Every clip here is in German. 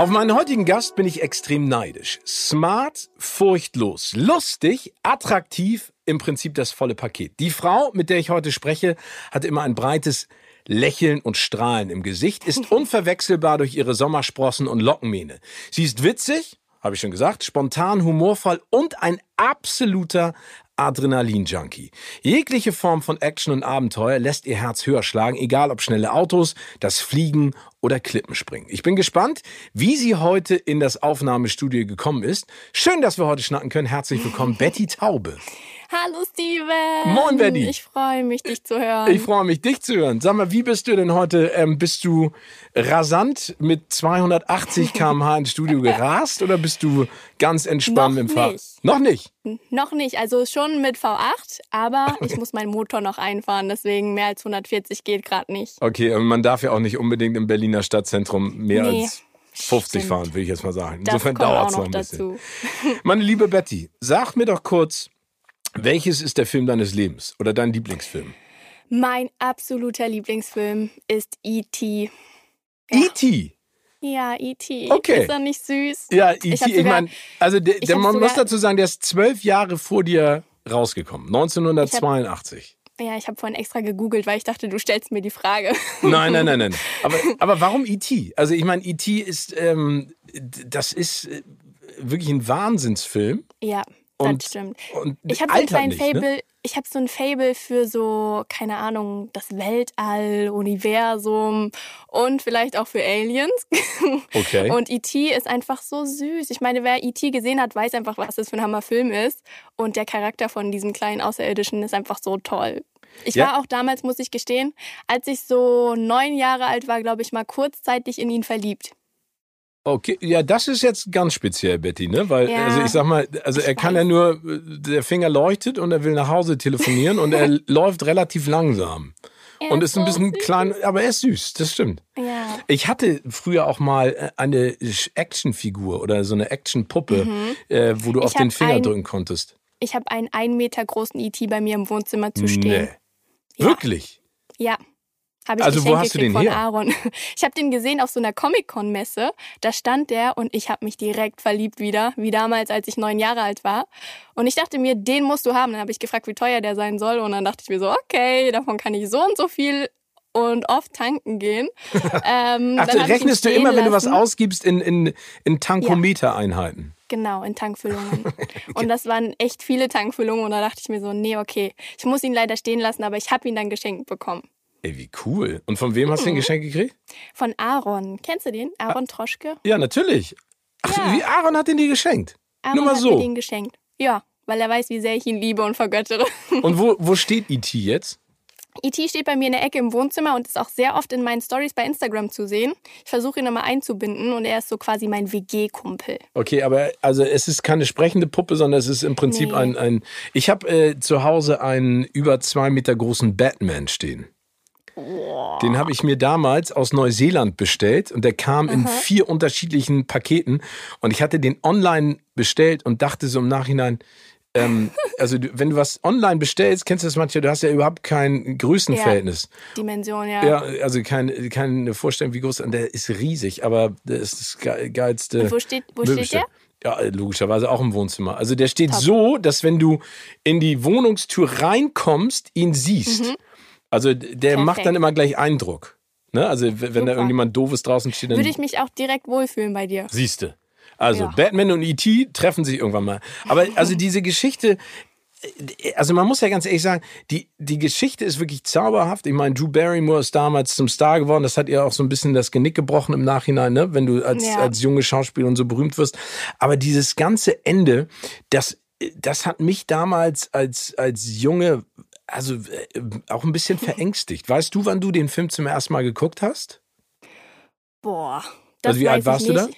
Auf meinen heutigen Gast bin ich extrem neidisch. Smart, furchtlos, lustig, attraktiv, im Prinzip das volle Paket. Die Frau, mit der ich heute spreche, hat immer ein breites Lächeln und Strahlen im Gesicht, ist unverwechselbar durch ihre Sommersprossen und Lockenmähne. Sie ist witzig, habe ich schon gesagt, spontan, humorvoll und ein absoluter Adrenalin-Junkie. Jegliche Form von Action und Abenteuer lässt ihr Herz höher schlagen, egal ob schnelle Autos, das Fliegen oder Klippenspringen. Ich bin gespannt, wie sie heute in das Aufnahmestudio gekommen ist. Schön, dass wir heute schnacken können. Herzlich willkommen, Betty Taube. Hallo Steven. Moin Betty. Ich freue mich, dich zu hören. Ich freue mich, dich zu hören. Sag mal, wie bist du denn heute? Ähm, bist du rasant mit 280 km/h ins Studio gerast oder bist du ganz entspannt noch im Fahrrad? Noch nicht. Noch nicht, also schon mit V8, aber ich muss meinen Motor noch einfahren, deswegen mehr als 140 geht gerade nicht. Okay, und man darf ja auch nicht unbedingt im Berliner Stadtzentrum mehr Nee, als 50 stimmt. fahren, will ich jetzt mal sagen. Insofern dauert es noch noch ein bisschen. dazu. Meine liebe Betty, sag mir doch kurz, welches ist der Film deines Lebens oder dein Lieblingsfilm? Mein absoluter Lieblingsfilm ist E.T. E.T. Ja, E.T. Okay. Ist er nicht süß? Ja, Ich E.T. hab Ich, sogar- meine, also der, ich der, hab man muss dazu sagen, der ist zwölf Jahre vor dir rausgekommen, 1982. Ja, ich habe vorhin extra gegoogelt, weil ich dachte, du stellst mir die Frage. Nein, nein, nein, nein. Aber, aber warum E.T.? Also ich meine, E.T. ist, ähm, das ist äh, wirklich ein Wahnsinnsfilm. ja, Und- das stimmt. Und Ich habe so ein kleines ne? Fable. Ich habe so ein Fable für so, keine Ahnung, das Weltall, Universum und vielleicht auch für Aliens. Okay. Und E.T. ist einfach so süß. Ich meine, wer E.T. gesehen hat, weiß einfach, was das für ein Hammerfilm ist. Und der Charakter von diesem kleinen Außerirdischen ist einfach so toll. Ich Ja. war auch damals, muss ich gestehen, als ich so neun Jahre alt war, glaube ich, mal kurzzeitig in ihn verliebt. Okay, ja, das ist jetzt ganz speziell, Betty, ne? Weil, Ja, also ich sag mal, also er kann weiß. ja nur, der Finger leuchtet und er will nach Hause telefonieren und er läuft relativ langsam. Er und ist ein so bisschen süß. klein, aber er ist süß, das stimmt. Ja. Ich hatte früher auch mal äh, eine Actionfigur oder so eine Actionpuppe, äh, wo du Mhm. Ich auf den Finger ein- drücken konntest. Ich habe einen einen Meter großen E.T. bei mir im Wohnzimmer zu stehen. Nee. Ja. Wirklich? Ja. Habe ich Also, wo hast du den von her? Aaron. Ich habe den gesehen auf so einer Comic-Con-Messe. Da stand der und ich habe mich direkt verliebt wieder, wie damals, als ich neun Jahre alt war. Und ich dachte mir, den musst du haben. Dann habe ich gefragt, wie teuer der sein soll. Und dann dachte ich mir so, okay, davon kann ich so und so viel und oft tanken gehen. Ähm, Ach, dann rechnest du immer, wenn du was lassen. ausgibst, in, in, in Tankometer-Einheiten. Genau, in Tankfüllungen. Und das waren echt viele Tankfüllungen. Und da dachte ich mir so, nee, okay, ich muss ihn leider stehen lassen, aber ich habe ihn dann geschenkt bekommen. Ey, wie cool. Und von wem hast du Mhm. den Geschenk gekriegt? Von Aaron. Kennst du den? Aaron Troschke? Ja, natürlich. Ach, Ja. wie Aaron hat den dir geschenkt. Aaron Nur mal hat so. mir den geschenkt. Ja, weil er weiß, wie sehr ich ihn liebe und vergöttere. Und wo, wo steht E.T. jetzt? E.T. steht bei mir in der Ecke im Wohnzimmer und ist auch sehr oft in meinen Stories bei Instagram zu sehen. Ich versuche ihn immer einzubinden und er ist so quasi mein WG-Kumpel. Okay, aber also es ist keine sprechende Puppe, sondern es ist im Prinzip Nee. ein, ein. Ich habe äh, zu Hause einen über zwei Meter großen Batman stehen. Den habe ich mir damals aus Neuseeland bestellt und der kam in vier unterschiedlichen Paketen und ich hatte den online bestellt und dachte so im Nachhinein, ähm, also du, wenn du was online bestellst, kennst du das manchmal, du hast ja überhaupt kein Größenverhältnis. Dimension, ja. Ja, also keine, keine Vorstellung, wie groß, und der ist riesig, aber der ist das ge- geilste. Und wo steht, wo steht der? Ja, logischerweise auch im Wohnzimmer. Also der steht so, dass wenn du in die Wohnungstür reinkommst, ihn siehst. Also der macht. Perfekt. dann immer gleich Eindruck. Ne? Also wenn da Super. irgendjemand doofes draußen steht, dann Würde ich mich auch direkt wohlfühlen bei dir. siehst du. Also Ja. Batman und E.T. treffen sich irgendwann mal. Aber also diese Geschichte, also man muss ja ganz ehrlich sagen, die, die Geschichte ist wirklich zauberhaft. Ich meine, Drew Barrymore ist damals zum Star geworden. Das hat ihr auch so ein bisschen das Genick gebrochen im Nachhinein, ne? wenn du als, ja. als junge Schauspielerin so berühmt wirst. Aber dieses ganze Ende, das, das hat mich damals als, als junge, also äh, auch ein bisschen verängstigt. Weißt du, wann du den Film zum ersten Mal geguckt hast? Boah. Das also wie alt warst du da?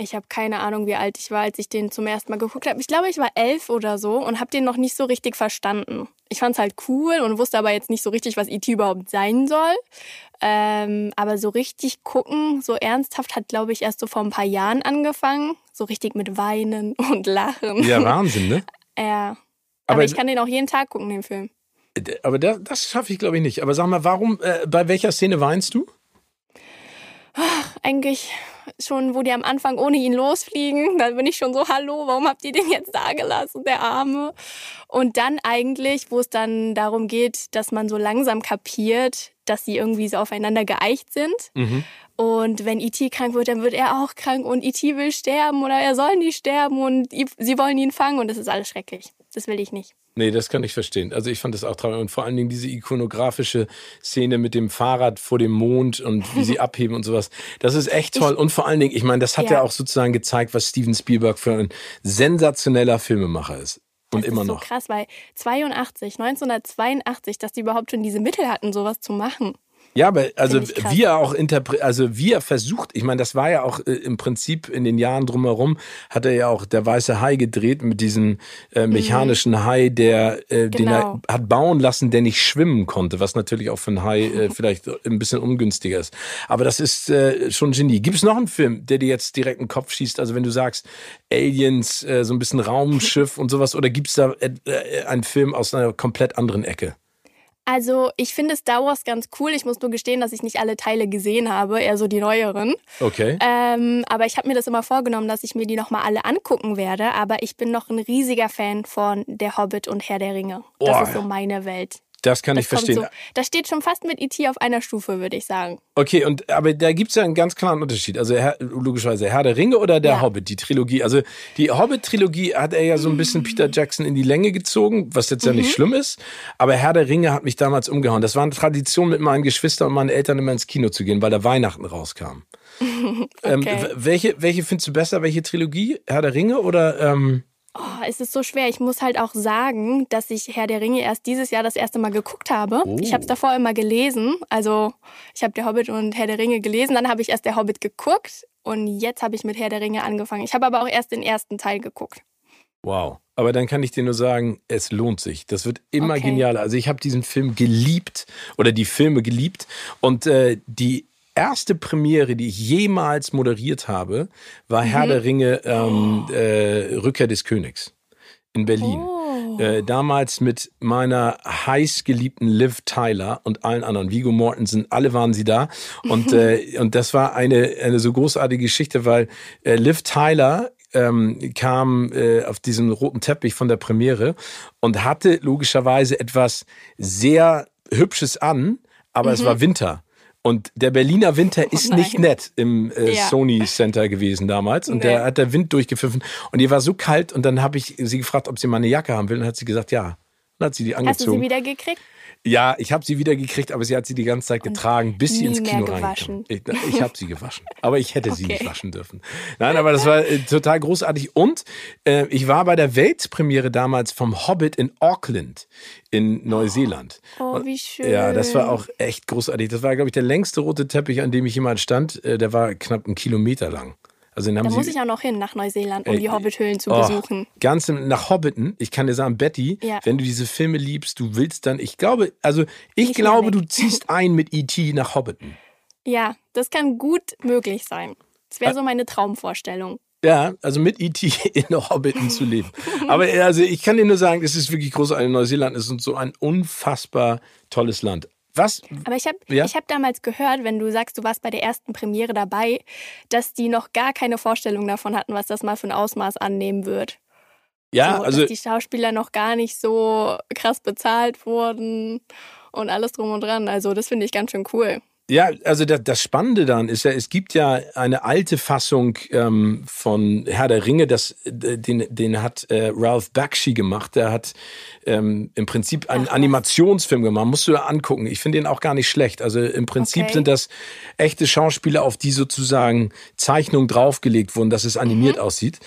Ich habe keine Ahnung, wie alt ich war, als ich den zum ersten Mal geguckt habe. Ich glaube, ich war elf oder so und habe den noch nicht so richtig verstanden. Ich fand es halt cool und wusste aber jetzt nicht so richtig, was E.T. überhaupt sein soll. Ähm, aber so richtig gucken, so ernsthaft, hat, glaube ich, erst so vor ein paar Jahren angefangen. So richtig mit Weinen und Lachen. Ja, Wahnsinn, ne? ja. Aber, aber ich kann den auch jeden Tag gucken, den Film. Aber das, das schaffe ich, glaube ich, nicht. Aber sag mal, warum, äh, bei welcher Szene weinst du? Ach, eigentlich schon, wo die am Anfang ohne ihn losfliegen. Da bin ich schon so, hallo, warum habt ihr den jetzt da gelassen, der Arme? Und dann eigentlich, wo es dann darum geht, dass man so langsam kapiert, dass sie irgendwie so aufeinander geeicht sind. Mhm. Und wenn E.T. krank wird, dann wird er auch krank und E.T. will sterben oder er soll nicht sterben und sie wollen ihn fangen und das ist alles schrecklich. Das will ich nicht. Nee, das kann ich verstehen. Also ich fand das auch traurig. Und vor allen Dingen diese ikonografische Szene mit dem Fahrrad vor dem Mond und wie sie abheben und sowas. Das ist echt toll. Und vor allen Dingen, ich meine, das hat ja. ja auch sozusagen gezeigt, was Steven Spielberg für ein sensationeller Filmemacher ist. Und das immer ist noch. so krass, weil 82, 1982, dass die überhaupt schon diese Mittel hatten, sowas zu machen. Ja, aber also wie er auch interpret, also wie er versucht, ich meine, das war ja auch äh, im Prinzip in den Jahren drumherum, hat er ja auch der weiße Hai gedreht mit diesem äh, mhm. mechanischen mhm. Hai, der äh, genau. den er genau. hat bauen lassen, der nicht schwimmen konnte, was natürlich auch für einen Hai äh, vielleicht ein bisschen ungünstiger ist. Aber das ist äh, schon Genie. Gibt es noch einen Film, der dir jetzt direkt in den Kopf schießt? Also wenn du sagst Aliens, äh, so ein bisschen Raumschiff und sowas, oder gibt es da einen Film aus einer komplett anderen Ecke? Also ich finde Star Wars ganz cool. Ich muss nur gestehen, dass ich nicht alle Teile gesehen habe, eher so die neueren. Okay. Ähm, aber ich habe mir das immer vorgenommen, dass ich mir die nochmal alle angucken werde. Aber ich bin noch ein riesiger Fan von Der Hobbit und Herr der Ringe. Das oh. ist so meine Welt. Das kann das ich verstehen. So, das steht schon fast mit E.T. auf einer Stufe, würde ich sagen. Okay, und aber da gibt es ja einen ganz klaren Unterschied. Also Herr, logischerweise Herr der Ringe oder der ja. Hobbit, die Trilogie. Also die Hobbit-Trilogie hat er ja so ein bisschen Peter Jackson in die Länge gezogen, was jetzt ja nicht mhm. schlimm ist. Aber Herr der Ringe hat mich damals umgehauen. Das war eine Tradition, mit meinen Geschwistern und meinen Eltern immer ins Kino zu gehen, weil da Weihnachten rauskam. Ähm, okay. ähm, welche, welche findest du besser? Welche Trilogie? Herr der Ringe oder ähm Oh, es ist so schwer. Ich muss halt auch sagen, dass ich Herr der Ringe erst dieses Jahr das erste Mal geguckt habe. Oh. Ich habe es davor immer gelesen. Also ich habe Der Hobbit und Herr der Ringe gelesen. Dann habe ich erst Der Hobbit geguckt und jetzt habe ich mit Herr der Ringe angefangen. Ich habe aber auch erst den ersten Teil geguckt. Wow. Aber dann kann ich dir nur sagen, es lohnt sich. Das wird immer okay. genialer. Also ich habe diesen Film geliebt oder die Filme geliebt und äh, die erste Premiere, die ich jemals moderiert habe, war mhm. Herr der Ringe ähm, äh, Rückkehr des Königs in Berlin. Oh. Äh, damals mit meiner heiß geliebten Liv Tyler und allen anderen, Vigo Mortensen, alle waren sie da. Und, äh, und das war eine, eine so großartige Geschichte, weil äh, Liv Tyler ähm, kam äh, auf diesem roten Teppich von der Premiere und hatte logischerweise etwas sehr Hübsches an, aber mhm. es war Winter. Und der Berliner Winter oh ist nicht nett im äh, ja. Sony Center gewesen damals. Und nee. da hat der Wind durchgepfiffen. Und ihr war so kalt. Und dann habe ich sie gefragt, ob sie mal eine Jacke haben will. Und dann hat sie gesagt, ja. Dann hat sie die angezogen. Hast du sie wieder gekriegt? Ja, ich habe sie wieder gekriegt, aber sie hat sie die ganze Zeit getragen, bis sie ins Kino reinkam. Ich, ich habe sie gewaschen, aber ich hätte okay. sie nicht waschen dürfen. Nein, aber das war äh, total großartig. Und äh, ich war bei der Weltpremiere damals vom Hobbit in Auckland in Neuseeland. Oh, wie schön. Ja, das war auch echt großartig. Das war, glaube ich, der längste rote Teppich, an dem ich jemals stand. Äh, der war knapp einen Kilometer lang. Also da muss ich auch noch hin nach Neuseeland, um äh, die Hobbithöhlen zu oh, besuchen. Ganz nach Hobbiten. Ich kann dir sagen, Betty, ja. wenn du diese Filme liebst, du willst dann, ich glaube, also ich, ich glaube, du ziehst ein mit E.T. nach Hobbiten. Ja, das kann gut möglich sein. Das wäre so meine Traumvorstellung. Ja, also mit E.T. in Hobbiten zu leben. Aber also ich kann dir nur sagen, es ist wirklich großartig. Neuseeland ist so ein unfassbar tolles Land. Was? Aber ich habe ja? hab damals gehört, wenn du sagst, du warst bei der ersten Premiere dabei, dass die noch gar keine Vorstellung davon hatten, was das mal für ein Ausmaß annehmen wird. Ja, so, also. Dass die Schauspieler noch gar nicht so krass bezahlt wurden und alles drum und dran. Also, das finde ich ganz schön cool. Ja, also das, das Spannende daran ist ja, es gibt ja eine alte Fassung ähm, von Herr der Ringe, das, äh, den, den hat äh, Ralph Bakshi gemacht. Der hat ähm, im Prinzip einen Ach, Animationsfilm gemacht. Musst du da angucken. Ich finde den auch gar nicht schlecht. Also im Prinzip okay. sind das echte Schauspieler, auf die sozusagen Zeichnungen draufgelegt wurden, dass es animiert mhm. aussieht.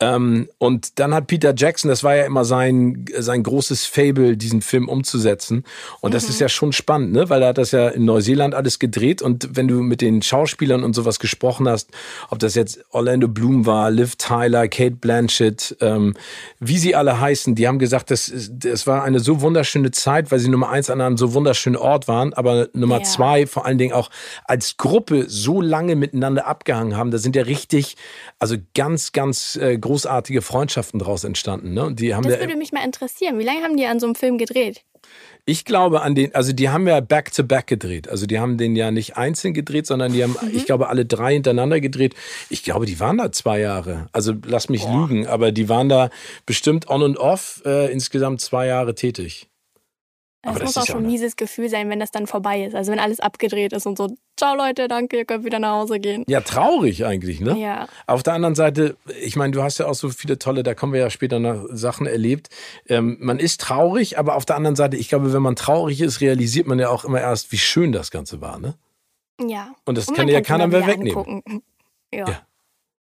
Ähm, und dann hat Peter Jackson, das war ja immer sein, sein großes Fable, diesen Film umzusetzen. Und mhm. das ist ja schon spannend, ne? weil er hat das ja in Neuseeland alles gedreht und wenn du mit den Schauspielern und sowas gesprochen hast, ob das jetzt Orlando Bloom war, Liv Tyler, Kate Blanchett, ähm, wie sie alle heißen, die haben gesagt, das, das war eine so wunderschöne Zeit, weil sie Nummer eins an einem so wunderschönen Ort waren, aber Nummer ja. zwei vor allen Dingen auch als Gruppe so lange miteinander abgehangen haben. Da sind ja richtig, also ganz, ganz äh, großartige Freundschaften daraus entstanden. Ne? Und die haben das würde mich mal interessieren. Wie lange haben die an so einem Film gedreht? Ich glaube an den, also die haben ja back-to-back -back gedreht. Also die haben den ja nicht einzeln gedreht, sondern die haben, mhm. ich glaube, alle drei hintereinander gedreht. Ich glaube, die waren da zwei Jahre. Also lass mich Boah. lügen, aber die waren da bestimmt on und off äh, insgesamt zwei Jahre tätig. Das, das muss auch schon ein mieses Gefühl sein, wenn das dann vorbei ist. Also wenn alles abgedreht ist und so, ciao Leute, danke, ihr könnt wieder nach Hause gehen. Ja, traurig eigentlich, ne? Ja. Auf der anderen Seite, ich meine, du hast ja auch so viele tolle, da kommen wir ja später nach Sachen erlebt. Ähm, man ist traurig, aber auf der anderen Seite, ich glaube, wenn man traurig ist, realisiert man ja auch immer erst, wie schön das Ganze war, ne? Ja. Und das und kann ja keiner mehr wegnehmen. Ja. ja.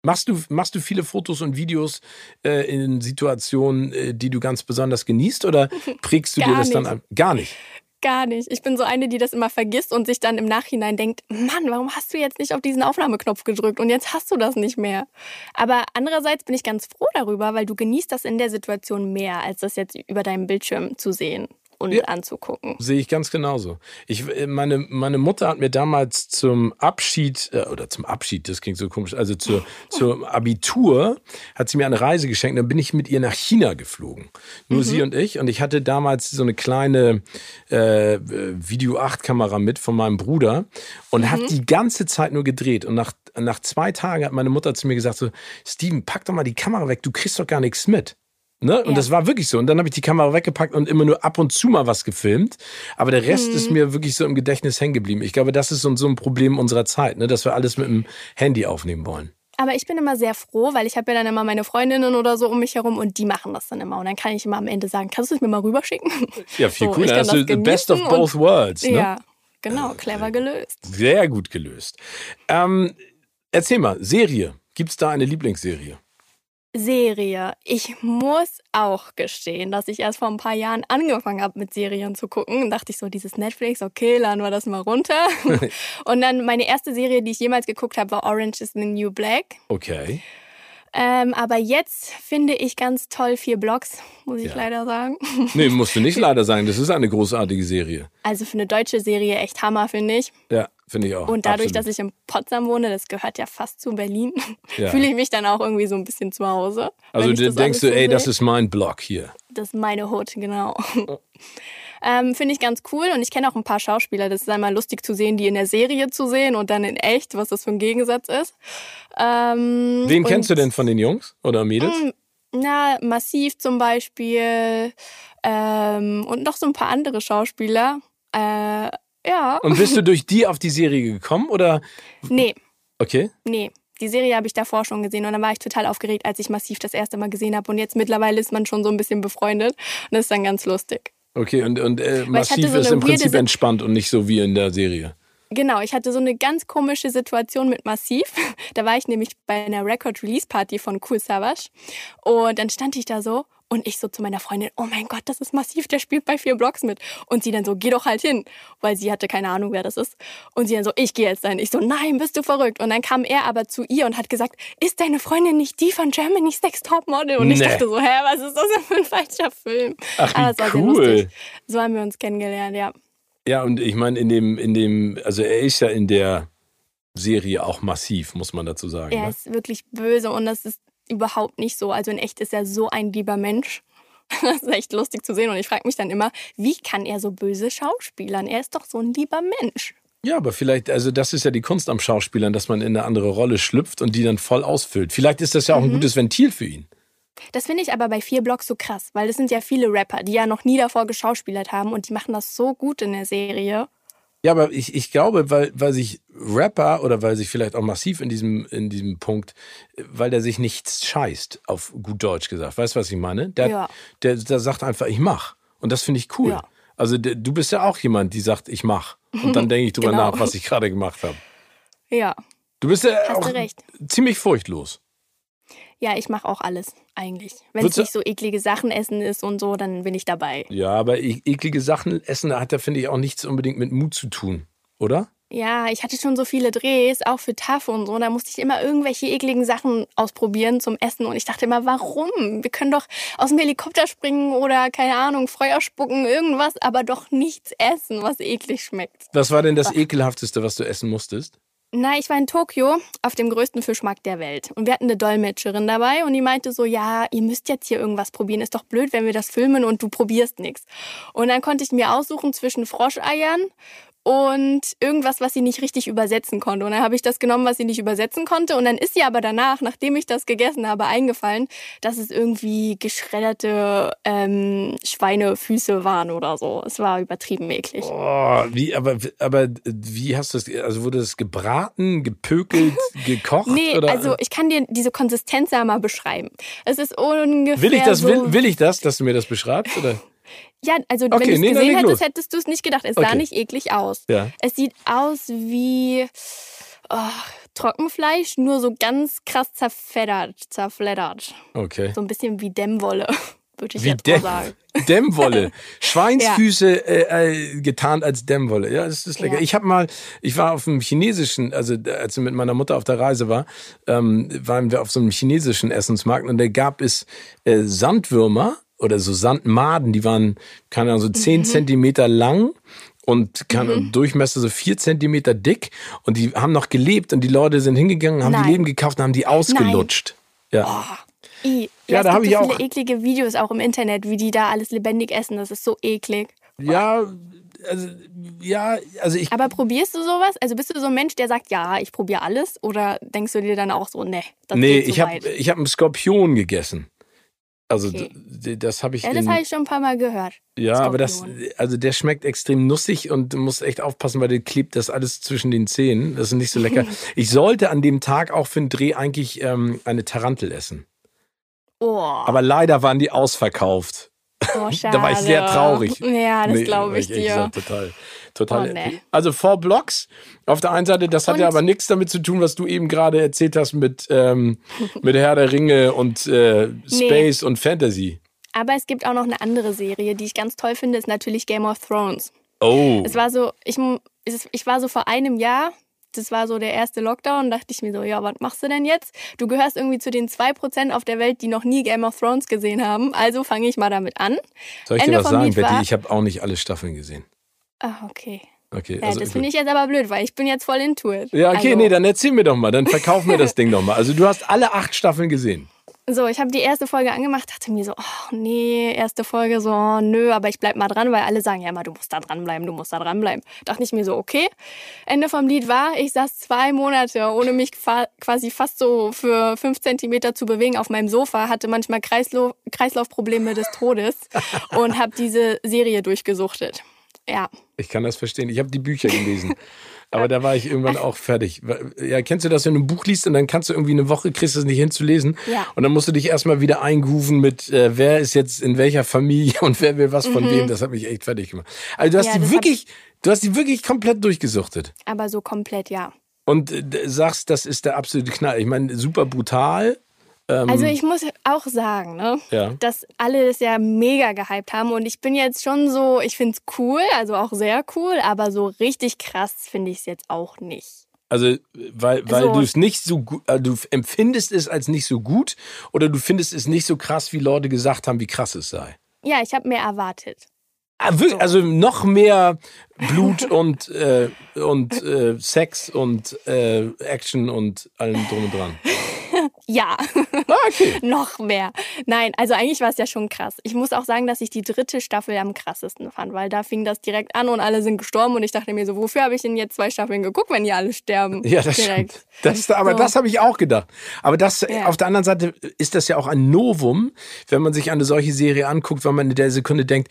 Machst du, machst du viele Fotos und Videos äh, in Situationen, äh, die du ganz besonders genießt oder prägst du dir das nicht. dann an? Gar nicht. Gar nicht. Ich bin so eine, die das immer vergisst und sich dann im Nachhinein denkt, Mann, warum hast du jetzt nicht auf diesen Aufnahmeknopf gedrückt und jetzt hast du das nicht mehr. Aber andererseits bin ich ganz froh darüber, weil du genießt das in der Situation mehr, als das jetzt über deinem Bildschirm zu sehen und ja, anzugucken. Sehe ich ganz genauso. Ich, äh, meine, meine Mutter hat mir damals zum Abschied, äh, oder zum Abschied, das klingt so komisch, also zur, zum Abitur hat sie mir eine Reise geschenkt. Dann bin ich mit ihr nach China geflogen. Nur mhm. sie und ich. Und ich hatte damals so eine kleine äh, Video 8-Kamera mit von meinem Bruder und mhm. habe die ganze Zeit nur gedreht. Und nach, nach zwei Tagen hat meine Mutter zu mir gesagt: so, Steven, pack doch mal die Kamera weg, du kriegst doch gar nichts mit. Ne? Und ja. das war wirklich so. Und dann habe ich die Kamera weggepackt und immer nur ab und zu mal was gefilmt. Aber der Rest mhm. ist mir wirklich so im Gedächtnis hängen geblieben. Ich glaube, das ist so ein Problem unserer Zeit, ne? dass wir alles mit dem Handy aufnehmen wollen. Aber ich bin immer sehr froh, weil ich habe ja dann immer meine Freundinnen oder so um mich herum und die machen das dann immer. Und dann kann ich immer am Ende sagen, kannst du es mir mal rüberschicken? Ja, viel so, cooler. Das ist the best of both worlds. Ne? Ja, genau, clever gelöst. Sehr gut gelöst. Ähm, erzähl mal, Serie. Gibt es da eine Lieblingsserie? Serie. Ich muss auch gestehen, dass ich erst vor ein paar Jahren angefangen habe, mit Serien zu gucken. Und dachte ich so, dieses Netflix, okay, laden wir das mal runter. und dann meine erste Serie, die ich jemals geguckt habe, war Orange is the New Black. Okay. Ähm, aber jetzt finde ich ganz toll vier Blogs, muss ich ja. leider sagen. Nee, musst du nicht leider sagen. Das ist eine großartige Serie. Also für eine deutsche Serie echt Hammer, finde ich. Ja, finde ich auch. Und dadurch, Absolut. dass ich in Potsdam wohne, das gehört ja fast zu Berlin, ja. fühle ich mich dann auch irgendwie so ein bisschen zu Hause. Also du denkst du, ey, sehe. das ist mein Blog hier. Das ist meine Hut, genau. Ähm, Finde ich ganz cool und ich kenne auch ein paar Schauspieler. Das ist einmal lustig zu sehen, die in der Serie zu sehen und dann in echt, was das für ein Gegensatz ist. Ähm, Wen kennst du denn von den Jungs oder Mädels? Mh, na, Massiv zum Beispiel ähm, und noch so ein paar andere Schauspieler. Äh, ja. Und bist du durch die auf die Serie gekommen oder? Nee. Okay. Nee. Die Serie habe ich davor schon gesehen und dann war ich total aufgeregt, als ich Massiv das erste Mal gesehen habe. Und jetzt mittlerweile ist man schon so ein bisschen befreundet und das ist dann ganz lustig. Okay, und, und äh, Massiv so ist im Prinzip entspannt und nicht so wie in der Serie. Genau, ich hatte so eine ganz komische Situation mit Massiv. Da war ich nämlich bei einer Record-Release-Party von Cool Savage. Und dann stand ich da so und ich so zu meiner Freundin, oh mein Gott, das ist massiv, der spielt bei vier Blocks mit. Und sie dann so, geh doch halt hin, weil sie hatte keine Ahnung, wer das ist. Und sie dann so, ich gehe jetzt dahin. Ich so, nein, bist du verrückt. Und dann kam er aber zu ihr und hat gesagt, ist deine Freundin nicht die von Germany's Next Top Model? Und nee. ich dachte so, hä, was ist das denn für ein falscher Film? Ach, wie aber cool. So haben wir uns kennengelernt, ja. Ja, und ich meine, in dem, in dem, also er ist ja in der Serie auch massiv, muss man dazu sagen. Er ne? ist wirklich böse und das ist überhaupt nicht so. Also in echt ist er so ein lieber Mensch. Das ist echt lustig zu sehen. Und ich frage mich dann immer, wie kann er so böse schauspielern? Er ist doch so ein lieber Mensch. Ja, aber vielleicht, also das ist ja die Kunst am Schauspielern, dass man in eine andere Rolle schlüpft und die dann voll ausfüllt. Vielleicht ist das ja auch ein mhm. gutes Ventil für ihn. Das finde ich aber bei vier Blocks so krass, weil es sind ja viele Rapper, die ja noch nie davor geschauspielert haben und die machen das so gut in der Serie. Ja, aber ich, ich glaube, weil, weil sich Rapper oder weil sich vielleicht auch massiv in diesem, in diesem Punkt, weil der sich nichts scheißt, auf gut Deutsch gesagt. Weißt du, was ich meine? Der, Ja. der, der sagt einfach, ich mach. Und das finde ich cool. Ja. Also der, du bist ja auch jemand, die sagt, ich mach. Und dann denke ich drüber Genau. nach, was ich gerade gemacht habe. Ja. Du bist ja Hast auch ziemlich furchtlos. Ja, ich mache auch alles eigentlich. Wenn es nicht so eklige Sachen essen ist und so, dann bin ich dabei. Ja, aber e- eklige Sachen essen hat da, finde ich, auch nichts unbedingt mit Mut zu tun, oder? Ja, ich hatte schon so viele Drehs, auch für TAF und so. Da musste ich immer irgendwelche ekligen Sachen ausprobieren zum Essen. Und ich dachte immer, warum? Wir können doch aus dem Helikopter springen oder, keine Ahnung, Feuer spucken, irgendwas, aber doch nichts essen, was eklig schmeckt. Was war denn das ekelhafteste, was du essen musstest? Na, ich war in Tokio auf dem größten Fischmarkt der Welt. Und wir hatten eine Dolmetscherin dabei und die meinte so, ja, ihr müsst jetzt hier irgendwas probieren. Ist doch blöd, wenn wir das filmen und du probierst nichts. Und dann konnte ich mir aussuchen zwischen Froscheiern und irgendwas, was sie nicht richtig übersetzen konnte. Und dann habe ich das genommen, was sie nicht übersetzen konnte. Und dann ist sie aber danach, nachdem ich das gegessen habe, eingefallen, dass es irgendwie geschredderte ähm, Schweinefüße waren oder so. Es war übertrieben eklig. Oh, wie, aber, aber wie hast du das, also wurde das gebraten, gepökelt, gekocht? Nee, oder? also ich kann dir diese Konsistenz ja mal beschreiben. Es ist ungefähr will ich das, so, will, will ich das, dass du mir das beschreibst? Oder? Ja, also Okay, wenn du es nee, gesehen hättest, los. hättest du es nicht gedacht. Es sah Okay. nicht eklig aus. Ja. Es sieht aus wie oh, Trockenfleisch, nur so ganz krass zerfeddert, zerfleddert. Okay. So ein bisschen wie Dämmwolle, würde ich Wie jetzt Dämm, mal sagen. Dämmwolle. Schweinsfüße äh, äh, getarnt als Dämmwolle. Ja, das ist lecker. Ja. Ich habe mal, ich war auf einem chinesischen, also als ich mit meiner Mutter auf der Reise war, ähm, waren wir auf so einem chinesischen Essensmarkt und da gab es äh, Sandwürmer oder so Sandmaden, die waren, keine Ahnung, so Mhm. zehn Zentimeter lang und kann Durchmesser so vier Zentimeter dick und die haben noch gelebt und die Leute sind hingegangen, haben die Nein. Leben gekauft und haben die ausgelutscht. Ja. I. Ja, Ja, da es hab gibt ich so auch- viele eklige Videos auch im Internet, wie die da alles lebendig essen. Das ist so eklig. Ja, also, ja, also ich Aber probierst du sowas? Also bist du so ein Mensch, der sagt, ja, ich probiere alles? Oder denkst du dir dann auch so, nee, das nee, geht zu ich habe hab einen Skorpion gegessen. Also Okay. das habe ich Ja, das habe ich schon ein paar Mal gehört. ja, aber das Skorpion. also der schmeckt extrem nussig und du musst echt aufpassen, weil der klebt das alles zwischen den Zähnen. Das ist nicht so lecker. ich sollte an dem Tag auch für den Dreh eigentlich ähm, eine Tarantel essen, Oh, aber leider waren die ausverkauft. Oh Da war ich sehr traurig. Ja, das Nee, glaube ich echt dir. total, total. Oh, nee. Also Four Blocks auf der einen Seite, das hat Und- ja aber nichts damit zu tun, was du eben gerade erzählt hast mit ähm, mit Herr der Ringe und äh, Space und Fantasy. Aber es gibt auch noch eine andere Serie, die ich ganz toll finde, ist natürlich Game of Thrones. Oh, Es war so, ich, es- ich war so vor einem Jahr, das war so der erste Lockdown, dachte ich mir so, ja, was machst du denn jetzt? Du gehörst irgendwie zu den 2% auf der Welt, die noch nie Game of Thrones gesehen haben. Also fange ich mal damit an. soll ich Ende dir was sagen, Lied Betty? war- Ich habe auch nicht alle Staffeln gesehen. Ah, okay. Okay, Ja, also das finde ich jetzt aber blöd, weil ich bin jetzt voll into it. Ja, okay, also, nee, dann erzähl mir doch mal, dann verkauf mir das Ding doch mal. Also du hast alle acht Staffeln gesehen. So, ich habe die erste Folge angemacht, dachte mir so, oh nee, erste Folge so, oh, nö, aber ich bleib mal dran, weil alle sagen ja immer, du musst da dranbleiben, du musst da dranbleiben. Dachte ich mir so, okay. Ende vom Lied war, ich saß zwei Monate, ohne mich quasi fast so für fünf Zentimeter zu bewegen auf meinem Sofa, hatte manchmal Kreislau Kreislaufprobleme des Todes und habe diese Serie durchgesuchtet. Ja, Ich kann das verstehen. Ich habe die Bücher gelesen. Aber da war ich irgendwann auch fertig. Ja, kennst du das, wenn du ein Buch liest und dann kannst du irgendwie eine Woche, kriegst du es nicht hinzulesen. Ja. Und dann musst du dich erstmal wieder eingrooven mit, äh, wer ist jetzt in welcher Familie und wer will was von wem. Das hat mich echt fertig gemacht. Also du hast Mhm. Ja, die wirklich, du hast die wirklich komplett durchgesuchtet. aber so komplett ja. Und äh, sagst, das ist der absolute Knall. Ich meine, super brutal. Ähm, Also ich muss auch sagen, ne, Ja. dass alle das ja mega gehypt haben und ich bin jetzt schon so, ich find's cool, also auch sehr cool, aber so richtig krass finde ich es jetzt auch nicht. Also, weil, weil So. du es nicht so gut, äh, du empfindest es als nicht so gut oder du findest es nicht so krass, wie Leute gesagt haben, wie krass es sei. Ja, ich habe mehr erwartet. Ah, wirklich? Also noch mehr Blut und, äh, und äh, Sex und äh, Action und allem drum und dran. Ja, Ah, okay. noch mehr. Nein, also eigentlich war es ja schon krass. Ich muss auch sagen, dass ich die dritte Staffel am krassesten fand, weil da fing das direkt an und alle sind gestorben und ich dachte mir so, wofür habe ich denn jetzt zwei Staffeln geguckt, wenn die alle sterben? Ja, das direkt. stimmt. Das, aber So. das habe ich auch gedacht. Aber das, Ja. auf der anderen Seite ist das ja auch ein Novum, wenn man sich eine solche Serie anguckt, weil man in der Sekunde denkt,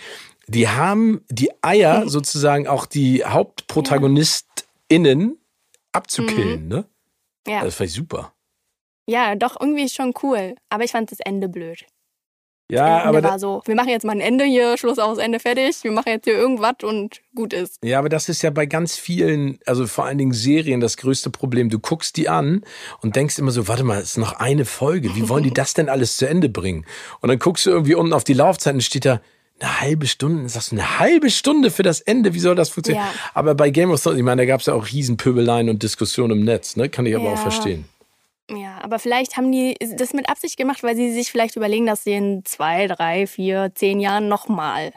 die haben die Eier Mhm. sozusagen auch die HauptprotagonistInnen abzukillen, ne? Mhm. Ja. Das fand ich super. Ja, doch irgendwie schon cool. Aber ich fand das Ende blöd. Ja, Ende aber, war so, wir machen jetzt mal ein Ende hier, Schluss aus, Ende fertig. Wir machen jetzt hier irgendwas und gut ist. ja, aber das ist ja bei ganz vielen, also vor allen Dingen Serien, das größte Problem. Du guckst die an und denkst immer so, warte mal, es ist noch eine Folge. Wie wollen die das denn alles zu Ende bringen? Und dann guckst du irgendwie unten auf die Laufzeit und steht da, eine halbe Stunde, dann sagst du, eine halbe Stunde für das Ende, wie soll das funktionieren? Ja. Aber bei Game of Thrones, ich meine, da gab es ja auch Riesenpöbeleien und Diskussionen im Netz, ne? Kann ich aber auch Ja. verstehen. Ja, aber vielleicht haben die das mit Absicht gemacht, weil sie sich vielleicht überlegen, dass sie in zwei, drei, vier, zehn Jahren nochmal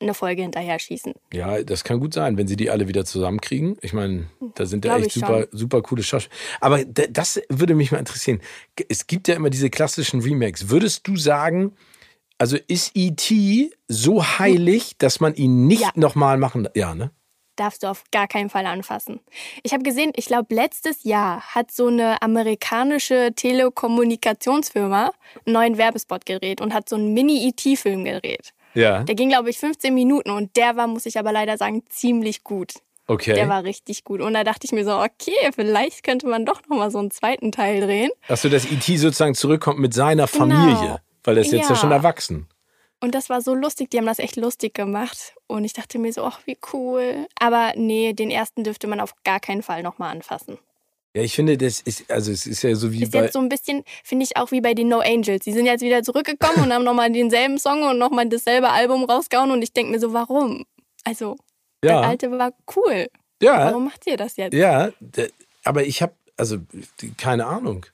eine Folge hinterher schießen. Ja, das kann gut sein, wenn sie die alle wieder zusammenkriegen. Ich meine, da sind ja echt super, super coole Schauspieler. Aber das würde mich mal interessieren. Es gibt ja immer diese klassischen Remakes. Würdest du sagen, also ist E.T. so heilig, dass man ihn nicht Ja. nochmal machen Ja, ne? Darfst du auf gar keinen Fall anfassen. Ich habe gesehen, ich glaube, letztes Jahr hat so eine amerikanische Telekommunikationsfirma einen neuen Werbespot gedreht und hat so einen Mini-ET-Film gedreht. Ja. Der ging, glaube ich, 15 Minuten und der war, muss ich aber leider sagen, ziemlich gut. Okay. Der war richtig gut. Und da dachte ich mir so, okay, vielleicht könnte man doch nochmal so einen zweiten Teil drehen. Achso, dass E.T. sozusagen zurückkommt mit seiner Familie. Genau. Weil er ist jetzt ja Ja. schon erwachsen. Und das war so lustig, die haben das echt lustig gemacht. Und ich dachte mir so, ach, wie cool. Aber nee, den ersten dürfte man auf gar keinen Fall nochmal anfassen. Ja, ich finde, das ist, also es ist ja so wie Ist bei. jetzt so ein bisschen, finde ich auch wie bei den No Angels. Die sind jetzt wieder zurückgekommen und haben nochmal denselben Song und nochmal dasselbe Album rausgehauen. Und ich denke mir so, warum? Also, ja, das alte war cool. ja, Warum macht ihr das jetzt? ja, aber ich habe, also keine Ahnung.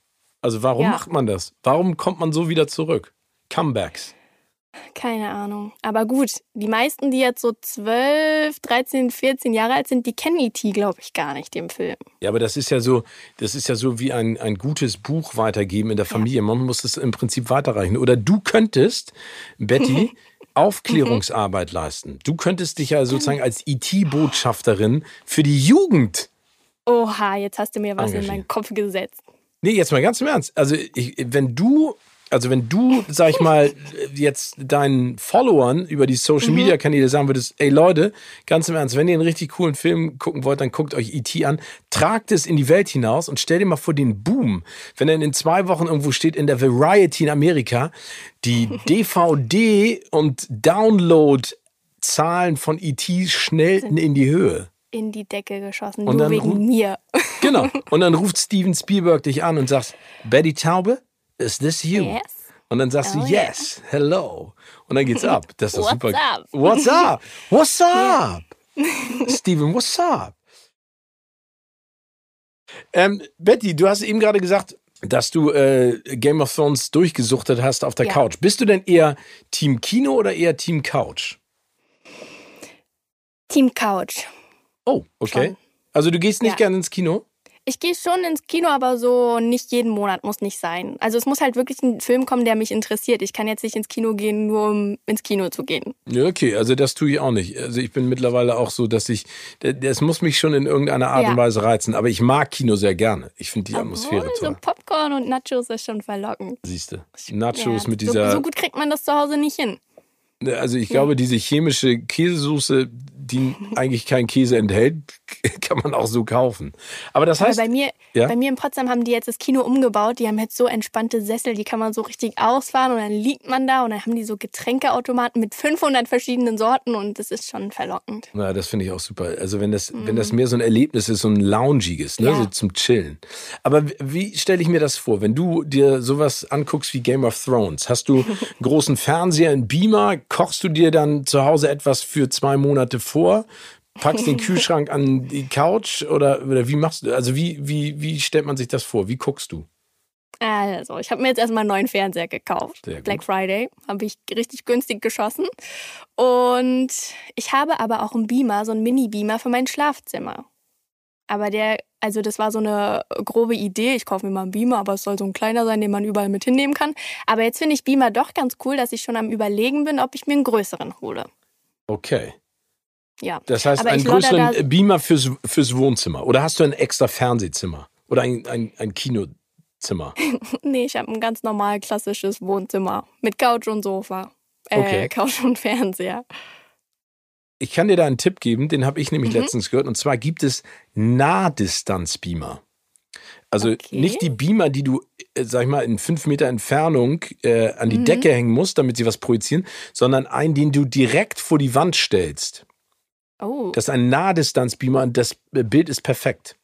Also warum Ja. macht man das? Warum kommt man so wieder zurück? Comebacks. Keine Ahnung. Aber gut, die meisten, die jetzt so 12, 13, 14 Jahre alt sind, die kennen E.T., glaube ich, gar nicht, den Film. Ja, aber das ist ja so, das ist ja so wie ein, ein gutes Buch weitergeben in der Familie. Man muss es im Prinzip weiterreichen. Oder du könntest, Betty, Aufklärungsarbeit leisten. Du könntest dich ja sozusagen als IT-Botschafterin für die Jugend. Oha, jetzt hast du mir was in Engagiert. meinen Kopf gesetzt. Nee, jetzt mal ganz im Ernst. Also, ich, wenn du, also wenn du, sag ich mal, jetzt deinen Followern über die Social Media Kanäle sagen würdest, ey Leute, ganz im Ernst, wenn ihr einen richtig coolen Film gucken wollt, dann guckt euch E.T. an, tragt es in die Welt hinaus und stell dir mal vor den Boom, wenn er in zwei Wochen irgendwo steht in der Variety in Amerika, die DVD und Download-Zahlen von E.T. schnellten in die Höhe. In die Decke geschossen, Und nur wegen mir. Genau. Und dann ruft Steven Spielberg dich an und sagt, Betty Taube, is this you? Yes. Und dann sagst du, Oh, yeah. yes, hello. Und dann geht's ab. Das ist What's super. up? What's up? What's up? Steven, what's up? Ähm, Betty, du hast eben gerade gesagt, dass du äh, Game of Thrones durchgesuchtet hast auf der Ja. Couch. Bist du denn eher Team Kino oder eher Team Couch? Team Couch. Oh, okay. Schon. Also du gehst nicht Ja. gerne ins Kino? Ich gehe schon ins Kino, aber so nicht jeden Monat muss nicht sein. Also es muss halt wirklich ein Film kommen, der mich interessiert. Ich kann jetzt nicht ins Kino gehen, nur um ins Kino zu gehen. Ja, okay, also das tue ich auch nicht. Also ich bin mittlerweile auch so, dass ich, das muss mich schon in irgendeiner Art Ja. und Weise reizen. Aber ich mag Kino sehr gerne. Ich finde die Atmosphäre Obwohl, so toll. Popcorn und Nachos ist schon verlockend. Siehst du. Nachos Ja, mit so, dieser, so gut kriegt man das zu Hause nicht hin. also ich glaube, diese chemische Käsesoße, die eigentlich keinen Käse enthält, kann man auch so kaufen. Aber das Aber heißt, bei mir, ja? bei mir in Potsdam haben die jetzt das Kino umgebaut. Die haben jetzt so entspannte Sessel, die kann man so richtig ausfahren und dann liegt man da und dann haben die so Getränkeautomaten mit 500 verschiedenen Sorten und das ist schon verlockend. Na, das finde ich auch super. Also wenn das, wenn das mehr so ein Erlebnis ist, so ein loungiges, ne, Mhm. Ja. so zum Chillen. Aber wie- wie stelle ich mir das vor, wenn du dir sowas anguckst wie Game of Thrones? Hast du einen großen Fernseher, einen Beamer? Kochst du dir dann zu Hause etwas für zwei Monate vor? Packst den Kühlschrank an die Couch oder, oder wie machst du? Also wie, wie, wie stellt man sich das vor? Wie guckst du? Also, ich habe mir jetzt erstmal einen neuen Fernseher gekauft. Black Friday habe ich richtig günstig geschossen. Und ich habe aber auch einen Beamer, so einen Mini-Beamer für mein Schlafzimmer. Aber der, also das war so eine grobe Idee. Ich kaufe mir mal einen Beamer, aber es soll so ein kleiner sein, den man überall mit hinnehmen kann. Aber jetzt finde ich Beamer doch ganz cool, dass ich schon am Überlegen bin, ob ich mir einen größeren hole. Okay. Ja. Das heißt, einen größeren Beamer fürs, fürs Wohnzimmer. Oder hast du ein extra Fernsehzimmer? Oder ein, ein, ein Kinozimmer? Nee, ich habe ein ganz normal klassisches Wohnzimmer mit Couch und Sofa. Äh, Okay. Couch und Fernseher. Ich kann dir da einen Tipp geben, den habe ich nämlich Mhm. letztens gehört. Und zwar gibt es Nahdistanz-Beamer. Also Okay. nicht die Beamer, die du, äh, sag ich mal, in fünf Meter Entfernung äh, an die Mhm. Decke hängen musst, damit sie was projizieren, sondern einen, den du direkt vor die Wand stellst. Oh. Das ist ein Nahdistanz-Beamer und das Bild ist perfekt.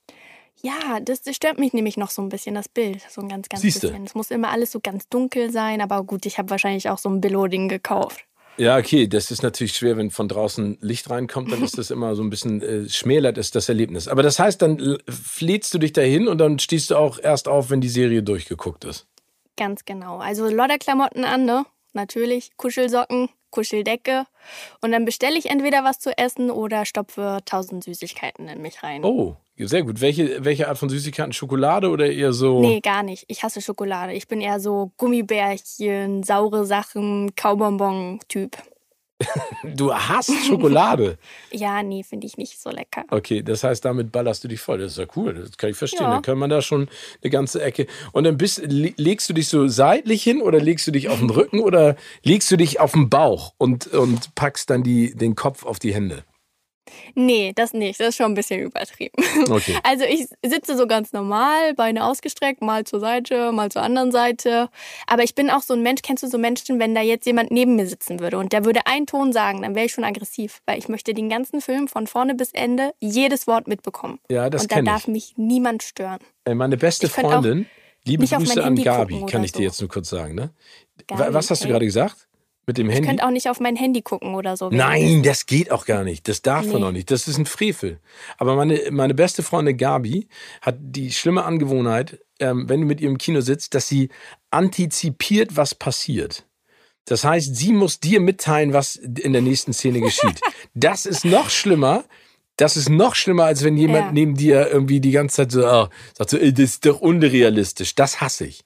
Ja, das das stört mich nämlich noch so ein bisschen, das Bild. So ein ganz, ganz Siehste. bisschen. Es muss immer alles so ganz dunkel sein, aber gut, ich habe wahrscheinlich auch so ein Billo-Ding gekauft. Ja, okay, das ist natürlich schwer, wenn von draußen Licht reinkommt, dann ist das immer so ein bisschen äh, schmälert ist das Erlebnis. Aber das heißt, dann l- lädst du dich dahin und dann stehst du auch erst auf, wenn die Serie durchgeguckt ist. Ganz genau. Also Lodderklamotten an, ne? Natürlich. Kuschelsocken, Kuscheldecke. Und dann bestelle ich entweder was zu essen oder stopfe tausend Süßigkeiten in mich rein. Oh, sehr gut. Welche, welche Art von Süßigkeiten? Schokolade oder eher so? Nee, gar nicht. Ich hasse Schokolade. Ich bin eher so Gummibärchen, saure Sachen, Kaubonbon-Typ. Du hast Schokolade. Ja, nee, finde ich nicht so lecker. Okay, das heißt, damit ballerst du dich voll. Das ist ja cool. Das kann ich verstehen. Ja. Dann kann man da schon eine ganze Ecke. Und dann bist, le- legst du dich so seitlich hin oder legst du dich auf den Rücken oder legst du dich auf den Bauch und, und packst dann die, den Kopf auf die Hände? Nee, das nicht. Das ist schon ein bisschen übertrieben. Okay. Also ich sitze so ganz normal, Beine ausgestreckt, mal zur Seite, mal zur anderen Seite. Aber ich bin auch so ein Mensch, kennst du so Menschen, wenn da jetzt jemand neben mir sitzen würde und der würde einen Ton sagen, dann wäre ich schon aggressiv, weil ich möchte den ganzen Film von vorne bis Ende jedes Wort mitbekommen. Ja, das und da darf ich. mich niemand stören. Meine beste Freundin, liebe Grüße an Gabi, kann ich dir so. jetzt nur kurz sagen. Ne? Gabi, Wa- Was hast du okay. gerade gesagt? Mit dem Ich Handy? könnte auch nicht auf mein Handy gucken oder so. Nein, das geht auch gar nicht. Das darf man Nee. auch nicht. Das ist ein Frevel. Aber meine, meine beste Freundin Gabi hat die schlimme Angewohnheit, ähm, wenn du mit ihr im Kino sitzt, dass sie antizipiert, was passiert. Das heißt, sie muss dir mitteilen, was in der nächsten Szene geschieht. Das ist noch schlimmer. Das ist noch schlimmer, als wenn jemand Ja. neben dir irgendwie die ganze Zeit so oh, sagt, so, "Ey, das ist doch unrealistisch. Das hasse ich.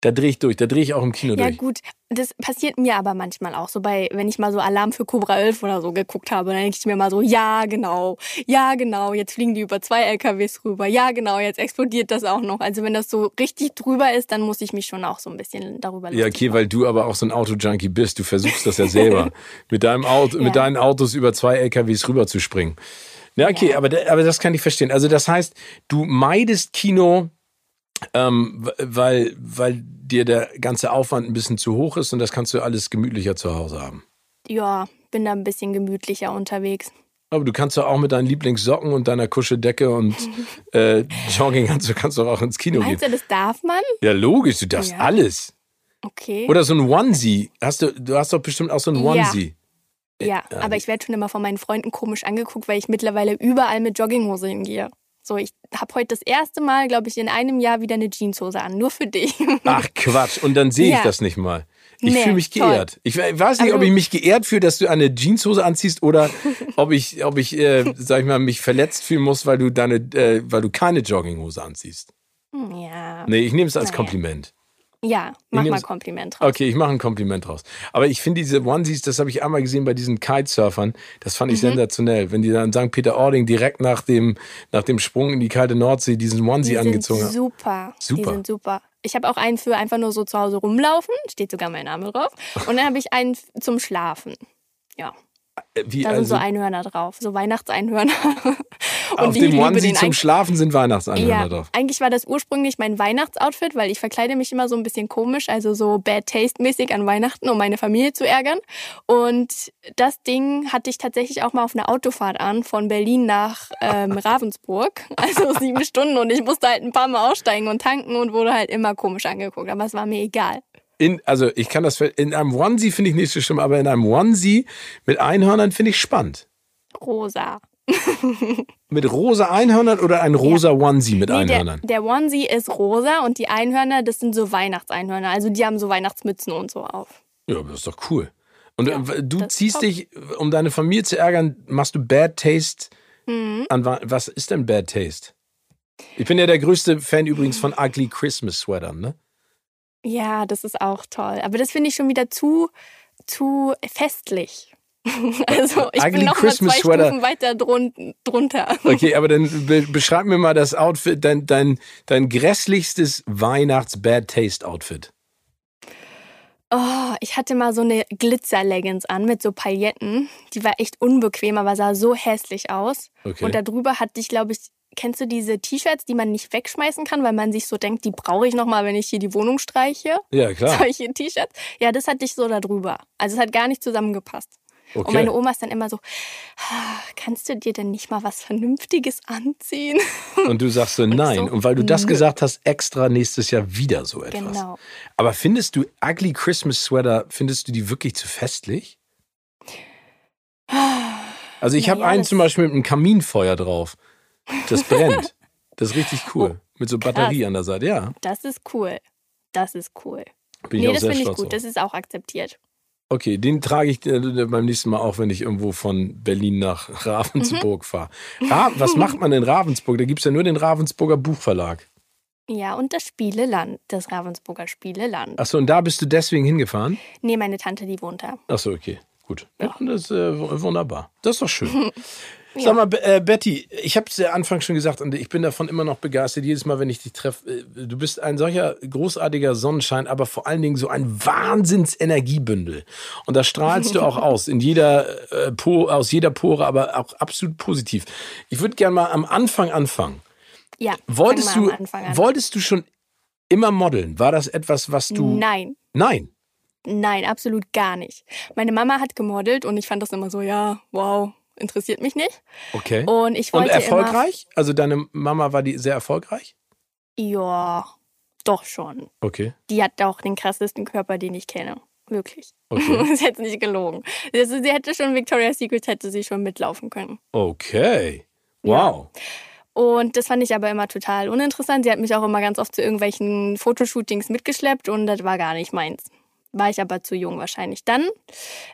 Da drehe ich durch. Da drehe ich auch im Kino Ja durch. gut, das passiert mir aber manchmal auch so bei, wenn ich mal so Alarm für Cobra 11 oder so geguckt habe, dann denke ich mir mal so, ja genau, ja genau, jetzt fliegen die über zwei LKWs rüber, ja genau, jetzt explodiert das auch noch. Also wenn das so richtig drüber ist, dann muss ich mich schon auch so ein bisschen darüber Ja, okay, machen. weil du aber auch so ein Auto-Junkie bist. Du versuchst das ja selber, mit deinem Auto, Ja. mit deinen Autos über zwei LKWs rüberzuspringen. Ja, okay, Ja. aber, aber das kann ich verstehen. Also das heißt, du meidest Kino, ähm, weil, weil dir der ganze Aufwand ein bisschen zu hoch ist und das kannst du alles gemütlicher zu Hause haben. Ja, bin da ein bisschen gemütlicher unterwegs. Aber du kannst doch auch mit deinen Lieblingssocken und deiner Kuscheldecke und äh, Jogginganzug kannst du auch ins Kino gehen. Meinst du, das darf man? Ja, logisch, du darfst Ja. alles. Okay. Oder so ein Onesie. Hast du, du hast doch bestimmt auch so ein Ja. Onesie. ja, ja, aber ich werde schon immer von meinen Freunden komisch angeguckt, weil ich mittlerweile überall mit Jogginghose hingehe. So, ich habe heute das erste Mal, glaube ich, in einem Jahr wieder eine Jeanshose an. Nur für dich. Ach Quatsch, und dann sehe ich Ja. das nicht mal. Ich Nee, fühle mich toll. geehrt. Ich we- weiß nicht, ob du- ich mich geehrt fühle, dass du eine Jeanshose anziehst oder ob ich, ob ich, äh, sag ich mal, mich verletzt fühlen muss, weil du deine, äh, weil du keine Jogginghose anziehst. Ja. Nee, ich nehme es als Naja. Kompliment. Ja, mach mal Kompliment draus. Okay, ich mache ein Kompliment draus. Aber ich finde diese Onesies, das habe ich einmal gesehen bei diesen Kitesurfern, das fand ich Mhm. sensationell. Wenn die dann St. Peter-Ording direkt nach dem, nach dem Sprung in die kalte Nordsee diesen Onesie Die angezogen sind haben. super. Super. Die sind super. Ich habe auch einen für einfach nur so zu Hause rumlaufen, steht sogar mein Name drauf. Und dann habe ich einen zum Schlafen. Ja, Äh, Wie, da sind also, so Einhörner drauf, so Weihnachtseinhörner. Und auf dem Onesie den zum Schlafen sind Weihnachtseinhörner Ja, drauf. eigentlich war das ursprünglich mein Weihnachtsoutfit, weil ich verkleide mich immer so ein bisschen komisch, also so Bad Taste-mäßig an Weihnachten, um meine Familie zu ärgern. Und das Ding hatte ich tatsächlich auch mal auf einer Autofahrt an, von Berlin nach ähm, Ravensburg. Also sieben Stunden und ich musste halt ein paar Mal aussteigen und tanken und wurde halt immer komisch angeguckt. Aber es war mir egal. In, also ich kann das, in einem Onesie finde ich nicht so schlimm, aber in einem Onesie mit Einhörnern finde ich spannend. Rosa. Mit rosa Einhörnern oder ein rosa Onesie mit Nee, der, Einhörnern? der Onesie ist rosa und die Einhörner, das sind so Weihnachtseinhörner. Also die haben so Weihnachtsmützen und so auf. Ja, das ist doch cool. Und Ja, äh, du ziehst dich, um deine Familie zu ärgern, machst du Bad Taste Mhm. an Wa- was ist denn Bad Taste? Ich bin ja der größte Fan übrigens von Ugly Christmas Sweatern, ne? Ja, das ist auch toll. Aber das finde ich schon wieder zu, zu festlich. Also ich Ugly bin noch mal Christmas zwei Sweater. Stufen weiter drun drunter. Okay, aber dann be beschreib mir mal das Outfit, dein, dein, dein grässlichstes Weihnachts-Bad-Taste-Outfit. Oh, ich hatte mal so eine Glitzer-Leggings an mit so Pailletten. Die war echt unbequem, aber sah so hässlich aus. Okay. Und darüber hatte ich, glaube ich, kennst du diese T-Shirts, die man nicht wegschmeißen kann, weil man sich so denkt, die brauche ich noch mal, wenn ich hier die Wohnung streiche? Ja, klar. Solche T-Shirts. Ja, das hatte ich so darüber. Also es hat gar nicht zusammengepasst. Okay. Und meine Oma ist dann immer so, "Ah, kannst du dir denn nicht mal was Vernünftiges anziehen? Und du sagst so, nein. so, Und weil du das nö. gesagt hast, extra nächstes Jahr wieder so etwas. Genau. Aber findest du Ugly Christmas Sweater, findest du die wirklich zu festlich? Also ich habe Naja, einen das- zum Beispiel mit einem Kaminfeuer drauf. Das brennt. Das ist richtig cool. Mit so Batterie an der Seite. Ja, Das ist cool. Das ist cool. bin ich nee, das finde ich gut. drauf. Das ist auch akzeptiert. Okay, den trage ich äh, beim nächsten Mal auch, wenn ich irgendwo von Berlin nach Ravensburg Mhm. fahre. Ra was macht man in Ravensburg? Da gibt es ja nur den Ravensburger Buchverlag. Ja, und das Spieleland, das Ravensburger Spieleland. Achso, und da bist du deswegen hingefahren? Nee, meine Tante, die wohnt da. Achso, okay, gut. Ja, das ist äh, wunderbar. Das ist doch schön. Ja. Sag mal, äh, Betty, ich habe es ja Anfang schon gesagt und ich bin davon immer noch begeistert, jedes Mal, wenn ich dich treffe. Äh, du bist ein solcher großartiger Sonnenschein, aber vor allen Dingen so ein Wahnsinns-Energiebündel. Und das strahlst du auch aus, in jeder, äh, po, aus jeder Pore, aber auch absolut positiv. Ich würde gerne mal am Anfang anfangen. Ja, Wolltest du, Anfang an. wolltest du schon immer modeln? War das etwas, was du. Nein, Nein. nein, absolut gar nicht. Meine Mama hat gemodelt und ich fand das immer so, ja, wow, interessiert mich nicht. Okay. Und ich Und wollte erfolgreich? Also deine Mama war die sehr erfolgreich? ja, doch schon. Okay. Die hat auch den krassesten Körper, den ich kenne. Wirklich. Okay. Das ist jetzt nicht gelogen. Also, sie hätte schon Victoria's Secret, hätte sie schon mitlaufen können. Okay. Wow. Und das fand ich aber immer total uninteressant. Sie hat mich auch immer ganz oft zu irgendwelchen Fotoshootings mitgeschleppt und das war gar nicht meins. War ich aber zu jung wahrscheinlich. Dann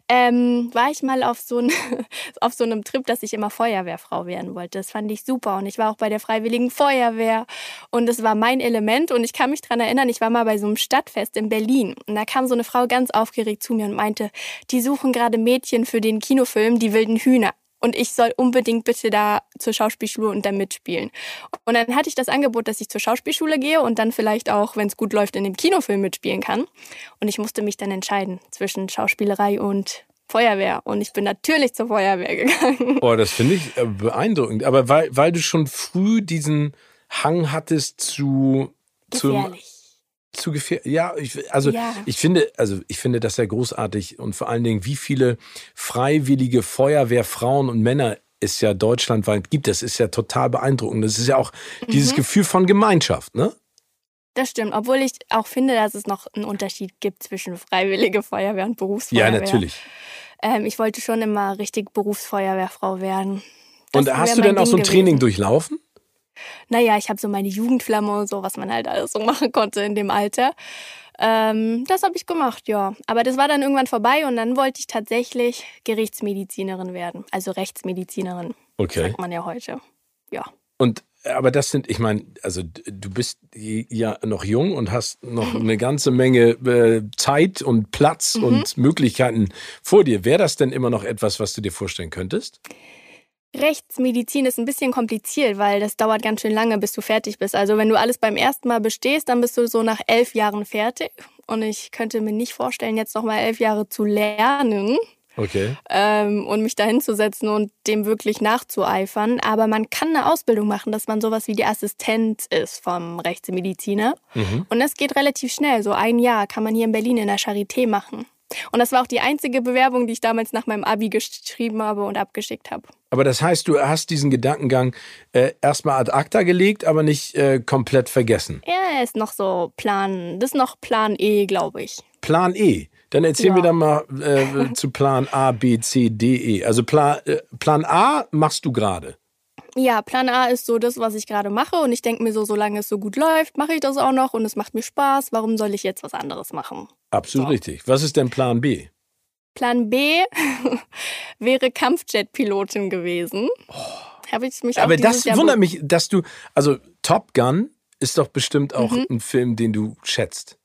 ähm, war ich mal auf so, ein, auf so einem Trip, dass ich immer Feuerwehrfrau werden wollte. Das fand ich super. Und ich war auch bei der Freiwilligen Feuerwehr. Und das war mein Element. Und ich kann mich dran erinnern, ich war mal bei so einem Stadtfest in Berlin. Und da kam so eine Frau ganz aufgeregt zu mir und meinte, die suchen gerade Mädchen für den Kinofilm Die wilden Hühner. Und ich soll unbedingt bitte da zur Schauspielschule und da mitspielen. Und dann hatte ich das Angebot, dass ich zur Schauspielschule gehe und dann vielleicht auch, wenn es gut läuft, in dem Kinofilm mitspielen kann. Und ich musste mich dann entscheiden zwischen Schauspielerei und Feuerwehr. Und ich bin natürlich zur Feuerwehr gegangen. Oh, das finde ich äh, beeindruckend. Aber weil, weil du schon früh diesen Hang hattest zu, zu, Gefährlich. Zu gefähr Ja, ich, also Ja. ich finde, also ich finde das ja großartig und vor allen Dingen, wie viele freiwillige Feuerwehrfrauen und Männer es ja deutschlandweit gibt, das ist ja total beeindruckend. Das ist ja auch Mhm. dieses Gefühl von Gemeinschaft, ne? Das stimmt, obwohl ich auch finde, dass es noch einen Unterschied gibt zwischen Freiwillige Feuerwehr und Berufsfeuerwehr. Ja, natürlich. Ähm, ich wollte schon immer richtig Berufsfeuerwehrfrau werden. Das Und hast du denn auch so ein Training gewesen. durchlaufen? Naja, ich habe so meine Jugendflamme und so, was man halt alles so machen konnte in dem Alter. Ähm, das habe ich gemacht, ja. Aber das war dann irgendwann vorbei und dann wollte ich tatsächlich Gerichtsmedizinerin werden. Also Rechtsmedizinerin, Okay. sagt man ja heute. Ja. Und aber das sind, ich meine, also du bist ja noch jung und hast noch eine ganze Menge äh, Zeit und Platz Mhm. und Möglichkeiten vor dir. Wäre das denn immer noch etwas, was du dir vorstellen könntest? Rechtsmedizin ist ein bisschen kompliziert, weil das dauert ganz schön lange, bis du fertig bist. Also wenn du alles beim ersten Mal bestehst, dann bist du so nach elf Jahren fertig. Und ich könnte mir nicht vorstellen, jetzt noch mal elf Jahre zu lernen Okay. ähm, und mich dahin zu setzen und dem wirklich nachzueifern. Aber man kann eine Ausbildung machen, dass man sowas wie die Assistenz ist vom Rechtsmediziner. Mhm. Und das geht relativ schnell. So ein Jahr kann man hier in Berlin in der Charité machen. Und das war auch die einzige Bewerbung, die ich damals nach meinem Abi geschrieben habe und abgeschickt habe. Aber das heißt, du hast diesen Gedankengang äh, erstmal ad acta gelegt, aber nicht äh, komplett vergessen. Ja, er ist noch so Plan, das ist noch Plan E, glaube ich. Plan E. Dann erzähl Ja. mir dann mal äh, zu Plan A, B, C, D, E. Also Plan, äh, Plan A machst du gerade. Ja, Plan A ist so das, was ich gerade mache und ich denke mir so, solange es so gut läuft, mache ich das auch noch und es macht mir Spaß. Warum soll ich jetzt was anderes machen? Absolut So. richtig. Was ist denn Plan B? Plan B wäre Kampfjet-Pilotin gewesen. habe ich mich Aber das Jahr wundert mich, dass du, also Top Gun ist doch bestimmt auch Mhm. ein Film, den du schätzt.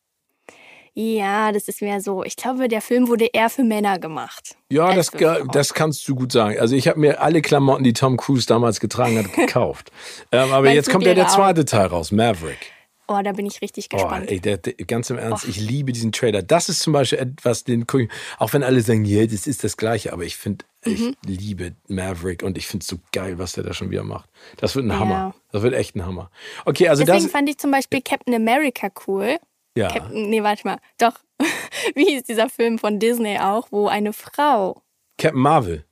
Ja, das ist mehr so. Ich glaube, der Film wurde eher für Männer gemacht. Ja, das, das kannst du gut sagen. Also ich habe mir alle Klamotten, die Tom Cruise damals getragen hat, gekauft. ähm, aber Mein jetzt kommt ja der Fluglehrer auch. zweite Teil raus, Maverick. Oh, da bin ich richtig Oh, gespannt. ey, der, der, ganz im Ernst, ich liebe diesen Trailer. Das ist zum Beispiel etwas, den ich- auch wenn alle sagen, ja, das ist das Gleiche, aber ich finde, ich Mhm. liebe Maverick und ich finde es so geil, was der da schon wieder macht. Das wird ein Ja. Hammer. Das wird echt ein Hammer. Okay, also Deswegen das, fand ich zum Beispiel Captain America cool. Ja, Captain, nee, warte mal. Doch. Wie hieß dieser Film von Disney auch, wo eine Frau. Captain Marvel.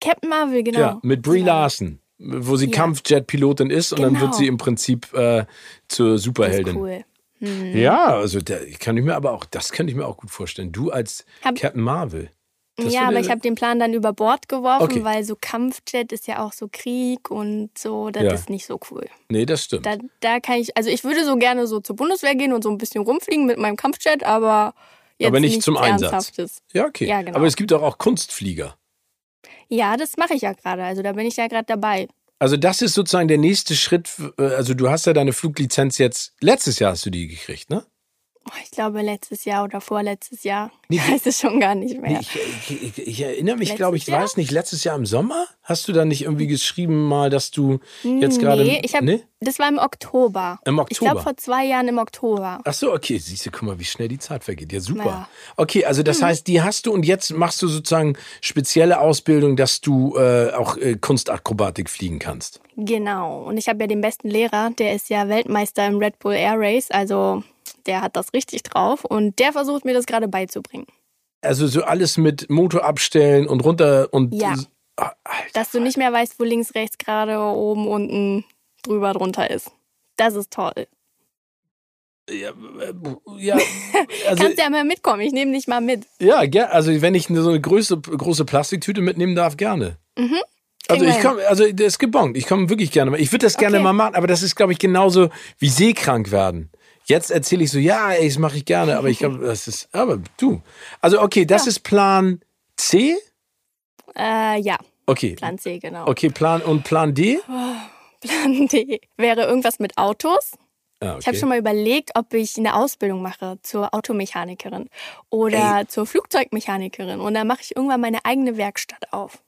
Captain Marvel, genau. Ja, mit Brie Ja. Larson, wo sie Ja. Kampfjet-Pilotin ist und dann Genau. wird sie im Prinzip äh, zur Das ist Superheldin. cool. Mhm. Ja, also da kann ich mir aber auch, das könnte ich mir auch gut vorstellen. Du als Hab- Captain Marvel. Das ja, aber ich habe den Plan dann über Bord geworfen, Okay. weil so Kampfjet ist ja auch so Krieg und so, das Ja. ist nicht so cool. Nee, das stimmt. Da, da kann ich, also ich würde so gerne so zur Bundeswehr gehen und so ein bisschen rumfliegen mit meinem Kampfjet, aber jetzt Aber nicht zum Einsatz. Ja, okay. Ja, genau. Aber es gibt auch, auch Kunstflieger. Ja, das mache ich ja gerade, also da bin ich ja gerade dabei. Also das ist sozusagen der nächste Schritt. äh, Also du hast ja deine Fluglizenz jetzt, letztes Jahr hast du die gekriegt, ne? Oh, Ich glaube letztes Jahr oder vorletztes Jahr. Nee, Ich weiß es schon gar nicht Nee, mehr. ich, ich, ich, ich erinnere mich, Letztes glaube ich, war es nicht letztes Jahr im Sommer? Hast du da nicht irgendwie geschrieben mal, dass du jetzt gerade... Nee, ich habe, Nee? das war im Oktober. Im Ich glaube Oktober. vor zwei Jahren im Oktober. Ach so, okay. Siehst du, guck mal, wie schnell die Zeit vergeht. Ja, super. Ja. Okay, also das heißt, die hast du und jetzt machst du sozusagen spezielle Ausbildung, dass du äh, auch äh, Kunstakrobatik fliegen kannst. Genau. Und ich habe ja den besten Lehrer, der ist ja Weltmeister im Red Bull Air Race, also der hat das richtig drauf und der versucht mir das gerade beizubringen. Also so alles mit Motor abstellen und runter und... Ja. Alter. Dass du nicht mehr weißt, wo links, rechts, gerade, oben, unten, drüber, drunter ist. Das ist toll. Ja, äh, ja, also, Kannst ja mal mitkommen, ich nehme dich mal mit. ja, ger- also wenn ich so eine große, große Plastiktüte mitnehmen darf, gerne. Mhm. Also ich komme, also das ist gebongt. Ich komme wirklich gerne mal. Ich würde das gerne Okay. mal machen, aber das ist, glaube ich, genauso wie seekrank werden. Jetzt erzähle ich so, ja, ey, das mache ich gerne, aber ich glaube, das ist, aber du. Also okay, das Ja. ist Plan C. Äh, ja, Okay. Plan C, genau. Okay, Plan und Plan D. Plan D wäre irgendwas mit Autos. Ah, Ich habe okay. schon mal überlegt, ob ich eine Ausbildung mache zur Automechanikerin oder zur Flugzeugmechanikerin. Und dann mache ich irgendwann meine eigene Werkstatt auf.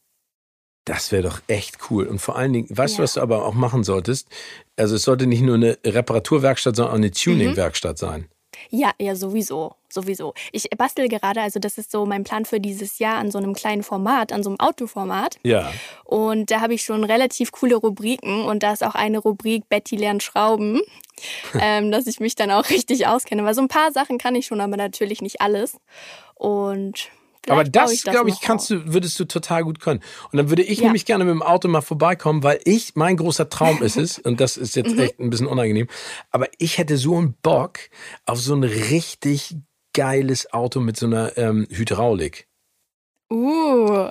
Das wäre doch echt cool. Und vor allen Dingen, weißt du, Ja. was du aber auch machen solltest? Also es sollte nicht nur eine Reparaturwerkstatt, sondern auch eine Tuning-Werkstatt sein. Ja, ja, sowieso, sowieso. Ich bastel gerade, also das ist so mein Plan für dieses Jahr an so einem kleinen Format, an so einem Autoformat. Ja. Und da habe ich schon relativ coole Rubriken und da ist auch eine Rubrik Betty lernt Schrauben, ähm, dass ich mich dann auch richtig auskenne. Weil so ein paar Sachen kann ich schon, aber natürlich nicht alles. Und vielleicht baue das, ich glaube ich, kannst auf. du, würdest du total gut können. Und dann würde ich Ja. nämlich gerne mit dem Auto mal vorbeikommen, weil ich, mein großer Traum ist es, und das ist Mhm. jetzt echt ein bisschen unangenehm, aber ich hätte so einen Bock auf so ein richtig geiles Auto mit so einer ähm, Hydraulik. Uh,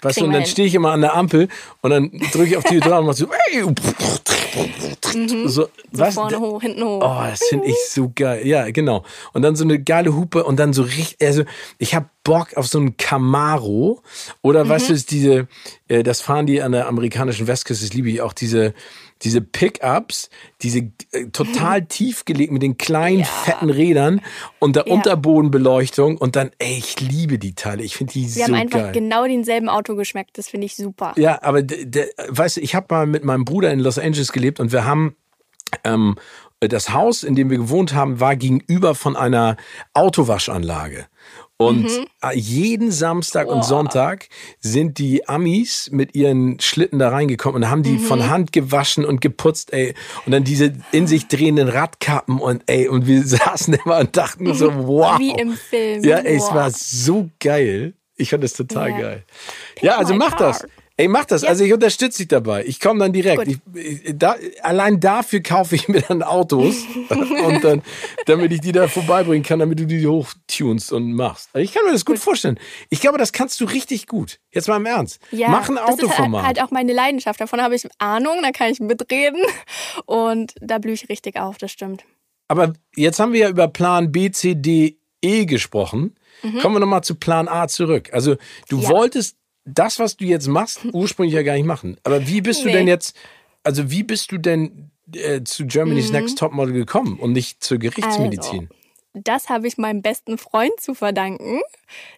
Weißt du, und dann stehe ich immer an der Ampel und dann drücke ich auf die Hydraulik und mach so, mhm. so, so was? vorne hoch, hinten hoch. Oh, das finde ich so geil. Ja, genau. Und dann so eine geile Hupe und dann so richtig, also ich habe Bock auf so einen Camaro oder weißt Mhm. du, ist diese, äh, das fahren die an der amerikanischen Westküste, das liebe ich auch, diese, diese Pickups, diese äh, total tief gelegt mit den kleinen, Ja. fetten Rädern und der Ja. Unterbodenbeleuchtung und dann, ey, ich liebe die Teile. Ich finde die Wir so haben einfach geil. genau denselben Auto geschmeckt. Das finde ich super. Ja, aber weißt du, ich habe mal mit meinem Bruder in Los Angeles gelebt und wir haben ähm, das Haus, in dem wir gewohnt haben, war gegenüber von einer Autowaschanlage. Und äh, jeden Samstag und Boah. Sonntag sind die Amis mit ihren Schlitten da reingekommen und haben die von Hand gewaschen und geputzt, ey. Und dann diese in sich drehenden Radkappen und ey, und wir saßen immer und dachten so, wow. Wie im Film. Ja, ey, es war so geil. Ich fand das total Ja. geil. Ja, also mach das. Car. Ey, mach das. Ja. Also ich unterstütze dich dabei. Ich komme dann direkt. Ich, Gut. ich, da, allein dafür kaufe ich mir dann Autos und dann, damit ich die da vorbeibringen kann, damit du die hochtunst und machst. Also ich kann mir das gut, vorstellen. Ich glaube, das kannst du richtig gut. Jetzt mal im Ernst. Ja, Mach ein das ist Autoformat. halt, halt auch meine Leidenschaft. Davon habe ich Ahnung, da kann ich mitreden. Und da blühe ich richtig auf, das stimmt. Aber jetzt haben wir ja über Plan B, C, D, E gesprochen. Kommen wir nochmal zu Plan A zurück. Also du Mhm. Ja. wolltest das, was du jetzt machst, ursprünglich ja gar nicht machen. Aber wie bist du Nee. denn jetzt, also wie bist du denn äh, zu Germany's Mhm. Next Topmodel gekommen und nicht zur Gerichtsmedizin? Das habe ich meinem besten Freund zu verdanken.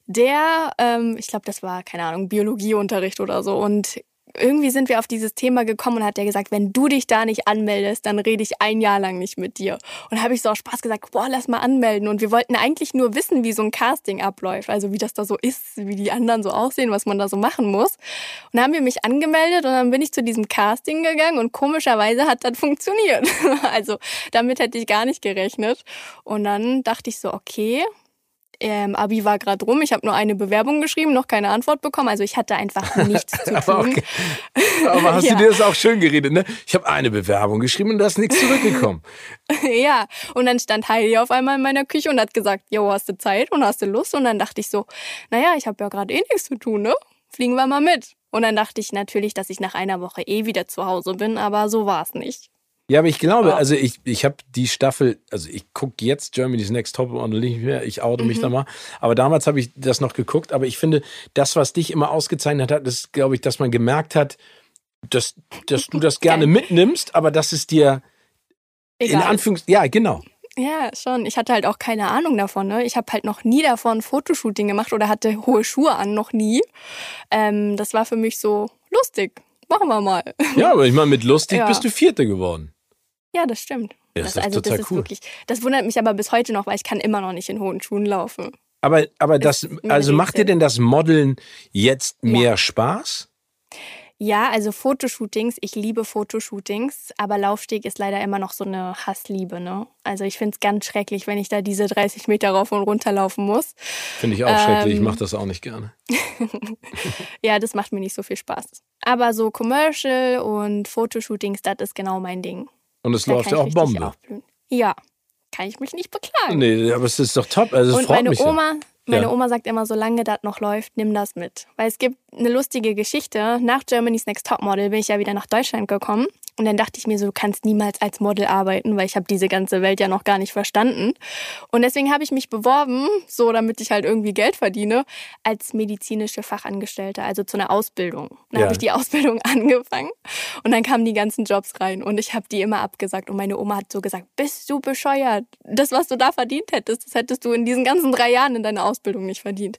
Der, ähm, ich glaube, das war, keine Ahnung, Biologieunterricht oder so. Und irgendwie sind wir auf dieses Thema gekommen und hat der gesagt, wenn du dich da nicht anmeldest, dann rede ich ein Jahr lang nicht mit dir. Und habe ich so aus Spaß gesagt, boah, lass mal anmelden. Und wir wollten eigentlich nur wissen, wie so ein Casting abläuft, also wie das da so ist, wie die anderen so aussehen, was man da so machen muss. Und dann haben wir mich angemeldet und dann bin ich zu diesem Casting gegangen und komischerweise hat das funktioniert. Also damit hätte ich gar nicht gerechnet. Und dann dachte ich so, okay, ähm, Abi war gerade rum, ich habe nur eine Bewerbung geschrieben, noch keine Antwort bekommen. Also ich hatte einfach nichts zu tun. Aber, okay. Aber hast Ja. du dir das auch schön geredet, ne? Ich habe eine Bewerbung geschrieben und da ist nichts zurückgekommen. ja, und dann stand Heidi auf einmal in meiner Küche und hat gesagt, jo, hast du Zeit und hast du Lust? Und dann dachte ich so, naja, ich habe ja gerade eh nichts zu tun, ne? Fliegen wir mal mit. Und dann dachte ich natürlich, dass ich nach einer Woche eh wieder zu Hause bin, aber so war es nicht. Ja, aber ich glaube, also ich, ich habe die Staffel, also ich gucke jetzt Germany's Next Top Model nicht mehr, ich oute Mhm. mich da mal. Aber damals habe ich das noch geguckt. Aber ich finde, das, was dich immer ausgezeichnet hat, ist, glaube ich, dass man gemerkt hat, dass, dass du das gerne mitnimmst, aber dass es dir in Egal. Anführungs... Ja, genau. Ja, schon. Ich hatte halt auch keine Ahnung davon. Ne? Ich habe halt noch nie davon ein Fotoshooting gemacht oder hatte hohe Schuhe an, noch nie. Ähm, das war für mich so lustig. Machen wir mal. Ja, aber ich meine, mit lustig Ja. bist du Vierte geworden. Ja, das stimmt. Ja, das das, ist also total das ist cool. wirklich. Das wundert mich aber bis heute noch, weil ich kann immer noch nicht in hohen Schuhen laufen. Aber, aber das, also macht dir denn das Modeln jetzt Ja. mehr Spaß? Ja, also Fotoshootings, ich liebe Fotoshootings, aber Laufsteg ist leider immer noch so eine Hassliebe, ne? Also ich find's ganz schrecklich, wenn ich da diese 30 Meter rauf und runter laufen muss. Finde ich auch schrecklich. Ich Ähm. mache das auch nicht gerne. Ja, das macht mir nicht so viel Spaß. Aber so Commercial und Fotoshootings, das ist genau mein Ding. Und es Da läuft ja auch Bombe. aufblühen. Ja, kann ich mich nicht beklagen. Nee, aber es ist doch top. Also und meine mich. ja. Oma, meine. Oma sagt immer, solange das noch läuft, nimm das mit. Weil es gibt eine lustige Geschichte. Nach Germany's Next Topmodel bin ich ja wieder nach Deutschland gekommen. Und dann dachte ich mir so, du kannst niemals als Model arbeiten, weil ich habe diese ganze Welt ja noch gar nicht verstanden. Und deswegen habe ich mich beworben, so damit ich halt irgendwie Geld verdiene, als medizinische Fachangestellte, also zu einer Ausbildung. Dann Ja. habe ich die Ausbildung angefangen und dann kamen die ganzen Jobs rein und ich habe die immer abgesagt. Und meine Oma hat so gesagt, bist du bescheuert? Das, was du da verdient hättest, das hättest du in diesen ganzen drei Jahren in deiner Ausbildung nicht verdient.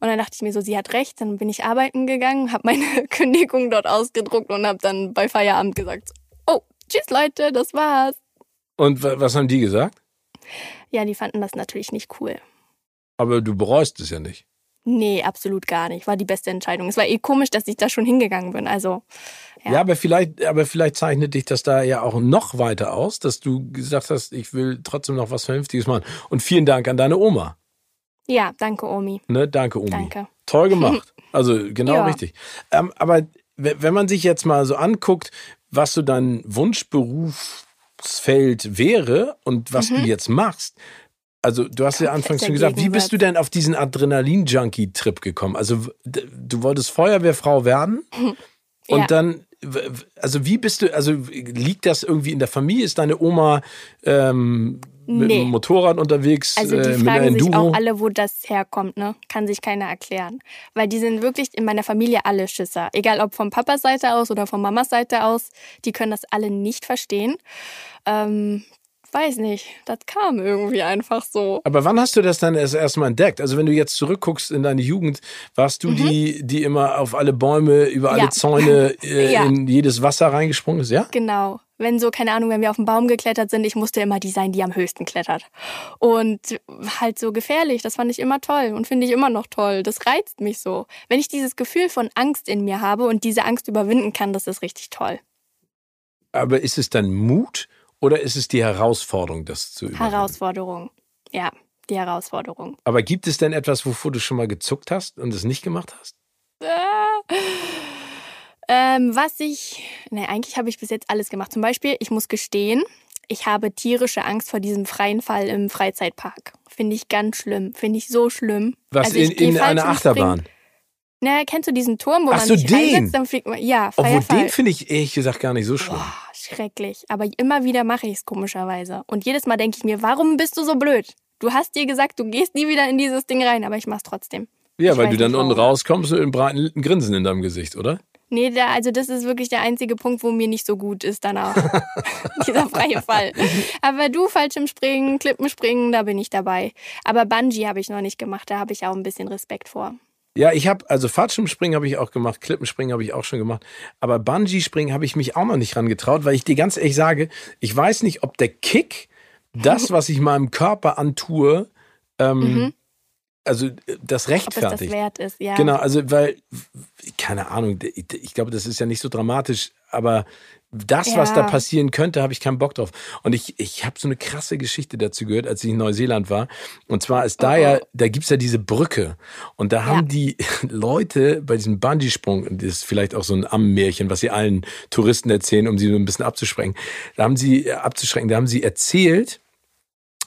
Und dann dachte ich mir so, sie hat recht. Dann bin ich arbeiten gegangen, habe meine Kündigung dort ausgedruckt und habe dann bei Feierabend gesagt, tschüss Leute, das war's. Und wa- was haben die gesagt? Ja, die fanden das natürlich nicht cool. Aber du bereust es ja nicht. Nee, absolut gar nicht. War die beste Entscheidung. Es war eh komisch, dass ich da schon hingegangen bin. Also, Ja. Ja. aber vielleicht, aber vielleicht zeichnet dich das da ja auch noch weiter aus, dass du gesagt hast, ich will trotzdem noch was Vernünftiges machen. Und vielen Dank an deine Oma. ja, danke, Omi. Ne? Danke, Omi. Danke. Toll gemacht. Also genau Ja. richtig. Ähm, aber wenn man sich jetzt mal so anguckt, was so dein Wunschberufsfeld wäre und was du jetzt machst, also du hast ja Komplett anfangs schon gesagt, wie bist du denn auf diesen Adrenalin-Junkie-Trip gekommen? Also du wolltest Feuerwehrfrau werden und Ja. dann, also wie bist du, also liegt das irgendwie in der Familie? Ist deine Oma ähm, mit Nee. dem Motorrad unterwegs, Also die äh, fragen sich auch alle, wo das herkommt, ne? Kann sich keiner erklären. Weil die sind wirklich in meiner Familie alle Schisser. Egal ob von Papas Seite aus oder von Mamas Seite aus, die können das alle nicht verstehen. Ähm, weiß nicht, das kam irgendwie einfach so. Aber wann hast du das dann erst erstmal entdeckt? Also wenn du jetzt zurückguckst in deine Jugend, warst du die, die immer auf alle Bäume, über alle Mhm. Ja. Zäune, äh, Ja. in jedes Wasser reingesprungen ist, ja? Genau. Wenn so, keine Ahnung, wenn wir auf den Baum geklettert sind, ich musste immer die sein, die am höchsten klettert. Und halt so gefährlich, das fand ich immer toll und finde ich immer noch toll. Das reizt mich so. Wenn ich dieses Gefühl von Angst in mir habe und diese Angst überwinden kann, das ist richtig toll. Aber ist es dann Mut oder ist es die Herausforderung, das zu überwinden? Herausforderung. Ja, die Herausforderung. Aber gibt es denn etwas, wovor du schon mal gezuckt hast und es nicht gemacht hast? Äh, ähm, was ich, ne, eigentlich habe ich bis jetzt alles gemacht. Zum Beispiel, ich muss gestehen, ich habe tierische Angst vor diesem freien Fall im Freizeitpark. Finde ich ganz schlimm. Finde ich so schlimm. Was Also in, in einer und Achterbahn? spring- Na, kennst du diesen Turm, wo Ach man so, sich den? reinsetzt, dann fliegt man. Ja, Obwohl, freier Fall. den finde ich ehrlich gesagt gar nicht so schlimm. Boah, schrecklich. Aber immer wieder mache ich es komischerweise. Und jedes Mal denke ich mir, warum bist du so blöd? Du hast dir gesagt, du gehst nie wieder in dieses Ding rein, aber ich mach's trotzdem. Ja, Ich weil du dann unten rauskommst mit einem breiten Grinsen in deinem Gesicht, oder? Nee, da, also das ist wirklich der einzige Punkt, wo mir nicht so gut ist danach. Dieser freie Fall. Aber du, Fallschirmspringen, Klippenspringen, da bin ich dabei. Aber Bungee habe ich noch nicht gemacht, da habe ich auch ein bisschen Respekt vor. Ja, ich habe, also Fallschirmspringen habe ich auch gemacht, Klippenspringen habe ich auch schon gemacht, aber Bungee-Springen habe ich mich auch noch nicht rangetraut, weil ich dir ganz ehrlich sage, ich weiß nicht, ob der Kick, das, was ich meinem Körper antue, ähm, Mhm. Also äh, das Ob es das rechtfertigt. wert ist, ja. Genau, also weil, keine Ahnung, ich, glaube, das ist ja nicht so dramatisch, aber das, was da Ja. passieren könnte, habe ich keinen Bock drauf. Und ich, ich habe so eine krasse Geschichte dazu gehört, als ich in Neuseeland war. Und zwar ist da Oh, ja, oh. da gibt's ja diese Brücke. Und da haben Ja. die Leute bei diesem Bungee-Sprung, das ist vielleicht auch so ein Ammenmärchen, was sie allen Touristen erzählen, um sie so ein bisschen abzuschrecken, da haben sie, äh, abzuschrecken, da haben sie erzählt,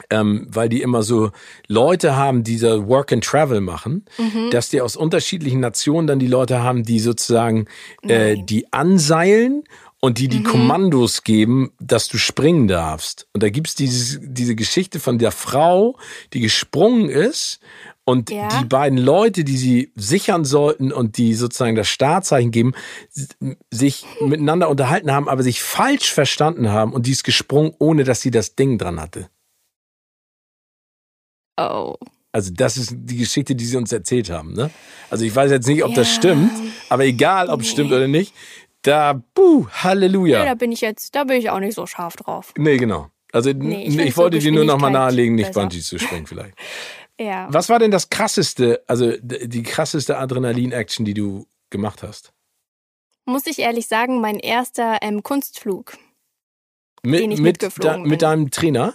ähm, weil die immer so Leute haben, die so Work and Travel machen, Mhm. dass die aus unterschiedlichen Nationen dann die Leute haben, die sozusagen äh, Nein. die anseilen und die die Mhm. Kommandos geben, dass du springen darfst. Und da gibt's dieses, diese Geschichte von der Frau, die gesprungen ist und Ja. die beiden Leute, die sie sichern sollten und die sozusagen das Startzeichen geben, sich miteinander unterhalten haben, aber sich falsch verstanden haben und die ist gesprungen, ohne dass sie das Ding dran hatte. Oh. Also das ist die Geschichte, die sie uns erzählt haben. Ne? Also ich weiß jetzt nicht, ob das Ja. stimmt, aber egal, ob es Nee. stimmt oder nicht, da, buh, Ja, Halleluja. da bin ich jetzt, da bin ich auch nicht so scharf drauf. Nee, genau. Also Nee, ich ich, wollte so dir nur noch mal Geschwindigkeit nahelegen, nicht besser. Bungee zu springen vielleicht. Ja. Was war denn das krasseste, also die krasseste Adrenalin-Action, die du gemacht hast? Muss ich ehrlich sagen, mein erster ähm, Kunstflug. Mit, mit, mitgeflogen da, mit deinem Trainer?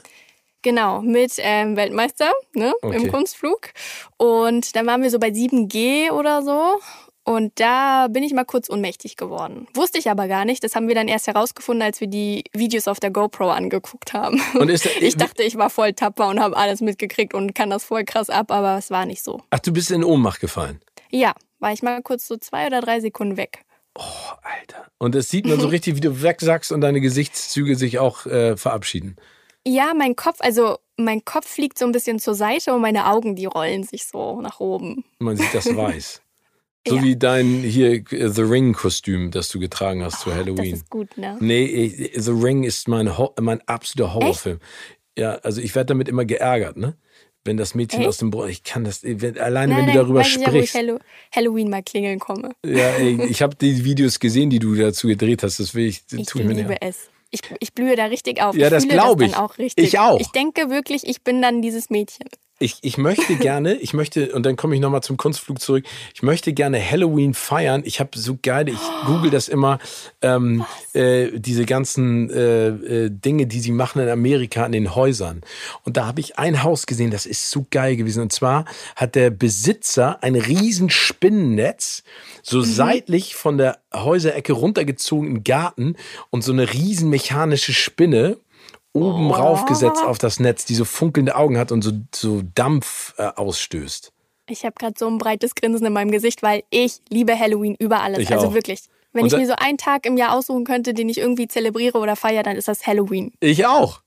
Genau, mit ähm, Weltmeister ne, Okay. im Kunstflug. Und dann waren wir so bei 7G oder so. Und da bin ich mal kurz ohnmächtig geworden. Wusste ich aber gar nicht. Das haben wir dann erst herausgefunden, als wir die Videos auf der GoPro angeguckt haben. Und ist, Ich dachte, ich war voll tapfer und habe alles mitgekriegt und kann das voll krass ab, aber es war nicht so. Ach, du bist in Ohnmacht gefallen. Ja, war ich mal kurz so zwei oder drei Sekunden weg. Oh, Alter. Und das sieht man so richtig, wie du wegsackst und deine Gesichtszüge sich auch äh, verabschieden. Ja, mein Kopf, also mein Kopf fliegt so ein bisschen zur Seite und meine Augen, die rollen sich so nach oben. Man sieht das weiß. So Ja. wie dein hier äh, The Ring-Kostüm, das du getragen hast zu Das Halloween. ist gut, ne? Nee, ich, The Ring ist mein, Ho mein absoluter Horrorfilm. Ja, also ich werde damit immer geärgert, ne? Wenn das Mädchen Echt? aus dem Brunnen, ich kann das, wenn, alleine Nein, wenn du darüber weiß ich ja, wo ich sprichst. Hallo Halloween mal klingeln komme. Ja, ey, ich habe die Videos gesehen, die du dazu gedreht hast, das will ich, Ich tue ich mir nicht liebe an. es. Ich, ich blühe da richtig auf. Ja, ich das fühle glaub das ich. dann auch richtig. Ich auch. Ich denke wirklich, ich bin dann dieses Mädchen. Ich, ich möchte gerne, ich möchte, und dann komme ich nochmal zum Kunstflug zurück, ich möchte gerne Halloween feiern. Ich habe so geil, ich google das immer, ähm, äh, diese ganzen äh, äh, Dinge, die sie machen in Amerika in den Häusern. Und da habe ich ein Haus gesehen, das ist so geil gewesen. Und zwar hat der Besitzer ein riesen Spinnennetz, so Mhm. seitlich von der Häuserecke runtergezogen im Garten und so eine riesen mechanische Spinne oben Oh. raufgesetzt auf das Netz, die so funkelnde Augen hat und so, so Dampf äh, ausstößt. Ich habe gerade so ein breites Grinsen in meinem Gesicht, weil ich liebe Halloween über alles. Ich also auch. wirklich. Wenn Und ich mir so einen Tag im Jahr aussuchen könnte, den ich irgendwie zelebriere oder feiere, dann ist das Halloween. Ich auch.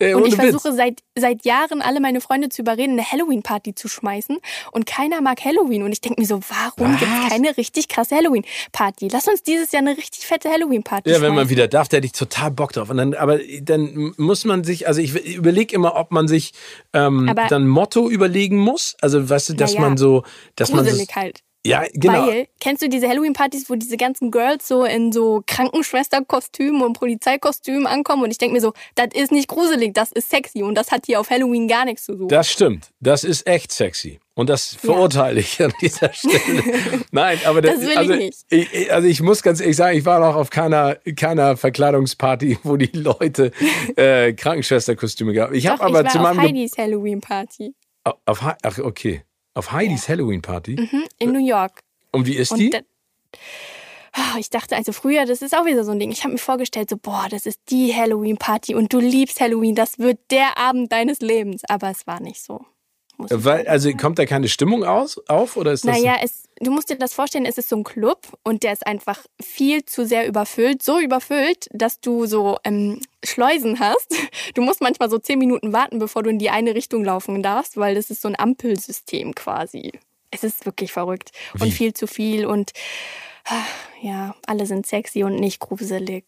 Äh, Und ich Witz. versuche seit, seit Jahren alle meine Freunde zu überreden, eine Halloween-Party zu schmeißen. Und keiner mag Halloween. Und ich denke mir so, warum gibt es keine richtig krasse Halloween-Party? Lass uns dieses Jahr eine richtig fette Halloween-Party Ja, schmeißen. wenn man wieder darf, da hätte ich total Bock drauf. Und dann, aber dann muss man sich, also ich überlege immer, ob man sich ähm, Aber- dann Motto überlegen muss. Also weißt du, dass Naja, man so, dass man so, halt. Ja genau. Weil, kennst du diese Halloween-Partys, wo diese ganzen Girls so in so Krankenschwesterkostümen und Polizeikostümen ankommen? Und ich denke mir so, das ist nicht gruselig, das ist sexy. Und das hat hier auf Halloween gar nichts zu suchen. Das stimmt. Das ist echt sexy. Und das verurteile ich an dieser Stelle. Nein, aber Das will ich also, nicht. Ich, ich- also ich muss ganz ehrlich sagen, ich war noch auf keiner, keiner Verkleidungsparty, wo die Leute äh, Krankenschwesterkostüme gaben. Ich habe aber ich zu war auf meinem Ge- Heidis Halloween-Party Auf, auf, Hei- ach, okay. Auf Heidis Halloween-Party. mhm, in New York. Und wie ist Und die? Ah, ich dachte, also früher, das ist auch wieder so ein Ding. Ich habe mir vorgestellt, so, boah, das ist die Halloween-Party und du liebst Halloween, das wird der Abend deines Lebens. Aber es war nicht so. Weil, also kommt da keine Stimmung aus, auf oder ist das? Naja, es, du musst dir das vorstellen, es ist so ein Club und der ist einfach viel zu sehr überfüllt. So überfüllt, dass du so ähm, Schleusen hast. Du musst manchmal so zehn Minuten warten, bevor du in die eine Richtung laufen darfst, weil das ist so ein Ampelsystem quasi. Es ist wirklich verrückt Wie? und viel zu viel und ah, ja, alle sind sexy und nicht gruselig.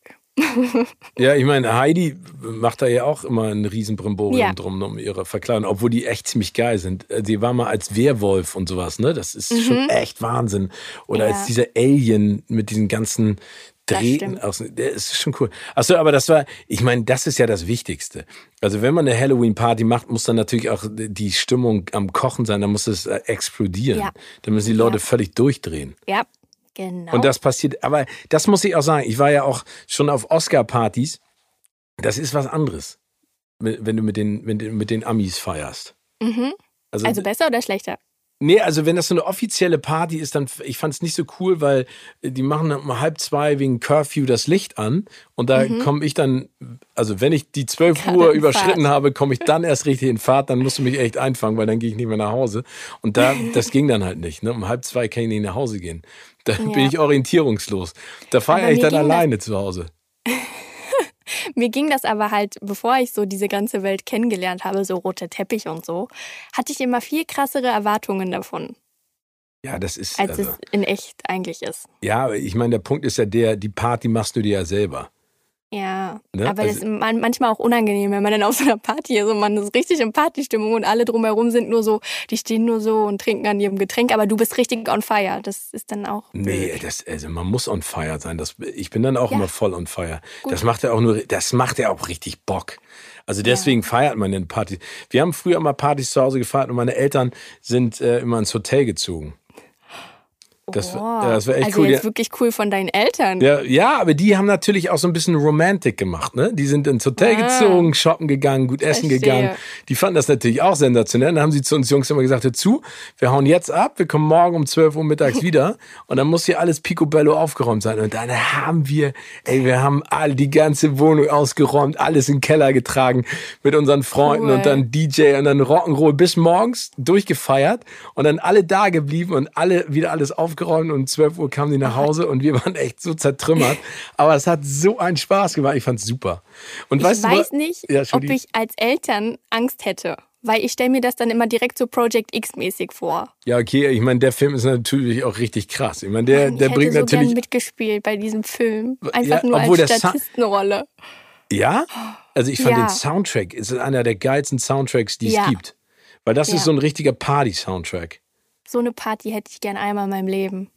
Ja, ich meine, Heidi macht da ja auch immer ein Riesenbrimborium Ja. drum um ihre Verkleidung, obwohl die echt ziemlich geil sind. Äh, Sie war mal als Werwolf und sowas, ne? Das ist schon echt Wahnsinn. Oder Mhm. Ja. als dieser Alien mit diesen ganzen Das Drähten aus. Der ist schon cool. Achso, aber das war, ich meine, das ist ja das Wichtigste. Also wenn man eine Halloween-Party macht, muss dann natürlich auch die Stimmung am Kochen sein, dann muss es äh, explodieren. Ja. Dann müssen die Leute Ja. völlig durchdrehen. Ja, genau. Und das passiert, aber das muss ich auch sagen. Ich war ja auch schon auf Oscar-Partys. Das ist was anderes, wenn du mit den, mit den Amis feierst. mhm. Also, Also besser oder schlechter? nee, also wenn das so eine offizielle Party ist, dann ich fand es nicht so cool, weil die machen dann um halb zwei wegen Curfew das Licht an und da komme ich dann, also wenn ich die 12 Mhm. Gerade Uhr überschritten Fahrt. habe, komme ich dann erst richtig in Fahrt, dann musst du mich echt einfangen, weil dann gehe ich nicht mehr nach Hause. Und da, das ging dann halt nicht. Ne? Um halb zwei kann ich nicht nach Hause gehen. Da bin Ja. ich orientierungslos. Da feiere ich dann alleine zu Hause. Mir ging das aber halt, bevor ich so diese ganze Welt kennengelernt habe, so rote Teppich und so, hatte ich immer viel krassere Erwartungen davon, Ja, das ist. als Also, es in echt eigentlich ist. ja, ich meine, der Punkt ist ja der, die Party machst du dir ja selber. Ja, Ne? aber Also- das ist man- manchmal auch unangenehm, wenn man dann auf so einer Party ist und man ist richtig in Partystimmung und alle drumherum sind nur so, die stehen nur so und trinken an ihrem Getränk, aber du bist richtig on fire. Das ist dann auch. Nee, das, also man muss on fire sein. Das, ich bin dann auch Ja. immer voll on fire. Gut. Das macht ja auch nur, das macht ja auch richtig Bock. Also deswegen feiert man den Party. Wir haben früher immer Partys zu Hause gefeiert und meine Eltern sind äh, immer ins Hotel gezogen. Das, oh, das war echt also cool. jetzt wirklich cool von deinen Eltern. Ja, ja, aber die haben natürlich auch so ein bisschen Romantic gemacht, ne? Die sind ins Hotel Ah. gezogen, shoppen gegangen, gut essen Verstehe. gegangen. Die fanden das natürlich auch sensationell. Dann haben sie zu uns Jungs immer gesagt, hör zu, wir hauen jetzt ab, wir kommen morgen um 12 Uhr mittags wieder und dann muss hier alles picobello aufgeräumt sein. Und dann haben wir, ey, wir haben all die ganze Wohnung ausgeräumt, alles in den Keller getragen mit unseren Freunden Cool. und dann DJ und dann Rock'n'Roll bis morgens durchgefeiert und dann alle da geblieben und alle wieder alles aufgeräumt und um 12 Uhr kamen die nach Hause und wir waren echt so zertrümmert. Aber es hat so einen Spaß gemacht. Ich fand's super. Und Ich weißt du, weiß wa- nicht, Ja, ob ich als Eltern Angst hätte. Weil ich stelle mir das dann immer direkt so Project X-mäßig vor. Ja, okay, ich meine, der Film ist natürlich auch richtig krass. Ich meine, der, ich der hätte bringt so gern natürlich. mitgespielt bei diesem Film. Einfach Ja, nur als Statistenrolle. Ja? Also ich fand Ja. den Soundtrack, ist einer der geilsten Soundtracks, die es Ja. gibt. Weil das ist so ein richtiger Party-Soundtrack. So eine Party hätte ich gern einmal in meinem Leben.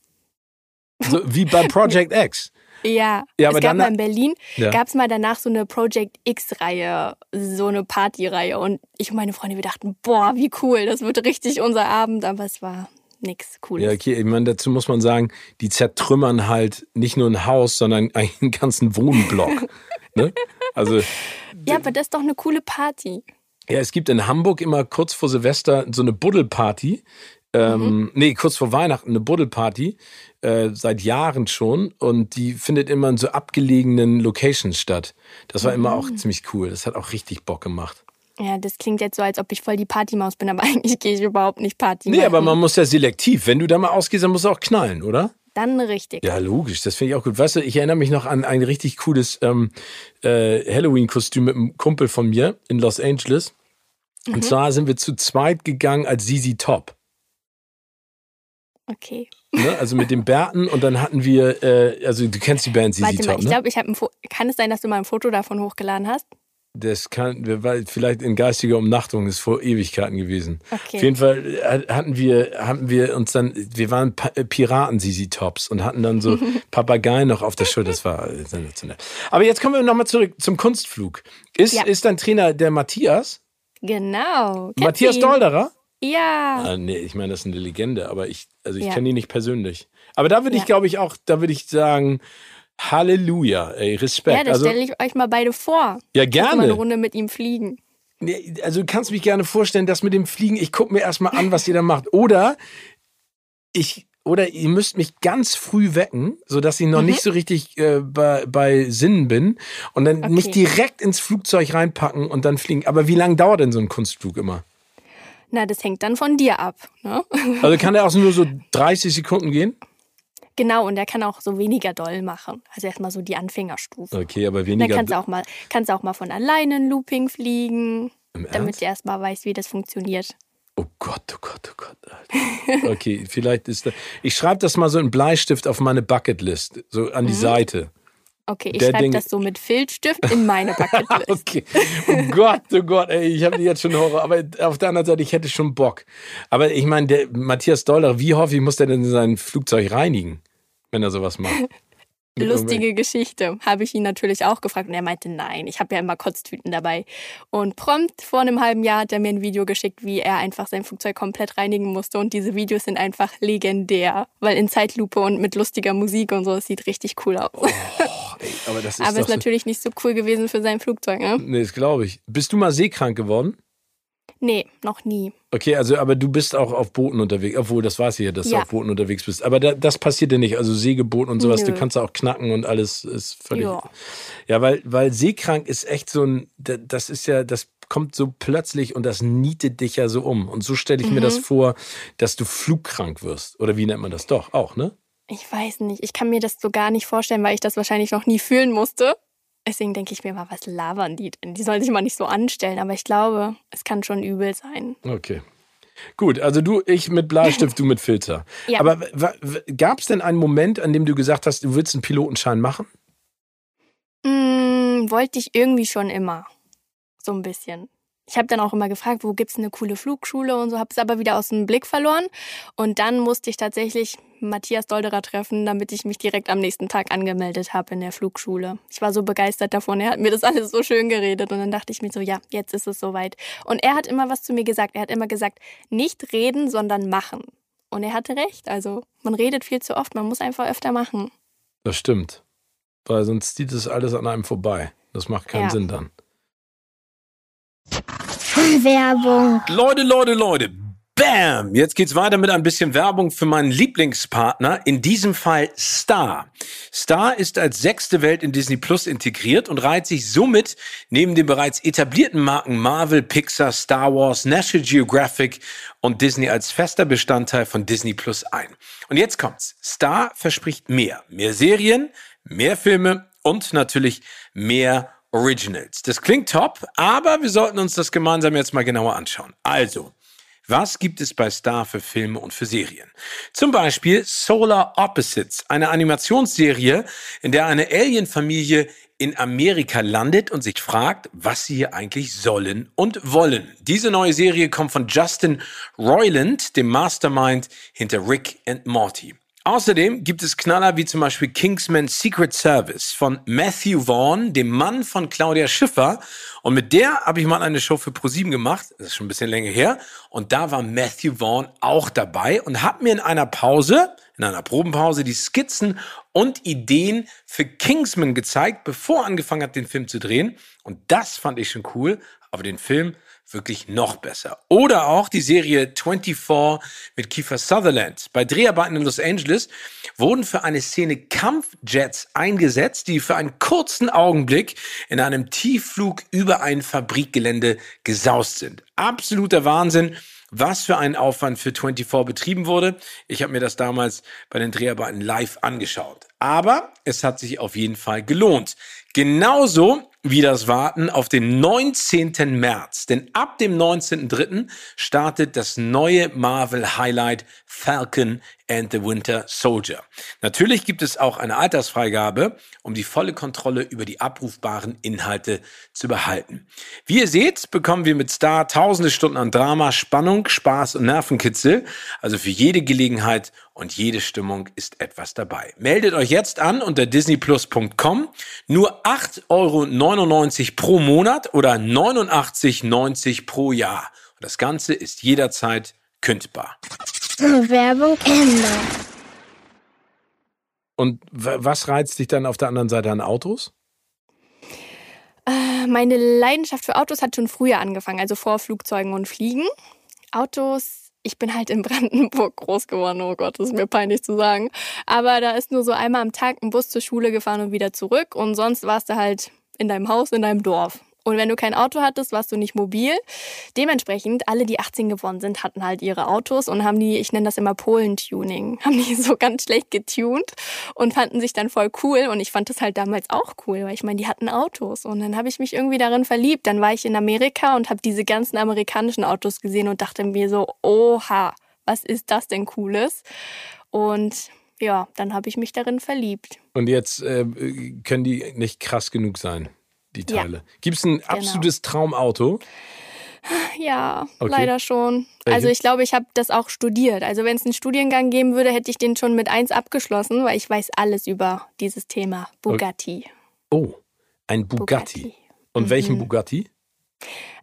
So wie bei Project X. Ja, Ja, aber es gab mal in Berlin, Ja. gab es mal danach so eine Project X-Reihe, so eine Partyreihe. Und ich und meine Freunde, wir dachten, boah, wie cool, das wird richtig unser Abend. Aber es war nix Cooles. Ja, okay, ich meine, dazu muss man sagen, die zertrümmern halt nicht nur ein Haus, sondern einen ganzen Wohnblock. ne? Also, Ja, aber das ist doch eine coole Party. ja, es gibt in Hamburg immer kurz vor Silvester so eine Buddelparty. Ähm, Nee, kurz vor Weihnachten eine Buddelparty, äh, seit Jahren schon. Und die findet immer in so abgelegenen Locations statt. Das war immer auch ziemlich cool. Das hat auch richtig Bock gemacht. Ja, das klingt jetzt so, als ob ich voll die Partymaus bin, aber eigentlich gehe ich überhaupt nicht Party Nee, machen. aber man muss ja selektiv. Wenn du da mal ausgehst, dann musst du auch knallen, oder? Dann richtig. Ja, logisch, das finde ich auch gut. Weißt du, ich erinnere mich noch an ein richtig cooles ähm, äh, Halloween-Kostüm mit einem Kumpel von mir in Los Angeles. Und zwar sind wir zu zweit gegangen als Sisi Top. Okay. Ne? Also mit dem Bärten und dann hatten wir, äh, also du kennst die Band Sisi Warte mal, Top, ich ne? glaube, ich habe ein Fo Kann es sein, dass du mal ein Foto davon hochgeladen hast? Das kann, wir war vielleicht in geistiger Umnachtung, ist vor Ewigkeiten gewesen. Okay. Auf jeden Fall äh, hatten wir, hatten wir uns dann, wir waren Pa- äh, Piraten Sisi Tops und hatten dann so Papageien noch auf der Schulter. Das war sensationell. Aber jetzt kommen wir nochmal zurück zum Kunstflug. Ist, Ja. ist dein Trainer der Matthias? Genau. Matthias? Dolderer? Ja. Ah, nee, ich meine, das ist eine Legende, aber ich, also ich Ja. kenne ihn nicht persönlich. Aber da würde ich, Ja. glaube ich, auch, da würde ich sagen, Halleluja, ey, Respekt. Ja, das also, stelle ich euch mal beide vor. ja, Mal eine gerne. Runde mit ihm fliegen. Nee, Also du kannst mich gerne vorstellen, das mit dem Fliegen, ich gucke mir erstmal an, was ihr da macht. Oder ich, oder ihr müsst mich ganz früh wecken, sodass ich noch Mhm. nicht so richtig äh, bei, bei Sinnen bin und dann Okay. mich direkt ins Flugzeug reinpacken und dann fliegen. Aber wie lange dauert denn so ein Kunstflug immer? Na, das hängt dann von dir ab. Ne? Also kann der auch nur so 30 Sekunden gehen? Genau, und er kann auch so weniger doll machen. Also erstmal so die Anfängerstufe. Okay, aber Dann weniger. kannst du auch mal, kannst auch mal von alleine ein Looping fliegen, Im damit du erstmal weißt, wie das funktioniert. Oh Gott, oh Gott, oh Gott. Alter. Okay, vielleicht ist das. Ich schreibe das mal so in Bleistift auf meine Bucketlist, so an die mhm. Seite. Okay, ich schreibe das so mit Filzstift in meine Bucketlist. okay. Oh Gott, oh Gott, ey, ich habe jetzt schon Horror. Aber auf der anderen Seite, ich hätte schon Bock. Aber ich meine, der Matthias Dollar, wie häufig muss der denn sein Flugzeug reinigen, wenn er sowas macht? lustige Geschichte. Habe ich ihn natürlich auch gefragt und er meinte, nein, ich habe ja immer Kotztüten dabei. Und prompt vor einem halben Jahr hat er mir ein Video geschickt, wie er einfach sein Flugzeug komplett reinigen musste. Und diese Videos sind einfach legendär, weil in Zeitlupe und mit lustiger Musik und so, es sieht richtig cool aus. Oh, ey, aber das ist, aber ist natürlich nicht so cool gewesen für sein Flugzeug, ne? Nee, das glaube ich. Bist du mal seekrank geworden? Nee, noch nie. Okay, also aber du bist auch auf Booten unterwegs, obwohl das weiß ich ja, dass ja. du auf Booten unterwegs bist. Aber da, das passiert dir nicht, also Segelbooten und sowas, Nö. du kannst auch knacken und alles ist völlig. Ja, ja weil, weil seekrank ist echt so ein, das ist ja, das kommt so plötzlich und das nietet dich ja so um. Und so stelle ich mhm. mir das mhm. vor, dass du flugkrank wirst. Oder wie nennt man das doch? Auch, ne? Ich weiß nicht. Ich kann mir das so gar nicht vorstellen, weil ich das wahrscheinlich noch nie fühlen musste. Deswegen denke ich mir mal, was labern die denn? Die sollen sich mal nicht so anstellen, aber ich glaube, es kann schon übel sein. Okay. Gut, also du, ich mit Bleistift, du mit Filter. Ja. Aber gab es denn einen Moment, an dem du gesagt hast, du willst einen Pilotenschein machen? Mm, wollte ich irgendwie schon immer. So ein bisschen ich habe dann auch immer gefragt, wo gibt's eine coole Flugschule und so, habe es aber wieder aus dem Blick verloren. Und dann musste ich tatsächlich Matthias Dolderer treffen, damit ich mich direkt am nächsten Tag angemeldet habe in der Flugschule. Ich war so begeistert davon. Er hat mir das alles so schön geredet und dann dachte ich mir so, ja, jetzt ist es soweit. Und er hat immer was zu mir gesagt. Er hat immer gesagt, nicht reden, sondern machen. Und er hatte recht. Also man redet viel zu oft, man muss einfach öfter machen. Das stimmt. Weil sonst zieht es alles an einem vorbei. Das macht keinen ja. Sinn dann. Werbung. Leute, Leute, Leute. Bam! Jetzt geht's weiter mit ein bisschen Werbung für meinen Lieblingspartner, in diesem Fall Star. Star ist als sechste Welt in Disney Plus integriert und reiht sich somit neben den bereits etablierten Marken Marvel, Pixar, Star Wars, National Geographic und Disney als fester Bestandteil von Disney Plus ein. Und jetzt kommt's. Star verspricht mehr. Mehr Serien, mehr Filme und natürlich mehr Originals. Das klingt top, aber wir sollten uns das gemeinsam jetzt mal genauer anschauen. Also, was gibt es bei Star für Filme und für Serien? Zum Beispiel Solar Opposites, eine Animationsserie, in der eine Alien-Familie in Amerika landet und sich fragt, was sie hier eigentlich sollen und wollen. Diese neue Serie kommt von Justin Roiland, dem Mastermind hinter Rick and Morty. Außerdem gibt es Knaller wie zum Beispiel Kingsman Secret Service von Matthew Vaughn, dem Mann von Claudia Schiffer. Und mit der habe ich mal eine Show für ProSieben gemacht. Das ist schon ein bisschen länger her. Und da war Matthew Vaughn auch dabei und hat mir in einer Pause, in einer Probenpause, die Skizzen und Ideen für Kingsman gezeigt, bevor er angefangen hat, den Film zu drehen. Und das fand ich schon cool. Aber den Film wirklich noch besser. Oder auch die Serie 24 mit Kiefer Sutherland. Bei Dreharbeiten in Los Angeles wurden für eine Szene Kampfjets eingesetzt, die für einen kurzen Augenblick in einem Tiefflug über ein Fabrikgelände gesaust sind. Absoluter Wahnsinn was für ein Aufwand für 24 betrieben wurde. Ich habe mir das damals bei den Dreharbeiten live angeschaut. Aber es hat sich auf jeden Fall gelohnt. Genauso wie das Warten auf den 19. März. Denn ab dem 19.3. startet das neue Marvel Highlight Falcon and the Winter Soldier. Natürlich gibt es auch eine Altersfreigabe, um die volle Kontrolle über die abrufbaren Inhalte zu behalten. Wie ihr seht, bekommen wir mit Star tausende Stunden an Drama, Spannung, Spaß und Nervenkitzel. Also für jede Gelegenheit und jede Stimmung ist etwas dabei. Meldet euch jetzt an unter disneyplus.com. Nur 8,99 Euro pro Monat oder 89,90 pro Jahr. Und das Ganze ist jederzeit kündbar. Werbung Ende. Und was reizt dich dann auf der anderen Seite an Autos? Äh, meine Leidenschaft für Autos hat schon früher angefangen, also vor Flugzeugen und Fliegen. Autos, ich bin halt in Brandenburg groß geworden, oh Gott, das ist mir peinlich zu sagen. Aber da ist nur so einmal am Tag ein Bus zur Schule gefahren und wieder zurück und sonst warst du halt in deinem Haus, in deinem Dorf. Und wenn du kein Auto hattest, warst du nicht mobil. Dementsprechend, alle, die 18 geworden sind, hatten halt ihre Autos und haben die, ich nenne das immer Polen-Tuning, haben die so ganz schlecht getuned und fanden sich dann voll cool. Und ich fand das halt damals auch cool, weil ich meine, die hatten Autos. Und dann habe ich mich irgendwie darin verliebt. Dann war ich in Amerika und habe diese ganzen amerikanischen Autos gesehen und dachte mir so, oha, was ist das denn Cooles? Und ja, dann habe ich mich darin verliebt. Und jetzt äh, können die nicht krass genug sein, die Teile. Ja. Gibt es ein genau. absolutes Traumauto? Ja, okay. leider schon. Also ich glaube, ich habe das auch studiert. Also wenn es einen Studiengang geben würde, hätte ich den schon mit eins abgeschlossen, weil ich weiß alles über dieses Thema Bugatti. Oh, ein Bugatti. Bugatti. Und mhm. welchen Bugatti?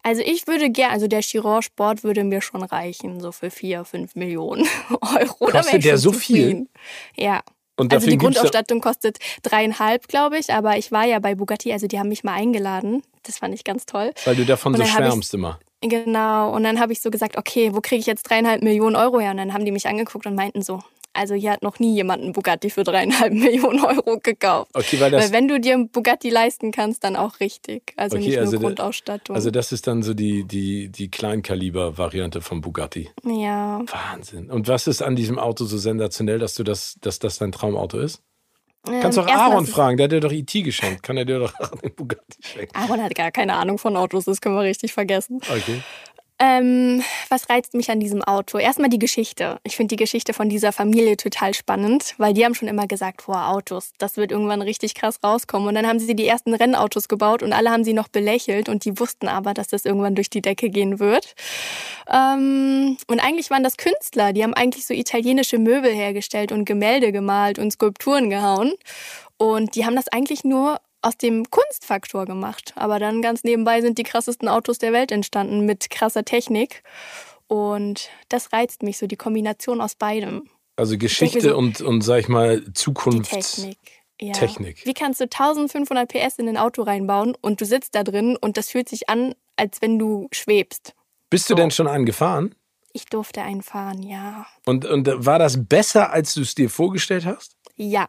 Also ich würde gerne, also der Chiron Sport würde mir schon reichen, so für vier, fünf Millionen Euro. Kostet der so viel? Ja. Und also die Grundausstattung kostet dreieinhalb, glaube ich, aber ich war ja bei Bugatti, also die haben mich mal eingeladen. Das fand ich ganz toll. Weil du davon so schwärmst immer. Genau. Und dann habe ich so gesagt, okay, wo kriege ich jetzt dreieinhalb Millionen Euro her? Und dann haben die mich angeguckt und meinten so, also hier hat noch nie jemand einen Bugatti für dreieinhalb Millionen Euro gekauft. Okay, weil, weil wenn du dir einen Bugatti leisten kannst, dann auch richtig. Also okay, nicht nur also Grundausstattung. also das ist dann so die, die, die Kleinkaliber-Variante vom Bugatti. Ja. Wahnsinn. Und was ist an diesem Auto so sensationell, dass du das, dass das dein Traumauto ist? Kannst ähm, auch Aaron fragen, der hat dir doch IT e geschenkt. Kann er dir doch den Bugatti schenken? Aaron hat gar keine Ahnung von Autos, das können wir richtig vergessen. Okay. Ähm, was reizt mich an diesem Auto? Erstmal die Geschichte. Ich finde die Geschichte von dieser Familie total spannend, weil die haben schon immer gesagt, boah, Autos, das wird irgendwann richtig krass rauskommen. Und dann haben sie die ersten Rennautos gebaut und alle haben sie noch belächelt und die wussten aber, dass das irgendwann durch die Decke gehen wird. Ähm, und eigentlich waren das Künstler, die haben eigentlich so italienische Möbel hergestellt und Gemälde gemalt und Skulpturen gehauen. Und die haben das eigentlich nur aus dem Kunstfaktor gemacht. Aber dann ganz nebenbei sind die krassesten Autos der Welt entstanden mit krasser Technik. Und das reizt mich so, die Kombination aus beidem. Also Geschichte so, und, und, sag ich mal, Zukunftstechnik. Ja. Technik. Wie kannst du 1500 PS in ein Auto reinbauen und du sitzt da drin und das fühlt sich an, als wenn du schwebst? Bist du denn schon angefahren? Ich durfte einen fahren, ja. Und, und war das besser, als du es dir vorgestellt hast? Ja.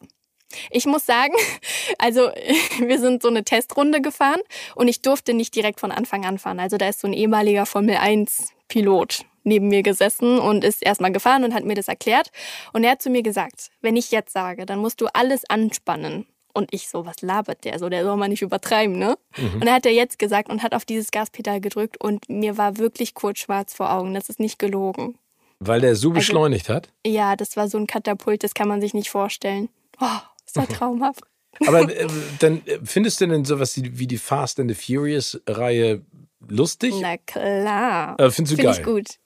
Ich muss sagen, also wir sind so eine Testrunde gefahren und ich durfte nicht direkt von Anfang an fahren. Also da ist so ein ehemaliger Formel 1 Pilot neben mir gesessen und ist erstmal gefahren und hat mir das erklärt. Und er hat zu mir gesagt, wenn ich jetzt sage, dann musst du alles anspannen. Und ich so, was labert der so? Der soll mal nicht übertreiben, ne? Mhm. Und er hat er jetzt gesagt und hat auf dieses Gaspedal gedrückt und mir war wirklich kurz schwarz vor Augen. Das ist nicht gelogen. Weil der so also beschleunigt also, hat? Ja, das war so ein Katapult, das kann man sich nicht vorstellen. Oh, ist ja traumhaft. Aber äh, dann äh, findest du denn sowas wie die Fast and the Furious Reihe lustig? Na klar. Äh, findest du Find geil? ich gut.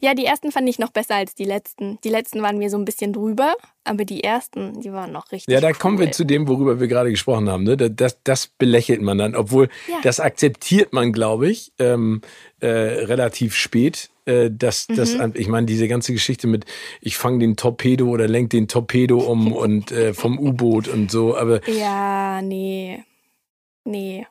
Ja, die ersten fand ich noch besser als die letzten. Die letzten waren mir so ein bisschen drüber, aber die ersten, die waren noch richtig. Ja, da cool. kommen wir zu dem, worüber wir gerade gesprochen haben. Ne? Das, das belächelt man dann, obwohl ja. das akzeptiert man, glaube ich, ähm, äh, relativ spät. Äh, dass, mhm. das, ich meine, diese ganze Geschichte mit, ich fange den Torpedo oder lenk den Torpedo um und äh, vom U-Boot und so, aber. Ja, nee. Nee.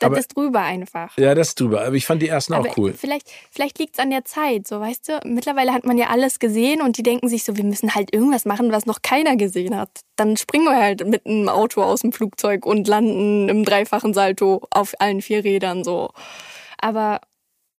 Das aber, ist drüber einfach. Ja, das ist drüber. Aber ich fand die ersten aber auch cool. Vielleicht, vielleicht liegt es an der Zeit, so weißt du. Mittlerweile hat man ja alles gesehen und die denken sich so, wir müssen halt irgendwas machen, was noch keiner gesehen hat. Dann springen wir halt mit einem Auto aus dem Flugzeug und landen im dreifachen Salto auf allen vier Rädern so. Aber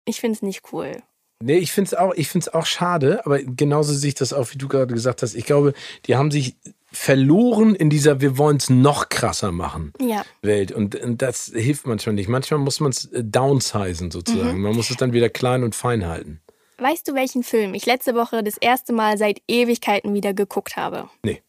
ich finde es nicht cool. Nee, ich finde es auch, auch schade, aber genauso sehe ich das auch, wie du gerade gesagt hast. Ich glaube, die haben sich verloren in dieser wir wollen es noch krasser machen ja. Welt. Und, und, das hilft manchmal nicht. Manchmal muss man es äh, downsizen sozusagen. Mhm. Man muss es dann wieder klein und fein halten. Weißt du, welchen Film ich letzte Woche das erste Mal seit Ewigkeiten wieder geguckt habe? Nee.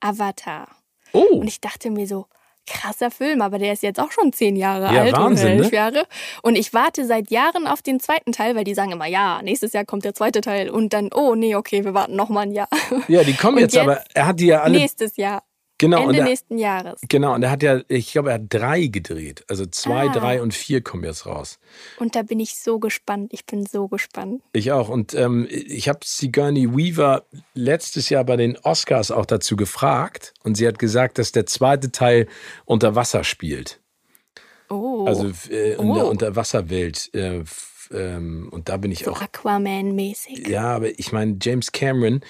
Avatar. Oh. Und ich dachte mir so, krasser Film, aber der ist jetzt auch schon zehn Jahre ja, alt Wahnsinn, oder elf ne? Jahre. Und ich warte seit Jahren auf den zweiten Teil, weil die sagen immer, ja, nächstes Jahr kommt der zweite Teil. Und dann, oh nee, okay, wir warten noch mal ein Jahr. Ja, die kommen jetzt, jetzt, aber er hat die ja alle. Nächstes Jahr. Genau, Ende er, nächsten Jahres. Genau, und er hat ja, ich glaube, er hat drei gedreht. Also zwei, ah. drei und vier kommen jetzt raus. Und da bin ich so gespannt. Ich bin so gespannt. Ich auch. Und ähm, ich habe Sigourney Weaver letztes Jahr bei den Oscars auch dazu gefragt. Und sie hat gesagt, dass der zweite Teil unter Wasser spielt. Oh. Also äh, in oh. der Unterwasserwelt. Äh, ähm, und da bin ich so auch. Aquaman-mäßig. Ja, aber ich meine, James Cameron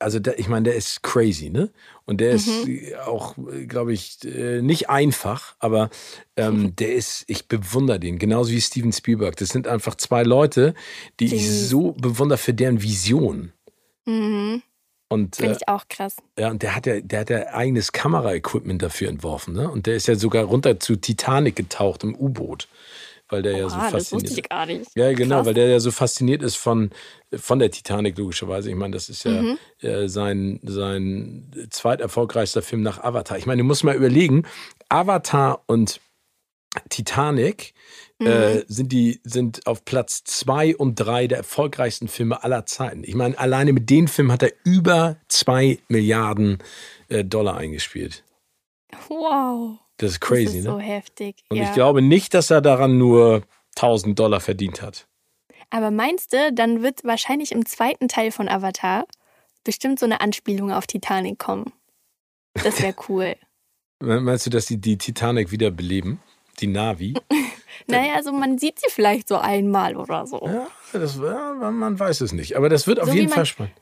also der, ich meine, der ist crazy, ne? Und der ist Mhm. äh, auch, glaube ich, äh, nicht einfach, aber ähm, der ist, ich bewundere den, genauso wie Steven Spielberg. Das sind einfach zwei Leute, die ich Die- so bewundere für deren Vision. Mhm. Und, Finde äh, ich auch krass. ja, und der hat ja, der hat ja eigenes Kameraequipment dafür entworfen, ne? Und der ist ja sogar runter zu Titanic getaucht im U-Boot, weil der ja so fasziniert. ich gar nicht. Ja, genau, Krass. weil der ja so fasziniert ist von, von der Titanic, logischerweise. Ich meine, das ist ja Mhm. äh, sein, sein zweiterfolgreichster Film nach Avatar. Ich meine, du musst mal überlegen, Avatar und Titanic Mhm. äh, sind, die, sind auf Platz zwei und drei der erfolgreichsten Filme aller Zeiten. Ich meine, alleine mit den Filmen hat er über zwei Milliarden äh, Dollar eingespielt. Wow. Das ist Das crazy, ist ne? so heftig. Und ja. ich glaube nicht, dass er daran nur 1000 Dollar verdient hat. Aber meinst du, dann wird wahrscheinlich im zweiten Teil von Avatar bestimmt so eine Anspielung auf Titanic kommen? Das wäre cool. Meinst du, dass die die Titanic wieder beleben? Die Navi? naja, also man sieht sie vielleicht so einmal oder so. Ja, das, ja, man weiß es nicht. Aber das wird auf So wie jeden man- Fall spannend.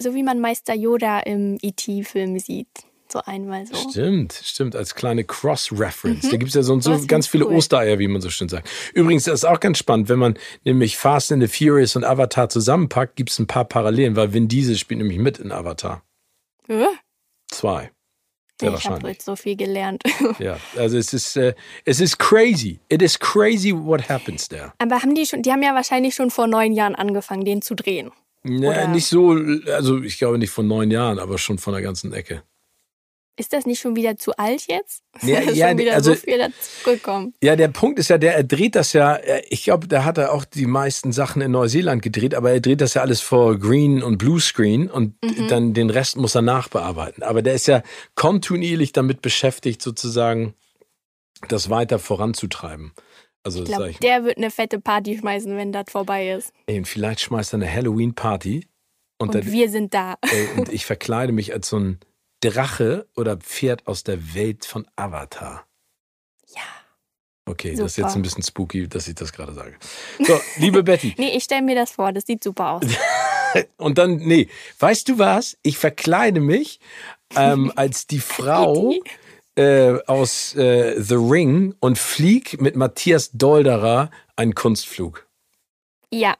So wie man Meister Yoda im E.T.-Film sieht. So einmal so. Stimmt, stimmt, als kleine Cross-Reference. Da gibt es ja so, so ganz viele cool. Ostereier, wie man so schön sagt. Übrigens, das ist auch ganz spannend, wenn man nämlich Fast and the Furious und Avatar zusammenpackt, gibt es ein paar Parallelen, weil Vin Diesel spielt nämlich mit in Avatar Äh? 2. Sehr ich habe heute so viel gelernt. Ja, also es ist, äh, es ist crazy. It is crazy what happens there. Aber haben die schon, die haben ja wahrscheinlich schon vor neun Jahren angefangen, den zu drehen. Ja, Oder- nicht so, also ich glaube nicht von neun Jahren, aber schon von der ganzen Ecke. Ist das nicht schon wieder zu alt jetzt? Ja, ist ja, schon wieder also- so viel dazugekommen. Ja, der Punkt ist ja, der er dreht das ja, äh, ich glaube, da hat er auch die meisten Sachen in Neuseeland gedreht, aber er dreht das ja alles vor Green und Blue Screen und dann den Rest muss er nachbearbeiten. Aber der ist ja kontinuierlich damit beschäftigt, sozusagen das weiter voranzutreiben. Also Ich sag glaube, ich, der wird eine fette Party schmeißen, wenn das vorbei ist. ey, vielleicht schmeißt er eine Halloween-Party und, Und dann, wir sind da. ey, und ich verkleide mich als so ein Drache oder Pferd aus der Welt von Avatar. Ja. Okay, das ist Super. jetzt ein bisschen spooky, dass ich das gerade sage. So, liebe Betty. Nee, ich stelle mir das vor, das sieht super aus. Und dann, nee, weißt du was? Ich verkleide mich ähm, als die Frau äh, aus äh, The Ring und flieg mit Matthias Dolderer einen Kunstflug. Ja.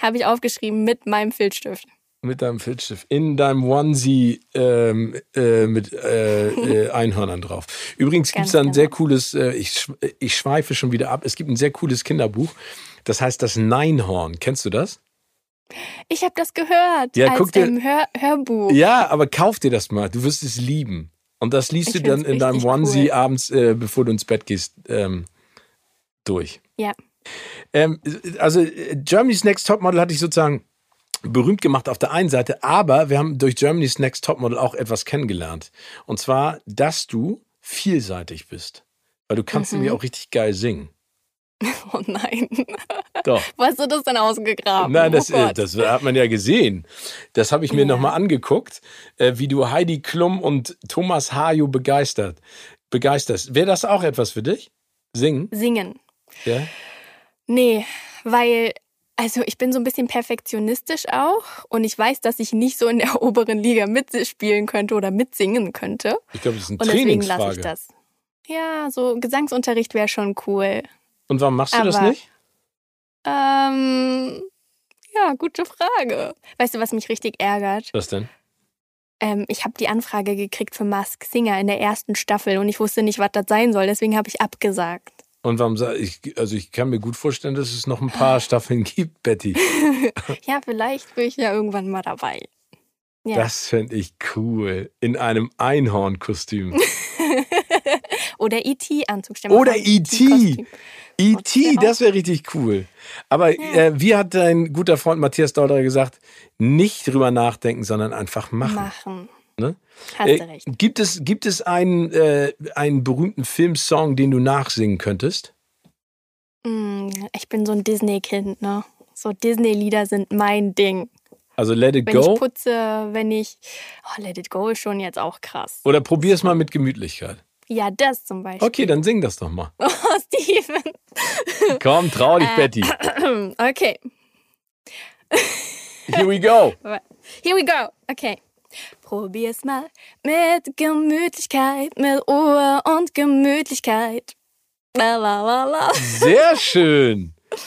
Habe ich aufgeschrieben mit meinem Filzstift. Mit deinem Filzstift in deinem Onesie ähm, äh, mit äh, äh, Einhörnern drauf. Übrigens gibt es da ein genau. sehr cooles, äh, ich, ich schweife schon wieder ab, es gibt ein sehr cooles Kinderbuch, das heißt das Neinhorn. Kennst du das? Ich habe das gehört Ja, als guck dir- im Hör Hörbuch. Ja, aber kauf dir das mal. Du wirst es lieben. Und das liest Ich du dann in deinem Onesie cool. abends, äh, bevor du ins Bett gehst, ähm, durch. Ja. Ähm, also äh, Germany's Next Topmodel hatte ich sozusagen berühmt gemacht auf der einen Seite, aber wir haben durch Germany's Next Topmodel auch etwas kennengelernt. Und zwar, dass du vielseitig bist. Weil du kannst Mhm. nämlich auch richtig geil singen. Oh nein. Doch. Wo hast du das denn ausgegraben? Nein, das, oh das hat man ja gesehen. Das habe ich mir Ja. nochmal angeguckt, äh, wie du Heidi Klum und Thomas Hajo begeistert, begeisterst. Wäre das auch etwas für dich? Singen? Singen. Ja? Nee, weil, also ich bin so ein bisschen perfektionistisch auch und ich weiß, dass ich nicht so in der oberen Liga mitspielen könnte oder mitsingen könnte. Ich glaube, das ist eine Und deswegen lasse ich das. Ja, so Gesangsunterricht wäre schon cool. Und warum machst du das Aber- nicht? Ähm, ja, gute Frage. Weißt du, was mich richtig ärgert? Was denn? Ähm, ich habe die Anfrage gekriegt für Mask Singer in der ersten Staffel und ich wusste nicht, was das sein soll, deswegen habe ich abgesagt. Und warum sag ich, also ich kann mir gut vorstellen, dass es noch ein paar Staffeln gibt, Betty. Ja, vielleicht bin ich ja irgendwann mal dabei. Ja. Das fände ich cool. In einem Einhornkostüm. Oder E.T.-Anzug. Oder E.T.. E.T., auch- das wäre richtig cool. Aber äh, wie hat dein guter Freund Matthias Dolderer gesagt, nicht drüber nachdenken, sondern einfach machen. Machen. Ne? Hast Äh, du recht. gibt es, gibt es einen, äh, einen berühmten Filmsong, den du nachsingen könntest? Mm, Ich bin so ein Disney-Kind, ne? So Disney-Lieder sind mein Ding. Also Let It Wenn Go? ich putze, wenn ich. Oh, Let It Go ist schon jetzt auch krass. Oder probier es mal mit Gemütlichkeit. Ja, das zum Beispiel. Okay, dann sing das doch mal. Oh, Steven. Komm, trau dich, Äh. Betty. Okay. Here we go. Here we go. Okay. Probier's mal mit Gemütlichkeit, mit Ruhe und Gemütlichkeit. La la la la. Sehr schön.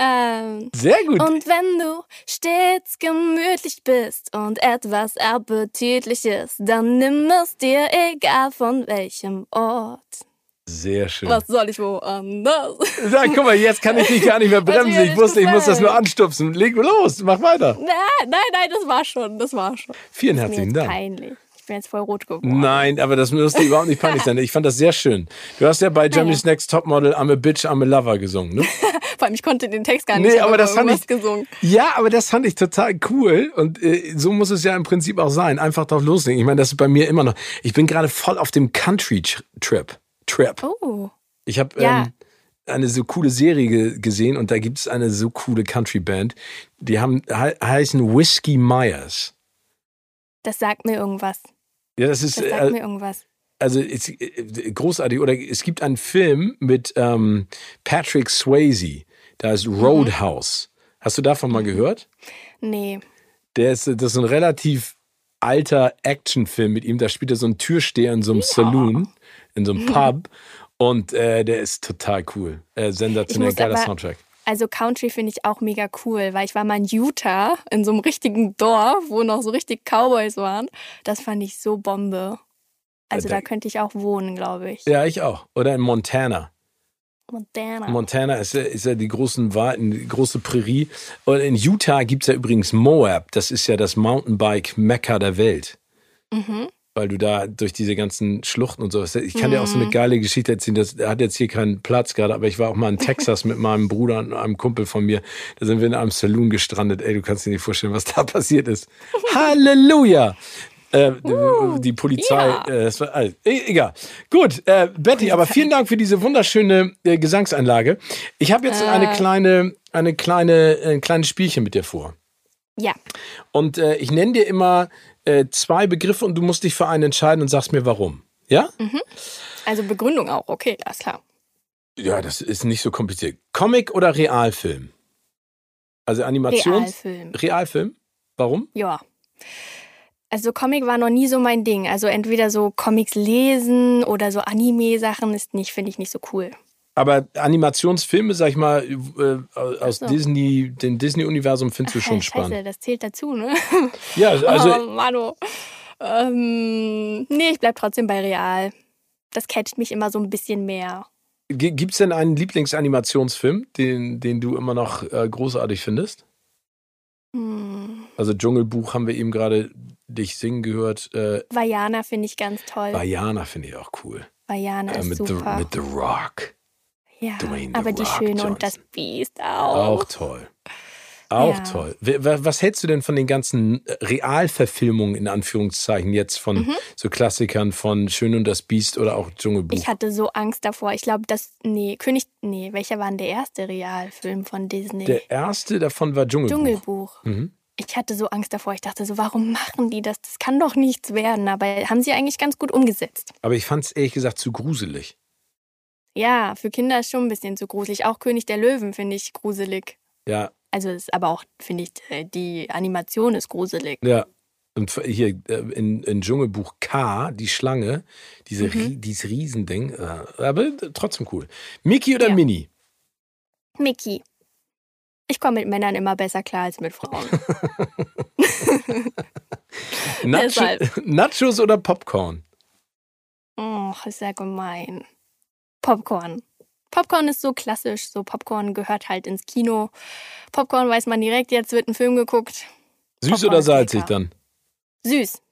Ähm, Sehr gut. und wenn du stets gemütlich bist und etwas Appetitliches, dann nimm es dir egal von welchem Ort. Sehr schön. Was soll ich woanders? Sag, guck mal, jetzt kann ich dich gar nicht mehr bremsen. Ich muss, ich muss das nur anstupsen. Leg los, mach weiter. Nein, nein, nein, das war schon, das war schon. Vielen Mir herzlichen Dank. peinlich. Ich bin jetzt voll rot geworden. Nein, aber das müsste überhaupt nicht peinlich sein. Ich fand das sehr schön. Du hast ja bei Germany's Next Topmodel I'm a Bitch, I'm a Lover gesungen, ne? Vor allem, ich konnte den Text gar nicht. Nee, hab aber das fand ich gesungen. Ja, aber das fand ich total cool und äh, so muss es ja im Prinzip auch sein. Einfach drauf loslegen. Ich meine, das ist bei mir immer noch. Ich bin gerade voll auf dem Country Trip. Oh. Ich habe Ja. ähm, eine so coole Serie ge gesehen und da gibt es eine so coole Country Band. Die haben he heißen Whiskey Myers. Das sagt mir irgendwas. Ja, das ist Das sagt äh, mir irgendwas. also ist, äh, großartig. Oder es gibt einen Film mit ähm, Patrick Swayze. Da ist Mhm. Roadhouse. Hast du davon mal gehört? Nee. Der ist, das ist ein relativ alter Actionfilm mit ihm. Da spielt er so einen Türsteher in so einem Saloon, in so einem Pub. Und äh, der ist total cool. Äh, sensationell geiler aber- Soundtrack. Also Country finde ich auch mega cool, weil ich war mal in Utah in so einem richtigen Dorf, wo noch so richtig Cowboys waren. Das fand ich so Bombe. Also Ja, da- da könnte ich auch wohnen, glaube ich. Ja, ich auch. Oder in Montana. Montana. Montana ist ja, ist ja die großen Weiten, die große Prärie. Und in Utah gibt's ja übrigens Moab. Das ist ja das Mountainbike-Mekka der Welt. mhm. Weil du da durch diese ganzen Schluchten und sowas. Ich kann dir auch so eine geile Geschichte erzählen. Das hat jetzt hier keinen Platz gerade, aber ich war auch mal in Texas mit meinem Bruder und einem Kumpel von mir. Da sind wir in einem Saloon gestrandet. Ey, du kannst dir nicht vorstellen, was da passiert ist. Halleluja! Äh, die Polizei, ja. äh, das war, e- egal. Gut, äh, Betty, aber vielen Dank für diese wunderschöne äh, Gesangsanlage. Ich habe jetzt eine kleine, eine kleine, ein kleines Spielchen mit dir vor. Ja. Und äh, ich nenne dir immer äh, zwei Begriffe und du musst dich für einen entscheiden und sagst mir warum. Ja? Also Begründung auch, okay, alles klar. Ja, das ist nicht so kompliziert. Comic oder Realfilm? Also Animations... Realfilm. Realfilm? Warum? Ja. Also Comic war noch nie so mein Ding. Also entweder so Comics lesen oder so Anime-Sachen ist nicht, finde ich nicht so cool. Aber Animationsfilme, sag ich mal, äh, aus so. Disney, dem Disney-Universum findest du schon Scheiße, spannend. das zählt dazu, ne? Ja, also oh, Mano. Ähm, nee, ich bleib trotzdem bei Real. Das catcht mich immer so ein bisschen mehr. G- Gibt's denn einen Lieblingsanimationsfilm, den, den du immer noch äh, großartig findest? Hm. Also Dschungelbuch haben wir eben gerade dich singen gehört. Äh, Vajana finde ich ganz toll. Vajana finde ich auch cool. Vajana Äh, ist mit, the, super. mit The Rock. Ja, Dwayne aber die Rock Schöne Johnson. und das Biest auch. Auch toll. Auch Ja. toll. Was hältst du denn von den ganzen äh, Realverfilmungen in Anführungszeichen jetzt von Mhm. so Klassikern von Schön und das Biest oder auch Dschungelbuch? Ich hatte so Angst davor. Ich glaube, das. Nee, König. Nee, welcher war denn der erste Realfilm von Disney? Der erste davon war Dschungelbuch. Dschungelbuch. Mhm. Ich hatte so Angst davor. Ich dachte so, warum machen die das? Das kann doch nichts werden. Aber haben sie eigentlich ganz gut umgesetzt. Aber ich fand es ehrlich gesagt zu gruselig. Ja, für Kinder ist schon ein bisschen zu gruselig. Auch König der Löwen finde ich gruselig. Ja, Also ist aber auch, finde ich, äh, die Animation ist gruselig. ja. Und hier äh, in, in Dschungelbuch K, die Schlange, diese, Mhm. Dieses Riesending, äh, aber trotzdem cool. Mickey oder Ja. Minnie? Mickey. Ich komme mit Männern immer besser klar als mit Frauen. Nacho. Nachos oder Popcorn? Oh, ist ja gemein. Popcorn. Popcorn ist so klassisch. So Popcorn gehört halt ins Kino. Popcorn weiß man direkt, jetzt wird ein Film geguckt. Süß Popcorn oder salzig dann? Süß.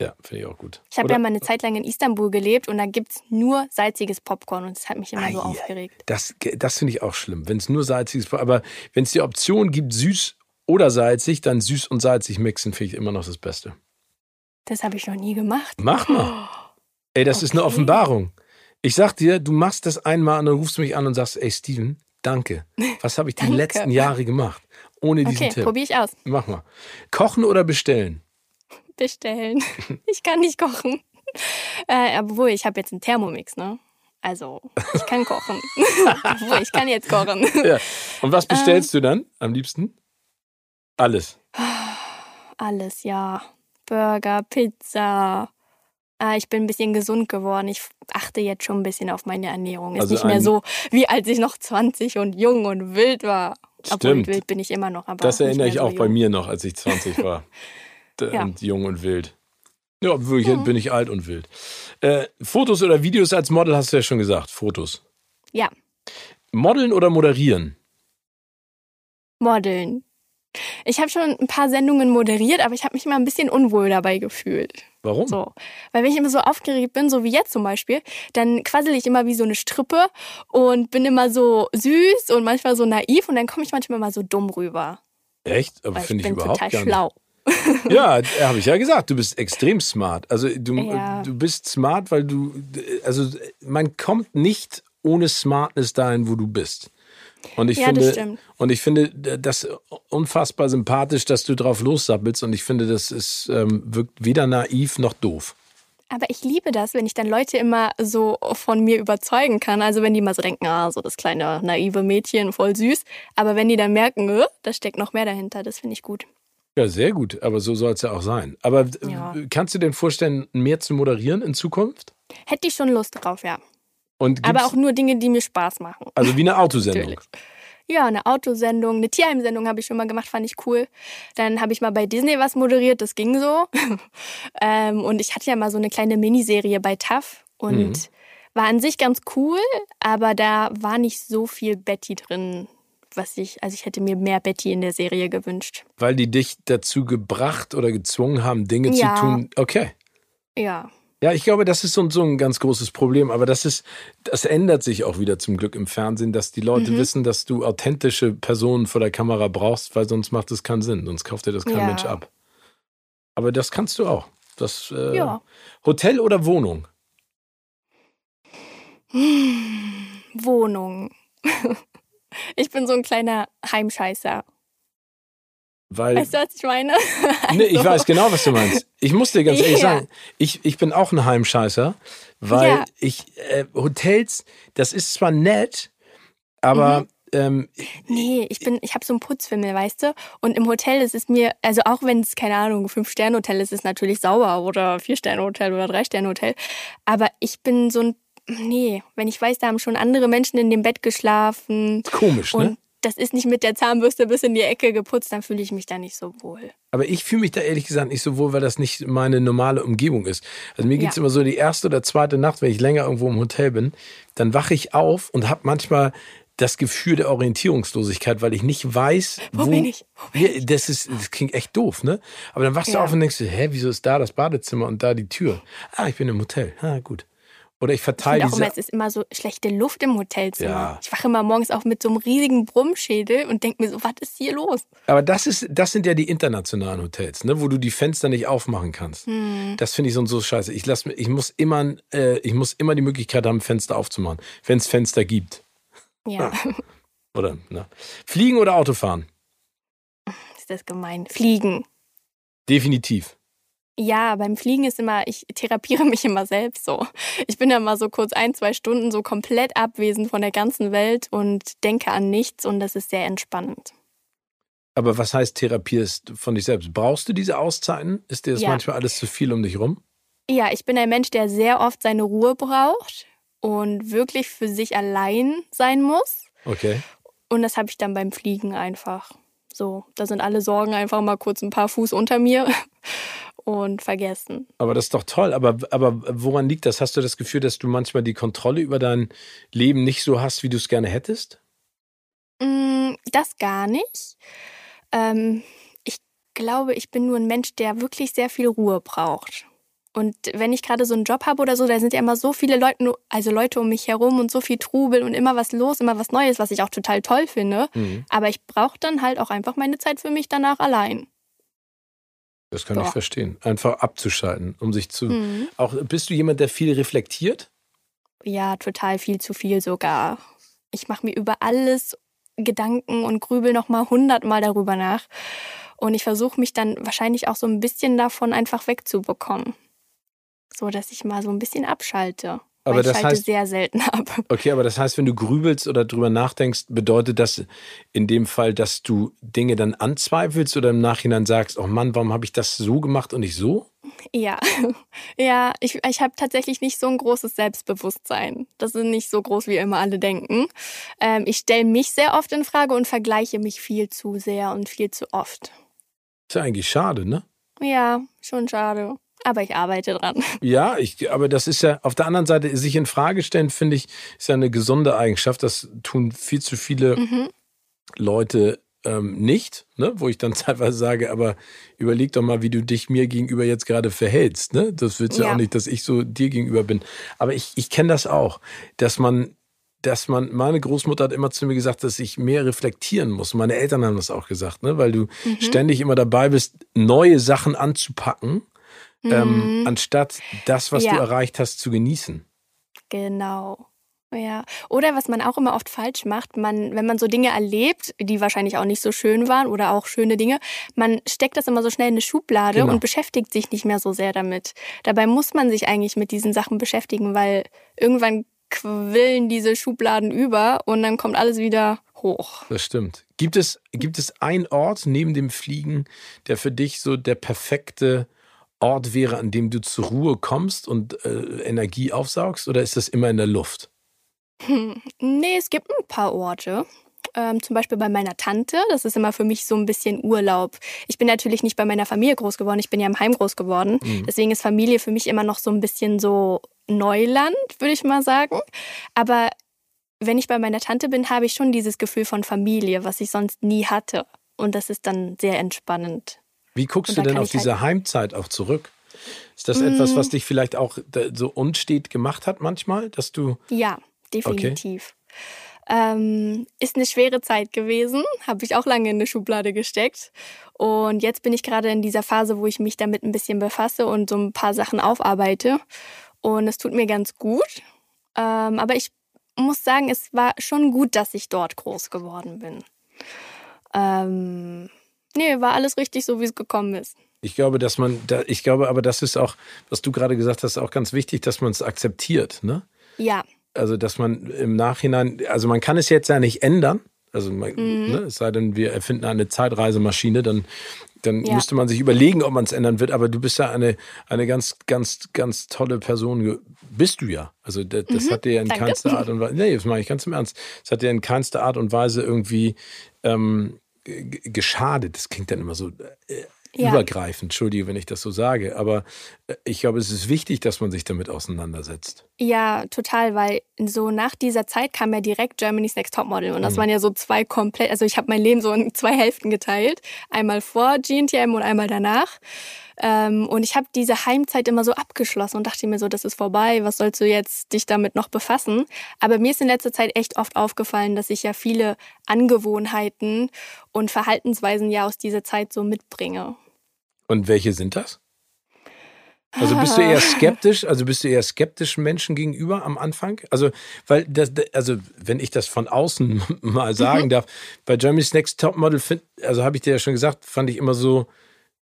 Ja, finde ich auch gut. Ich habe ja mal eine Zeit lang in Istanbul gelebt und da gibt's nur salziges Popcorn und das hat mich immer so Ei, aufgeregt. Das, das finde ich auch schlimm, wenn es nur salzig ist. Aber wenn es die Option gibt, süß oder salzig, dann süß und salzig mixen, finde ich immer noch das Beste. Das habe ich noch nie gemacht. Mach mal. Ey, das ist eine Okay. Offenbarung. Ich sag dir, du machst das einmal und dann rufst du mich an und sagst, ey Steven, danke. Was habe ich die letzten Jahre gemacht? Ohne diesen Okay, Tipp. probiere ich aus. Mach mal. Kochen oder bestellen? Bestellen. Ich kann nicht kochen. Äh, obwohl, ich habe jetzt einen Thermomix, ne? Also, ich kann kochen. obwohl, ich kann jetzt kochen. Ja. Und was bestellst Ähm. du dann am liebsten? Alles. alles, ja. Burger, Pizza. Ah, ich bin ein bisschen gesund geworden. Ich achte jetzt schon ein bisschen auf meine Ernährung. Ist Also nicht mehr so, wie als ich noch 20 und jung und wild war. Obwohl Stimmt. wild bin ich immer noch. Das erinnere ich so auch bei jung. mir noch, als ich 20 war. Ja. Und jung und wild. Ja, wirklich bin ich alt und wild. Äh, Fotos oder Videos als Model hast du ja schon gesagt. Fotos. Ja, Modeln oder moderieren? modeln. Ich habe schon ein paar Sendungen moderiert, aber ich habe mich immer ein bisschen unwohl dabei gefühlt. Warum? So. Weil wenn ich immer so aufgeregt bin, so wie jetzt zum Beispiel, dann quassel ich immer wie so eine Strippe und bin immer so süß und manchmal so naiv und dann komme ich manchmal mal so dumm rüber. Echt? Aber Weil ich finde ich bin überhaupt total gar schlau. nicht. Ja, habe ich ja gesagt. Du bist extrem smart. Also du, Ja. du bist smart, weil du, also man kommt nicht ohne Smartness dahin, wo du bist. Und ich Ja, das finde, stimmt. und ich finde das unfassbar sympathisch, dass du drauf lossappelst. Und ich finde, das ist ähm, wirkt weder naiv noch doof. Aber ich liebe das, wenn ich dann Leute immer so von mir überzeugen kann. Also wenn die mal so denken, ah, so das kleine naive Mädchen, voll süß. Aber wenn die dann merken, äh, da steckt noch mehr dahinter, das finde ich gut. Ja, sehr gut. Aber so soll es ja auch sein. Aber äh, Ja. kannst du dir vorstellen, mehr zu moderieren in Zukunft? Hätte ich schon Lust drauf, ja. Und Aber auch nur Dinge, die mir Spaß machen. also wie eine Autosendung. Natürlich. Ja, eine Autosendung, eine Tierheimsendung habe ich schon mal gemacht, fand ich cool. Dann habe ich mal bei Disney was moderiert, das ging so. ähm, und ich hatte ja mal so eine kleine Miniserie bei TAF und Mhm. war an sich ganz cool, aber da war nicht so viel Betty drin, was ich, also ich hätte mir mehr Betty in der Serie gewünscht. Weil die dich dazu gebracht oder gezwungen haben, Dinge Ja. zu tun. Okay. Ja. Ja, ich glaube, das ist so, so ein ganz großes Problem. Aber das ist, das ändert sich auch wieder zum Glück im Fernsehen, dass die Leute Mhm. wissen, dass du authentische Personen vor der Kamera brauchst, weil sonst macht es keinen Sinn. Sonst kauft dir das kein Ja. Mensch ab. Aber das kannst du auch. Das, äh, Ja. Hotel oder Wohnung? Hm, Wohnung. ich bin so ein kleiner Heimscheißer. Weil, Weißt du, was ich meine? nee, ich Also- weiß genau, was du meinst. Ich muss dir ganz ehrlich sagen, ich, ich bin auch ein Heimscheißer, weil Ja. ich, äh, Hotels, das ist zwar nett, aber Mhm. ähm, Nee, ich bin, ich habe so einen Putzfimmel, weißt du? Und im Hotel ist es mir, also auch wenn es, keine Ahnung, ein Fünf-Sterne-Hotel ist, ist es natürlich sauber oder Vier-Sterne-Hotel oder Drei-Sterne-Hotel. Aber ich bin so ein, nee, wenn ich weiß, da haben schon andere Menschen in dem Bett geschlafen komisch, ne? Das ist nicht mit der Zahnbürste bis in die Ecke geputzt, dann fühle ich mich da nicht so wohl. Aber ich fühle mich da ehrlich gesagt nicht so wohl, weil das nicht meine normale Umgebung ist. Also mir geht's Ja. immer so, die erste oder zweite Nacht, wenn ich länger irgendwo im Hotel bin, dann wache ich auf und habe manchmal das Gefühl der Orientierungslosigkeit, weil ich nicht weiß, Wo wo, bin ich? Wo bin Ja, das ist, das klingt echt doof, ne? Aber dann wachst du Ja. auf und denkst, du, hä, wieso ist da das Badezimmer und da die Tür? Ah, ich bin im Hotel. Ah, gut. Oder ich Ich verteile finde auch immer, diese. es ist immer so schlechte Luft im Hotelzimmer. Ja. Ich wache immer morgens auf mit so einem riesigen Brummschädel und denke mir so, was ist hier los? Aber das ist, das sind ja die internationalen Hotels, ne, wo du die Fenster nicht aufmachen kannst. Hm. Das finde ich so und so scheiße. Ich lass ich muss immer, äh, ich muss immer die Möglichkeit haben, Fenster aufzumachen, wenn es Fenster gibt. Ja, Oder, ne? Fliegen oder Autofahren? ist das gemein. Fliegen. Definitiv. Ja, beim Fliegen ist immer, ich therapiere mich immer selbst so. Ich bin dann mal so kurz ein, zwei Stunden so komplett abwesend von der ganzen Welt und denke an nichts und das ist sehr entspannend. Aber was heißt therapierst von dich selbst? Brauchst du diese Auszeiten? Ist dir das Ja. manchmal alles zu viel um dich rum? Ja, ich bin ein Mensch, der sehr oft seine Ruhe braucht und wirklich für sich allein sein muss. Okay. Und das habe ich dann beim Fliegen einfach. So, da sind alle Sorgen einfach mal kurz ein paar Fuß unter mir und vergessen. Aber das ist doch toll. Aber, aber woran liegt das? Hast du das Gefühl, dass du manchmal die Kontrolle über dein Leben nicht so hast, wie du es gerne hättest? Mm, Das gar nicht. Ähm, ich glaube, ich bin nur ein Mensch, der wirklich sehr viel Ruhe braucht. Und wenn ich gerade so einen Job habe oder so, da sind ja immer so viele Leute, also Leute um mich herum und so viel Trubel und immer was los, immer was Neues, was ich auch total toll finde. Mhm. Aber ich brauche dann halt auch einfach meine Zeit für mich danach allein. Das kann ich Ja. verstehen. Einfach abzuschalten, um sich zu. Mhm. Auch bist du jemand, der viel reflektiert? Ja, total viel zu viel sogar. Ich mache mir über alles Gedanken und grübel noch mal hundertmal darüber nach. Und ich versuche mich dann wahrscheinlich auch so ein bisschen davon einfach wegzubekommen. So, dass ich mal so ein bisschen abschalte. Aber ich das schalte heißt- sehr selten ab. Okay, aber das heißt, wenn du grübelst oder drüber nachdenkst, bedeutet das in dem Fall, dass du Dinge dann anzweifelst oder im Nachhinein sagst, oh Mann, warum habe ich das so gemacht und nicht so? Ja, ja, ich, ich habe tatsächlich nicht so ein großes Selbstbewusstsein. Das ist nicht so groß, wie immer alle denken. Ähm, ich stelle mich sehr oft in Frage und vergleiche mich viel zu sehr und viel zu oft. Ist ja eigentlich schade, ne? Ja, schon schade. Aber ich arbeite dran. Ja, ich, aber das ist ja auf der anderen Seite, sich in Frage stellen, finde ich, ist ja eine gesunde Eigenschaft. Das tun viel zu viele Mhm. Leute ähm, nicht, ne? wo ich dann teilweise sage, aber überleg doch mal, wie du dich mir gegenüber jetzt gerade verhältst. Ne? Das willst ja Ja. auch nicht, dass ich so dir gegenüber bin. Aber ich, ich kenne das auch, dass man, dass man, meine Großmutter hat immer zu mir gesagt, dass ich mehr reflektieren muss. Meine Eltern haben das auch gesagt, ne? weil du Mhm. ständig immer dabei bist, neue Sachen anzupacken, ähm, Mhm. anstatt das, was du Ja. erreicht hast, zu genießen. Genau. Ja. Oder was man auch immer oft falsch macht, man, wenn man so Dinge erlebt, die wahrscheinlich auch nicht so schön waren oder auch schöne Dinge, man steckt das immer so schnell in eine Schublade Genau. und beschäftigt sich nicht mehr so sehr damit. Dabei muss man sich eigentlich mit diesen Sachen beschäftigen, weil irgendwann quillen diese Schubladen über und dann kommt alles wieder hoch. Das stimmt. Gibt es, gibt es einen Ort neben dem Fliegen, der für dich so der perfekte Ort wäre, an dem du zur Ruhe kommst und äh, Energie aufsaugst? Oder ist das immer in der Luft? Hm. Nee, es gibt ein paar Orte. Ähm, zum Beispiel bei meiner Tante. Das ist immer für mich so ein bisschen Urlaub. Ich bin natürlich nicht bei meiner Familie groß geworden. Ich bin ja im Heim groß geworden. Mhm. Deswegen ist Familie für mich immer noch so ein bisschen so Neuland, würde ich mal sagen. Aber wenn ich bei meiner Tante bin, habe ich schon dieses Gefühl von Familie, was ich sonst nie hatte. Und das ist dann sehr entspannend. Wie guckst du denn auf halt- diese Heimzeit auch zurück? Ist das etwas, Mm. was dich vielleicht auch so unstet gemacht hat manchmal, dass du Ja, definitiv. Ähm, ist eine schwere Zeit gewesen, habe ich auch lange in eine Schublade gesteckt. Und jetzt bin ich gerade in dieser Phase, wo ich mich damit ein bisschen befasse und so ein paar Sachen aufarbeite. Und es tut mir ganz gut. Ähm, aber ich muss sagen, es war schon gut, dass ich dort groß geworden bin. Ähm, nee, war alles richtig so, wie es gekommen ist. Ich glaube, dass man, da, ich glaube, aber das ist auch, was du gerade gesagt hast, auch ganz wichtig, dass man es akzeptiert, ne? Ja, Also, dass man im Nachhinein, also man kann es jetzt ja nicht ändern. Also, man, Mhm. ne, es sei denn, wir erfinden eine Zeitreisemaschine, dann, dann Ja. müsste man sich überlegen, ob man es ändern wird. Aber du bist ja eine, eine ganz, ganz, ganz tolle Person. Bist du ja. Also, das, das Mhm, hat dir ja in danke. keinster Art und Weise, nee, das mache ich ganz im Ernst. Es hat dir in keinster Art und Weise irgendwie ähm, geschadet. Das klingt dann immer so äh, Ja. übergreifend. Entschuldige, wenn ich das so sage. Aber äh, ich glaube, es ist wichtig, dass man sich damit auseinandersetzt. Ja, total, weil so nach dieser Zeit kam ja direkt Germany's Next Topmodel und das Mhm. waren ja so zwei komplett, also ich habe mein Leben so in zwei Hälften geteilt, einmal vor GNTM und einmal danach. Ähm, und ich habe diese Heimzeit immer so abgeschlossen und dachte mir so, das ist vorbei, was sollst du jetzt dich damit noch befassen? Aber mir ist in letzter Zeit echt oft aufgefallen, dass ich ja viele Angewohnheiten und Verhaltensweisen ja aus dieser Zeit so mitbringe. Und welche sind das? Also bist du eher skeptisch, also bist du eher skeptisch Menschen gegenüber am Anfang? Also, weil das, also wenn ich das von außen mal sagen darf, bei Germany's Next Topmodel, find, also habe ich dir ja schon gesagt, fand ich immer so,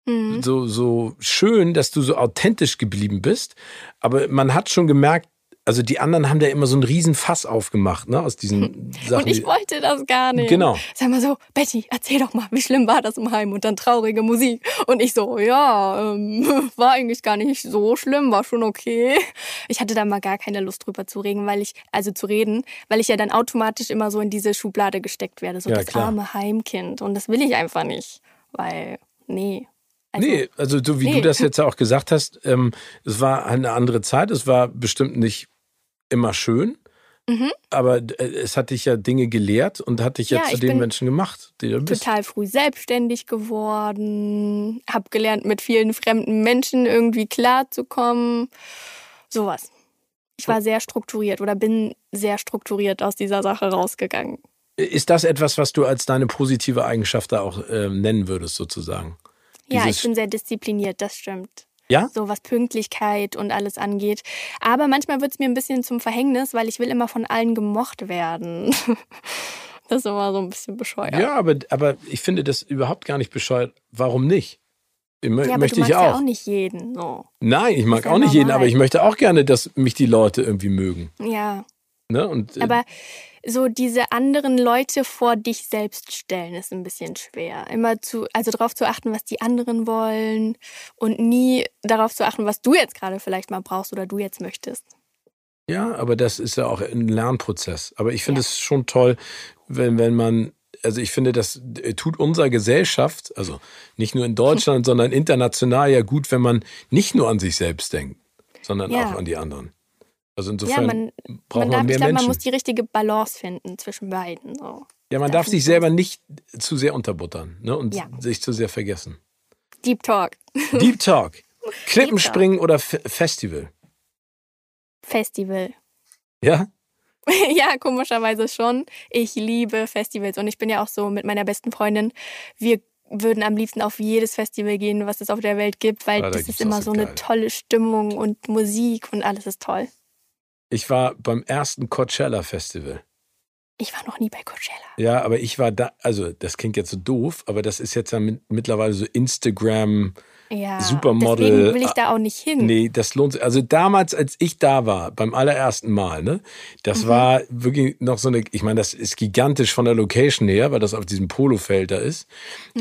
Mhm. so, so schön, dass du so authentisch geblieben bist. Aber man hat schon gemerkt, also die anderen haben da immer so einen riesen Fass aufgemacht, ne, aus diesen Sachen. Und ich wollte das gar nicht. Genau. Sag mal so, Betty, erzähl doch mal, wie schlimm war das im Heim? Und dann traurige Musik. Und ich so, ja, ähm, war eigentlich gar nicht so schlimm, war schon okay. Ich hatte da mal gar keine Lust drüber zu reden, weil ich, also zu reden, weil ich ja dann automatisch immer so in diese Schublade gesteckt werde. So Ja, das klar. arme Heimkind. Und das will ich einfach nicht. Weil, nee. Also, nee, also so wie nee. du das jetzt auch gesagt hast, ähm, es war eine andere Zeit, es war bestimmt nicht immer schön, Mhm. aber äh, es hat dich ja Dinge gelehrt und hat dich Ja, jetzt zu bin Menschen gemacht, der du bist. total früh selbstständig geworden, hab gelernt, mit vielen fremden Menschen irgendwie klarzukommen. Sowas. Ich war sehr strukturiert oder bin sehr strukturiert aus dieser Sache rausgegangen. Ist das etwas, was du als deine positive Eigenschaft da auch äh, nennen würdest, sozusagen? Ja, Dieses- ich bin sehr diszipliniert, das stimmt. Ja? So was Pünktlichkeit und alles angeht. Aber manchmal wird es mir ein bisschen zum Verhängnis, weil ich will immer von allen gemocht werden. Das ist immer so ein bisschen bescheuert. Ja, aber, aber ich finde das überhaupt gar nicht bescheuert. Warum nicht? Immer, Ja, möchte du magst ich auch. ja auch nicht jeden. So. Nein, ich mag auch nicht jeden, normal. aber ich möchte auch gerne, dass mich die Leute irgendwie mögen. Ja, Ne? Und, äh, aber so diese anderen Leute vor dich selbst stellen ist ein bisschen schwer. Immer zu, also darauf zu achten, was die anderen wollen und nie darauf zu achten, was du jetzt gerade vielleicht mal brauchst oder du jetzt möchtest. Ja, aber das ist ja auch ein Lernprozess. Aber ich finde Ja. es schon toll, wenn, wenn man, also ich finde, das tut unserer Gesellschaft, also nicht nur in Deutschland, sondern international ja gut, wenn man nicht nur an sich selbst denkt, sondern Ja. auch an die anderen. Also Ja, insofern man, braucht man, man darf, mehr ich glaube, man muss die richtige Balance finden zwischen beiden. So. ja, man darf darf sich selber nicht zu sehr unterbuttern ne? und Ja. sich zu sehr vergessen. Deep Talk, Deep Talk. Klippenspringen oder F Festival. Festival. Ja? ja, komischerweise schon. Ich liebe Festivals und ich bin ja auch so mit meiner besten Freundin. Wir würden am liebsten auf jedes Festival gehen, was es auf der Welt gibt, weil Ah, da das ist immer so so eine geil. tolle Stimmung und Musik und alles ist toll. Ich war beim ersten Coachella Festival. Ich war noch nie bei Coachella. Ja, aber ich war da, also das klingt jetzt so doof, aber das ist jetzt ja mit, mittlerweile so Instagram. Ja, Supermodel, deswegen will ich da auch nicht hin. Nee, das lohnt sich. Also damals, als ich da war, beim allerersten Mal, ne, das Mhm. war wirklich noch so eine, ich meine, das ist gigantisch von der Location her, weil das auf diesem Polofeld da ist.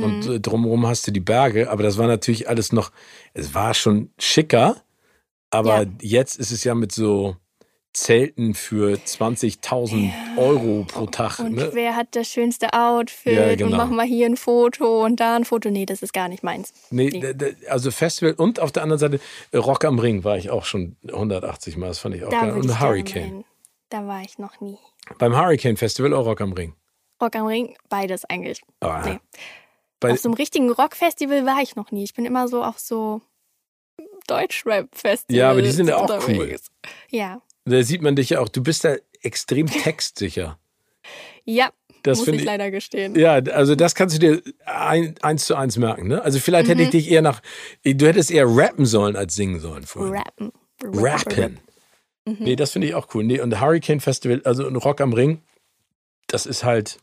Und Mhm. äh, drumherum hast du die Berge, aber das war natürlich alles noch, es war schon schicker, aber Ja. jetzt ist es ja mit so Zelten für 20.000 Euro pro Tag. Und ne? wer hat das schönste Outfit Ja, genau. und mach mal hier ein Foto und da ein Foto. Nee, das ist gar nicht meins. Nee, Nee. also Festival und auf der anderen Seite Rock am Ring war ich auch schon 180 Mal, das fand ich auch Da geil. Und Hurricane. Da war ich noch nie. Beim Hurricane Festival auch Rock am Ring. Rock am Ring, beides eigentlich. Ah, Nee. bei, auf so einem richtigen Rockfestival war ich noch nie. Ich bin immer so auf so Deutschrap-Festivals. Ja, aber die sind ja auch unterwegs. Ja. Da sieht man dich ja auch, du bist da extrem textsicher. Ja, Das muss finde ich ich. leider gestehen. Ja, also das kannst du dir ein, eins zu eins merken. Ne? Also vielleicht hätte ich Mhm. dich eher nach, du hättest eher rappen sollen als singen sollen vorhin. Rappen. Rappen. Mhm. Nee, das finde ich auch cool. Nee, und Hurricane Festival, also und Rock am Ring, das ist halt,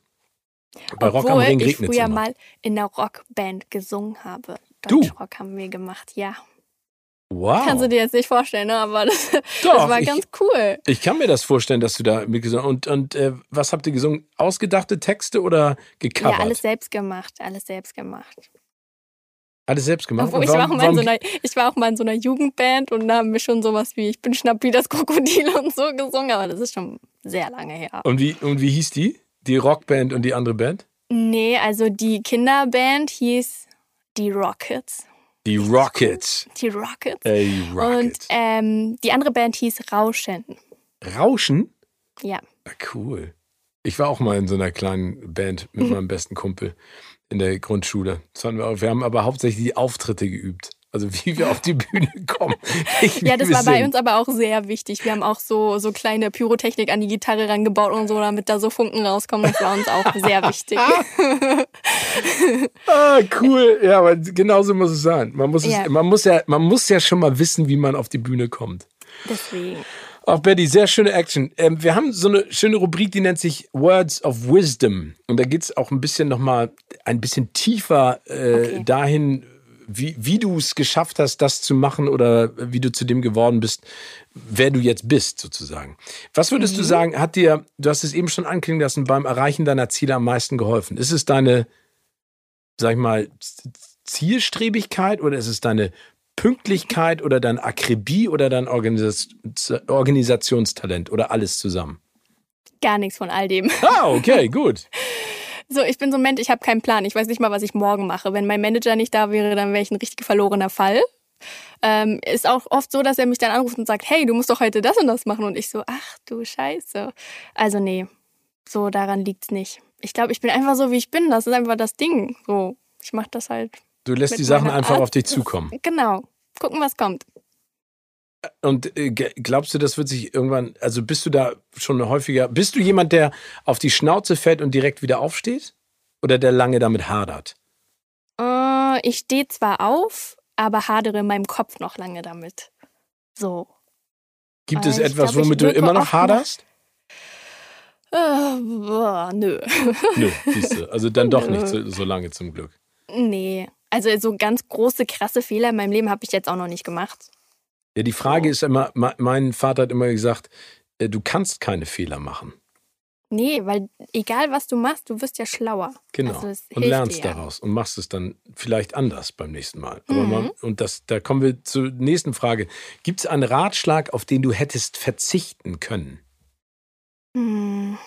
bei Rock am Obwohl Ring ich regnet es früher immer. mal in einer Rockband gesungen habe. Du? Deutschrock haben wir gemacht, ja. Wow. Kannst du dir jetzt nicht vorstellen, ne? aber das, Doch, das war ich, ganz cool. ich kann mir das vorstellen, dass du da mitgesungen hast. Und, und äh, was habt ihr gesungen? Ausgedachte Texte oder gecovert? Ja, alles selbst gemacht, alles selbst gemacht. Alles selbst gemacht? Obwohl, ich, war auch warum- mal in so einer, ich war auch mal in so einer Jugendband und da haben wir schon sowas wie Ich bin schnapp wie das Krokodil und so gesungen, aber das ist schon sehr lange her. und, wie, und wie hieß die? Die Rockband und die andere Band? Nee, also die Kinderband hieß die Rockets. Die Rockets. Die Rockets. Ey, Und Rockets. ähm, die andere Band hieß Rauschen. Rauschen? Ja. Ah, cool. Ich war auch mal in so einer kleinen Band mit meinem besten Kumpel in der Grundschule. Wir haben aber hauptsächlich die Auftritte geübt. Also wie wir auf die Bühne kommen. Ja, das war bei uns aber auch sehr wichtig. Wir haben auch so, so kleine Pyrotechnik an die Gitarre rangebaut und so, damit da so Funken rauskommen. Das war uns auch sehr wichtig. Ah, cool. Ja, aber genauso muss es sein. Man muss, Ja. es, man, muss ja, man muss ja schon mal wissen, wie man auf die Bühne kommt. Deswegen. Auch Betty, sehr schöne Action. Ähm, wir haben so eine schöne Rubrik, die nennt sich Words of Wisdom. Und da geht es auch ein bisschen nochmal, ein bisschen tiefer äh, Okay. dahin, wie, wie du es geschafft hast, das zu machen oder wie du zu dem geworden bist, wer du jetzt bist, sozusagen. Was würdest du sagen, hat dir, du hast es eben schon anklingen lassen, beim Erreichen deiner Ziele am meisten geholfen? Ist es deine, sag ich mal, Zielstrebigkeit oder ist es deine Pünktlichkeit oder dein Akribie oder dein Organisationstalent oder alles zusammen? Gar nichts von all dem. Ah, okay, gut. So, ich bin so ein Mensch, ich habe keinen Plan. Ich weiß nicht mal, was ich morgen mache. Wenn mein Manager nicht da wäre, dann wäre ich ein richtig verlorener Fall. Ähm, ist auch oft so, dass er mich dann anruft und sagt, hey, du musst doch heute das und das machen. Und ich so, ach du Scheiße. Also nee, so daran liegt's nicht. Ich glaube, ich bin einfach so, wie ich bin. Das ist einfach das Ding. So, ich mache das halt. Du lässt die Sachen einfach Art. auf dich zukommen. Genau. Gucken, was kommt. Und äh, glaubst du, das wird sich irgendwann, also bist du da schon häufiger, bist du jemand, der auf die Schnauze fällt und direkt wieder aufsteht? Oder der lange damit hadert? Äh, ich stehe zwar auf, aber hadere in meinem Kopf noch lange damit. So. Gibt Äh, es etwas, glaub, womit du immer noch haderst? Äh, boah, nö. Nö, siehst du. Also dann doch Nö. nicht so, so lange zum Glück. Nee. Also so ganz große, krasse Fehler in meinem Leben habe ich jetzt auch noch nicht gemacht. Ja, die Frage ist immer, me- mein Vater hat immer gesagt, äh, du kannst keine Fehler machen. Nee, weil egal was du machst, du wirst ja schlauer. Genau. Also und lernst dir daraus und machst es dann vielleicht anders beim nächsten Mal. Aber Mhm. man, und das, da kommen wir zur nächsten Frage. Gibt es einen Ratschlag, auf den du hättest verzichten können? Hm.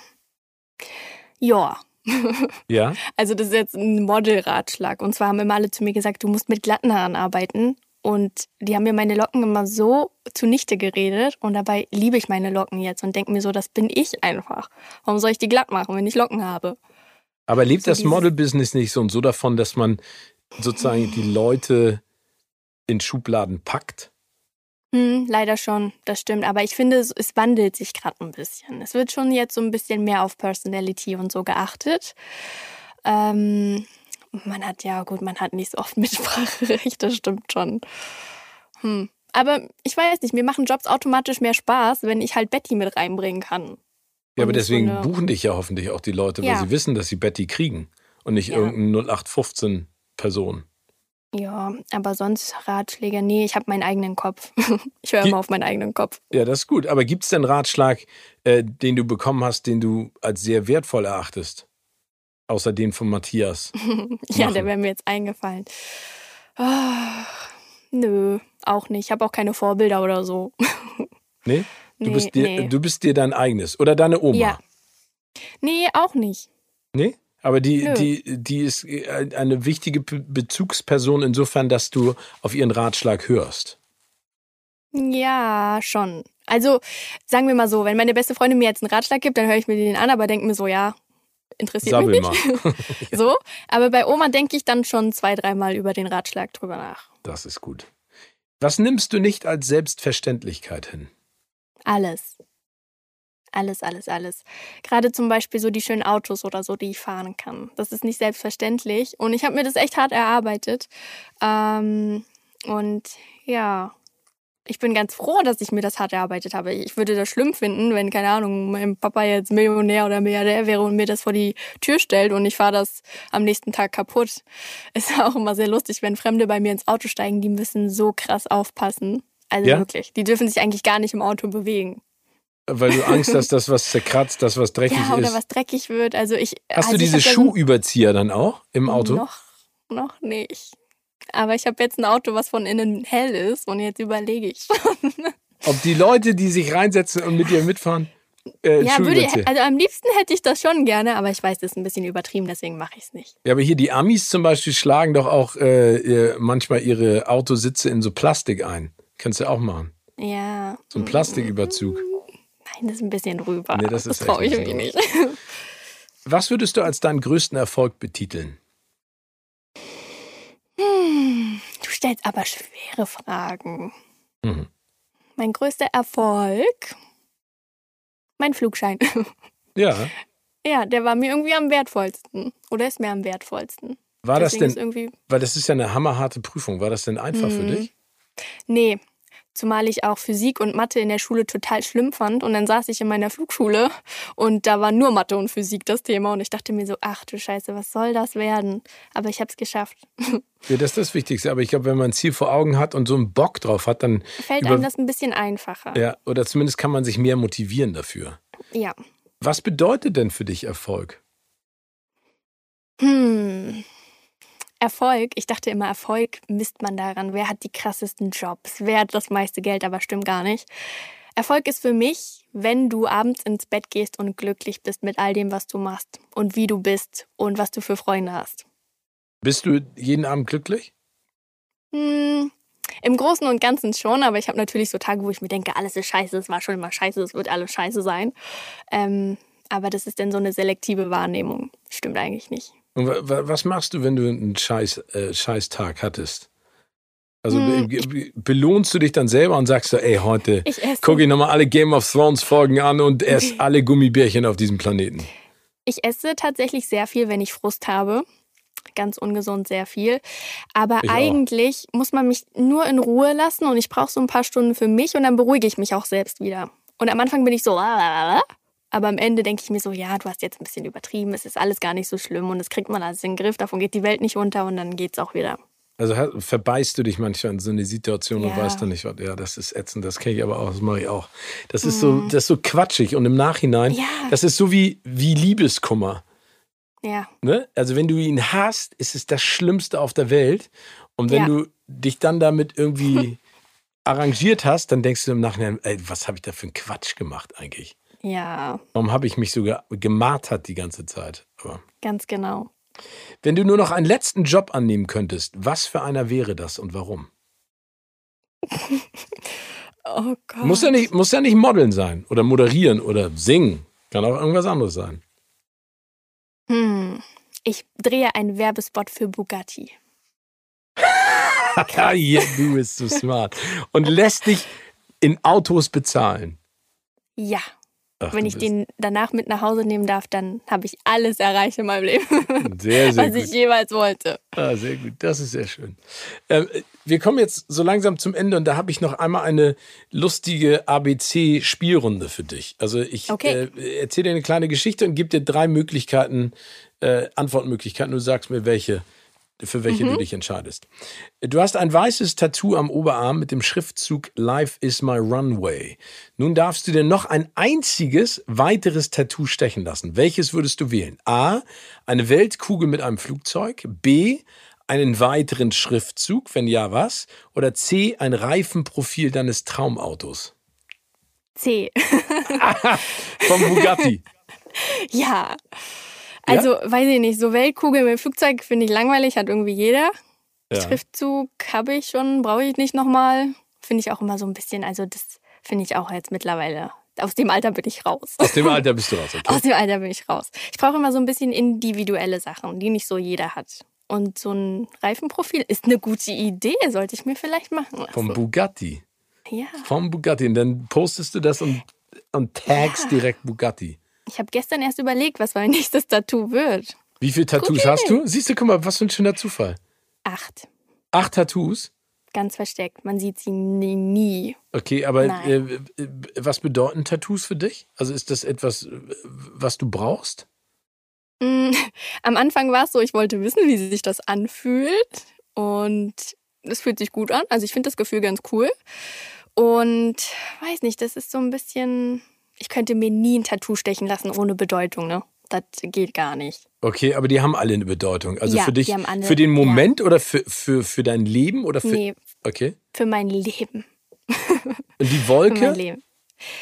Ja. Ja? Also das ist jetzt ein Model-Ratschlag. Und zwar haben immer alle zu mir gesagt, du musst mit glatten Haaren arbeiten. Und die haben mir meine Locken immer so zunichte geredet. Und dabei liebe ich meine Locken jetzt und denke mir so, das bin ich einfach. Warum soll ich die glatt machen, wenn ich Locken habe? Aber lebt So das Model-Business nicht so und so davon, dass man sozusagen die Leute in Schubladen packt? Hm, leider schon, das stimmt. Aber ich finde, es, es wandelt sich gerade ein bisschen. Es wird schon jetzt so ein bisschen mehr auf Personality und so geachtet. Ähm, man hat ja, gut, man hat nicht so oft Mitspracherecht, das stimmt schon. Hm. Aber ich weiß nicht, mir machen Jobs automatisch mehr Spaß, wenn ich halt Betty mit reinbringen kann. Ja, aber so deswegen eine- buchen dich ja hoffentlich auch die Leute, weil Ja. sie wissen, dass sie Betty kriegen und nicht Ja. irgendeine 0815-Person. Ja, aber sonst Ratschläge, nee, ich habe meinen eigenen Kopf. ich höre immer auf meinen eigenen Kopf. Ja, das ist gut. Aber gibt es denn Ratschlag, äh, den du bekommen hast, den du als sehr wertvoll erachtest? Außer den von Matthias. ja, Machen. der wäre mir jetzt eingefallen. Ah, nö, auch nicht. Ich habe auch keine Vorbilder oder so. Nee? Du, Nee, bist dir, nee. du bist dir dein eigenes. Oder deine Oma. Ja. Nee, auch nicht. Nee? Aber die, Nö. die, die ist äh, eine wichtige Be- Bezugsperson insofern, dass du auf ihren Ratschlag hörst. Ja, schon. Also, sagen wir mal so, wenn meine beste Freundin mir jetzt einen Ratschlag gibt, dann höre ich mir den an, aber denke mir so, ja, interessiert Sabbel mich nicht. mal. So. Aber bei Oma denke ich dann schon zwei, dreimal über den Ratschlag drüber nach. Das ist gut. Was nimmst du nicht als Selbstverständlichkeit hin? Alles. Alles, alles, alles. Gerade zum Beispiel so die schönen Autos oder so, die ich fahren kann. Das ist nicht selbstverständlich. Und ich habe mir das echt hart erarbeitet. Ähm, und ja, ich bin ganz froh, dass ich mir das hart erarbeitet habe. Ich würde das schlimm finden, wenn, keine Ahnung, mein Papa jetzt Millionär oder Milliardär wäre und mir das vor die Tür stellt und ich fahre das am nächsten Tag kaputt. Ist ja auch immer sehr lustig, wenn Fremde bei mir ins Auto steigen, die müssen so krass aufpassen. Also Ja? wirklich, die dürfen sich eigentlich gar nicht im Auto bewegen. Weil du Angst hast, dass was zerkratzt, dass was dreckig Ja, oder ist. was dreckig wird. Also ich. Hast also du diese Schuhüberzieher dann auch im Auto? Noch, noch nicht. Aber ich habe jetzt ein Auto, was von innen hell ist und jetzt überlege ich schon. Ob die Leute, die sich reinsetzen und mit dir mitfahren, äh, ja, würde ich, also am liebsten hätte ich das schon gerne, aber ich weiß, das ist ein bisschen übertrieben, deswegen mache ich es nicht. Ja, aber hier die Amis zum Beispiel schlagen doch auch äh, manchmal ihre Autositze in so Plastik ein. Kannst du auch machen. Ja. So ein Plastiküberzug. Nein, das ist ein bisschen drüber. Nee, das ist traue ich mir nicht. Was würdest du als deinen größten Erfolg betiteln? Hm, du stellst aber schwere Fragen. Mhm. Mein größter Erfolg? Mein Flugschein. Ja. Ja, der war mir irgendwie am wertvollsten. Oder ist mir am wertvollsten. War das Deswegen ist denn, irgendwie. weil das ist ja eine hammerharte Prüfung, war das denn einfach für Mhm. dich? Nee. Zumal ich auch Physik und Mathe in der Schule total schlimm fand. Und dann saß ich in meiner Flugschule und da war nur Mathe und Physik das Thema. Und ich dachte mir so, ach du Scheiße, was soll das werden? Aber ich habe es geschafft. Ja, das ist das Wichtigste. Aber ich glaube, wenn man ein Ziel vor Augen hat und so einen Bock drauf hat, dann, Fällt einem das ein bisschen einfacher. ja, oder zumindest kann man sich mehr motivieren dafür. ja. Was bedeutet denn für dich Erfolg? Hm. Erfolg, ich dachte immer, Erfolg misst man daran, wer hat die krassesten Jobs, wer hat das meiste Geld, aber stimmt gar nicht. Erfolg ist für mich, wenn du abends ins Bett gehst und glücklich bist mit all dem, was du machst und wie du bist und was du für Freunde hast. Bist du jeden Abend glücklich? Hm, Im Großen und Ganzen schon, aber ich habe natürlich so Tage, wo ich mir denke, alles ist scheiße, es war schon immer scheiße, es wird alles scheiße sein. Ähm, aber das ist dann so eine selektive Wahrnehmung. Stimmt eigentlich nicht. Und wa- wa- was machst du, wenn du einen scheiß, äh, scheiß Tag hattest? Also Hm, be be belohnst du dich dann selber und sagst so, ey, heute gucke ich nochmal alle Game of Thrones Folgen an und esse alle Gummibärchen auf diesem Planeten. Ich esse tatsächlich sehr viel, wenn ich Frust habe. Ganz ungesund sehr viel. Aber Ich auch. eigentlich muss man mich nur in Ruhe lassen und ich brauche so ein paar Stunden für mich und dann beruhige ich mich auch selbst wieder. Und am Anfang bin ich so, aber am Ende denke ich mir so, ja, du hast jetzt ein bisschen übertrieben, es ist alles gar nicht so schlimm und es kriegt man alles in den Griff, davon geht die Welt nicht unter und dann geht's auch wieder. Also verbeißt du dich manchmal in so eine Situation und Ja. weißt dann nicht, was. Ja, das ist ätzend, das kenne ich aber auch, das mache ich auch. Das ist so, das ist so quatschig und im Nachhinein, Mhm. Ja. das ist so wie, wie Liebeskummer. Ja, Ne? Also wenn du ihn hast, ist es das Schlimmste auf der Welt. Und wenn Ja. du dich dann damit irgendwie arrangiert hast, dann denkst du im Nachhinein, ey, was habe ich da für einen Quatsch gemacht eigentlich? Ja, Warum habe ich mich sogar gemartert die ganze Zeit? Aber ganz genau. wenn du nur noch einen letzten Job annehmen könntest, was für einer wäre das und warum? Oh Gott. Muss ja nicht, muss ja nicht modeln sein oder moderieren oder singen. Kann auch irgendwas anderes sein. Hm. Ich drehe einen Werbespot für Bugatti. ja, du bist so smart. Und lässt dich in Autos bezahlen. Ja. Ach, Wenn ich den danach mit nach Hause nehmen darf, dann habe ich alles erreicht in meinem Leben, Sehr, sehr was gut. ich jemals wollte. Ah, sehr gut, das ist sehr schön. Ähm, wir kommen jetzt so langsam zum Ende und da habe ich noch einmal eine lustige ABC-Spielrunde für dich. Also ich Okay. äh, erzähle dir eine kleine Geschichte und gebe dir drei Möglichkeiten, äh, Antwortmöglichkeiten. Du sagst mir, welche, für welche du dich entscheidest. Du hast ein weißes Tattoo am Oberarm mit dem Schriftzug Life is my runway. Nun darfst du dir noch ein einziges weiteres Tattoo stechen lassen. Welches würdest du wählen? A. Eine Weltkugel mit einem Flugzeug. B. Einen weiteren Schriftzug. Wenn ja, was? Oder C. Ein Reifenprofil deines Traumautos. C. Vom Bugatti. ja. Also, weiß ich nicht, so Weltkugel mit Flugzeug finde ich langweilig, hat irgendwie jeder. Ja. Schriftzug habe ich schon, brauche ich nicht nochmal. Finde ich auch immer so ein bisschen, also das finde ich auch jetzt mittlerweile. Aus dem Alter bin ich raus. Aus dem Alter bist du raus, okay? Aus dem Alter bin ich raus. Ich brauche immer so ein bisschen individuelle Sachen, die nicht so jeder hat. Und so ein Reifenprofil ist eine gute Idee, sollte ich mir vielleicht machen lassen. Vom Bugatti. ja. Vom Bugatti. Und dann postest du das und, und tagst direkt Bugatti. Ich habe gestern erst überlegt, was mein nächstes Tattoo wird. Wie viele Tattoos Gute hast du? Siehst du, guck mal, was für ein schöner Zufall. Acht. Acht Tattoos? Ganz versteckt. Man sieht sie nie. nie. Okay, aber äh, was bedeuten Tattoos für dich? Also ist das etwas, was du brauchst? Mm, Am Anfang war es so, ich wollte wissen, wie sich das anfühlt. Und es fühlt sich gut an. Also ich finde das Gefühl ganz cool. Und weiß nicht, das ist so ein bisschen. Ich könnte mir nie ein Tattoo stechen lassen ohne Bedeutung, ne? Das geht gar nicht. Okay, aber die haben alle eine Bedeutung. Also Ja, für dich, alle- für den Moment oder für, für, für dein Leben oder für. Nee, Okay. für mein Leben. Und die Für Wolke? mein Leben.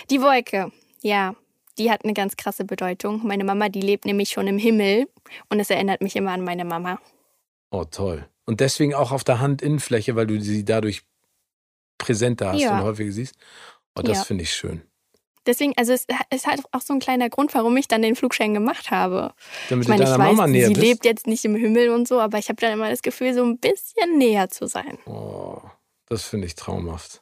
Die Wolke, ja, die hat eine ganz krasse Bedeutung. Meine Mama, die lebt nämlich schon im Himmel und es erinnert mich immer an meine Mama. Oh, toll. Und deswegen auch auf der Handinnenfläche, weil du sie dadurch präsenter hast Ja. und häufiger siehst. Oh, das Ja. finde ich schön. Deswegen, also es ist halt auch so ein kleiner Grund, warum ich dann den Flugschein gemacht habe. Damit Ich meine, du ich deiner weiß, Mama näher sie bist. lebt jetzt nicht im Himmel und so, aber ich habe dann immer das Gefühl, so ein bisschen näher zu sein. Oh, das finde ich traumhaft.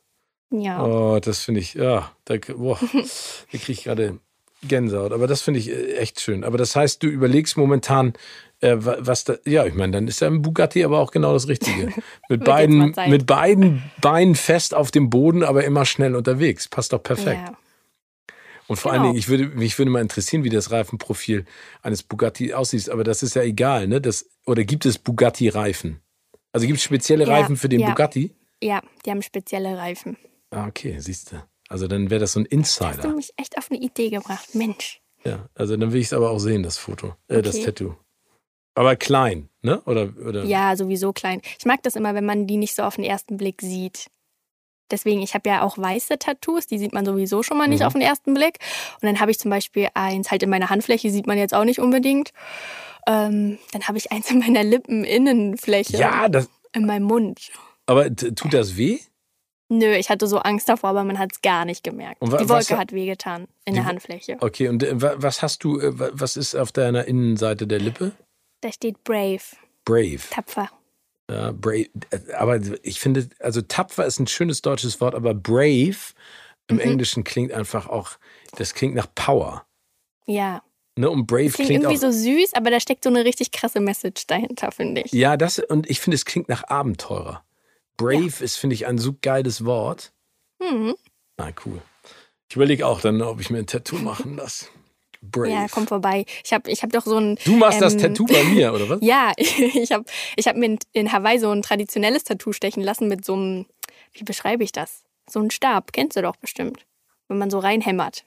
Ja. Oh, das finde ich, ja, da, boah, da kriege ich gerade Gänsehaut. Aber das finde ich äh, echt schön. Aber das heißt, du überlegst momentan, äh, wa- was da, ja, ich meine, dann ist ja ein Bugatti aber auch genau das Richtige. Mit, beiden, mit beiden Beinen fest auf dem Boden, aber immer schnell unterwegs. Passt doch perfekt. ja. Und vor Genau. allen Dingen, ich würde, mich würde mal interessieren, wie das Reifenprofil eines Bugatti aussieht. Aber das ist ja egal, ne? Das, oder gibt es Bugatti-Reifen? Also gibt es spezielle Ja, Reifen für den ja. Bugatti? ja, die haben spezielle Reifen. Ah, okay, siehst du. Also dann wäre das so ein Hast du Insider. mich echt auf eine Idee gebracht, Mensch. Ja, also dann will ich es aber auch sehen, das Foto, äh, das Okay. Tattoo. Aber klein, ne? Oder, oder? Ja, sowieso klein. Ich mag das immer, wenn man die nicht so auf den ersten Blick sieht. Deswegen, ich habe ja auch weiße Tattoos, die sieht man sowieso schon mal nicht Mhm. auf den ersten Blick. Und dann habe ich zum Beispiel eins halt in meiner Handfläche, sieht man jetzt auch nicht unbedingt. Ähm, dann habe ich eins in meiner Lippeninnenfläche, Ja, das, in meinem Mund. aber tut das weh? Nö, ich hatte so Angst davor, aber man hat es gar nicht gemerkt. Die was- Wolke hat wehgetan in der Handfläche. Okay, und äh, wa- was hast du, äh, wa- was ist auf deiner Innenseite der Lippe? Da steht brave, Brave. tapfer. Ja, brave. Äh, Aber ich finde, also tapfer ist ein schönes deutsches Wort, aber brave im Mhm. Englischen klingt einfach auch, das klingt nach Power. Ja, Ne? Und brave klingt, klingt, irgendwie auch. so süß, aber da steckt so eine richtig krasse Message dahinter, finde ich. Ja, das, und ich finde, es klingt nach Abenteurer. Brave ist, finde ich, ein so geiles Wort. Mhm. Na, cool. Ich überlege auch dann, ob ich mir ein Tattoo machen lasse. Brave. Ja, komm vorbei. Ich habe ich hab doch so ein. du machst das ähm, Tattoo bei mir, oder was? Ja, ich habe ich hab mir in- Hawaii so ein traditionelles Tattoo stechen lassen mit so einem, wie beschreibe ich das? So ein Stab, kennst du doch bestimmt. Wenn man so reinhämmert.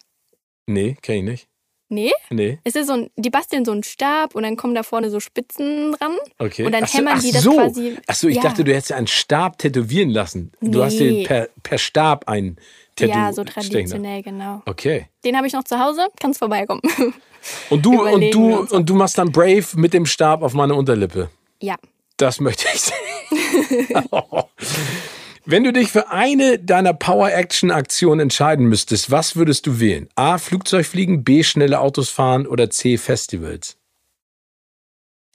Nee, kenn ich nicht. Nee? Nee, Es ist so ein, die basteln so einen Stab und dann kommen da vorne so Spitzen dran. okay. Und dann Ach so, hämmern die das so. quasi- Ach so, ich Ja. dachte, du hättest ja einen Stab tätowieren lassen. Du hast Nee. per, per Stab ein Tattoo ja, so traditionell, genau. Okay. Den habe ich noch zu Hause, kannst vorbeikommen. Und du, und du, uns und du machst dann Brave mit dem Stab auf meine Unterlippe. ja. Das möchte ich sehen. Wenn du dich für eine deiner Power-Action-Aktionen entscheiden müsstest, was würdest du wählen? A. Flugzeugfliegen, B. Schnelle Autos fahren oder C. Festivals?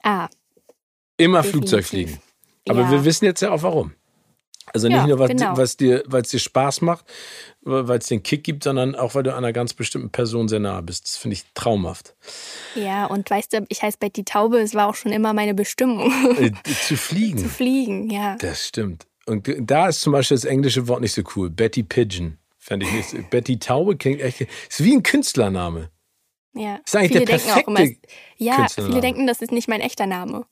Ah, Immer Definitiv. Flugzeugfliegen. Aber Ja. wir wissen jetzt ja auch warum. Also nicht Ja, nur, was, genau. was dir, weil es dir Spaß macht, weil es den Kick gibt, sondern auch, weil du einer ganz bestimmten Person sehr nahe bist. Das finde ich traumhaft. ja, und weißt du, ich heiße Betty Taube, es war auch schon immer meine Bestimmung, Äh, zu zu fliegen. fliegen, ja. Das stimmt. Und da ist zum Beispiel das englische Wort nicht so cool. Betty Pigeon. Fände ich nicht. Betty Taube klingt echt. Ist wie ein Künstlername. ja. Ist eigentlich viele der denken auch immer, perfekte ja, viele denken, das ist nicht mein echter Name.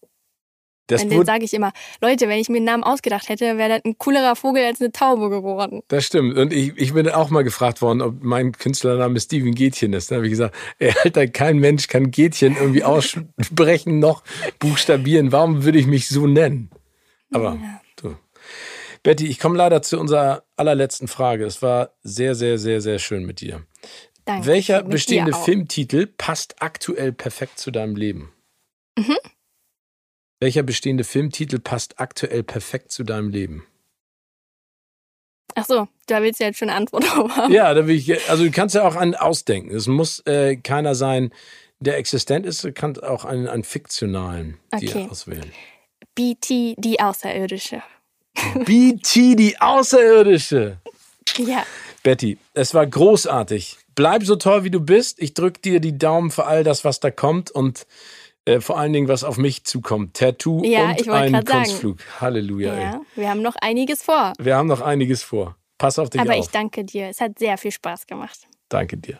Das, Und dann sage ich immer, Leute, wenn ich mir einen Namen ausgedacht hätte, wäre das ein coolerer Vogel als eine Taube geworden. das stimmt. Und ich, ich bin auch mal gefragt worden, ob mein Künstlername Steven Gätchen ist. Da habe ich gesagt, ey, Alter, kein Mensch kann Gätchen irgendwie aussprechen noch buchstabieren. Warum würde ich mich so nennen? Aber du. Betty, ich komme leider zu unserer allerletzten Frage. Es war sehr, sehr, sehr, sehr schön mit dir. Danke. Welcher bestehende. Filmtitel passt aktuell perfekt zu deinem Leben? Mhm. Welcher bestehende Filmtitel passt aktuell perfekt zu deinem Leben? Ach so, da willst du jetzt schon eine Antwort drauf haben. Ja, da will ich, also du kannst ja auch einen ausdenken. Es muss äh, keiner sein, der existent ist. Du kannst auch einen, einen fiktionalen Okay. auswählen. BT, die Außerirdische. BT, die Außerirdische. Ja, Betty, es war großartig. Bleib so toll, wie du bist. Ich drück dir die Daumen für all das, was da kommt und äh, vor allen Dingen, was auf mich zukommt. Tattoo Ja, und ein grad sagen. Kunstflug. Halleluja. Ey. ja, wir haben noch einiges vor. Wir haben noch einiges vor. Pass auf dich Aber auf. ich danke dir. Es hat sehr viel Spaß gemacht. Danke dir.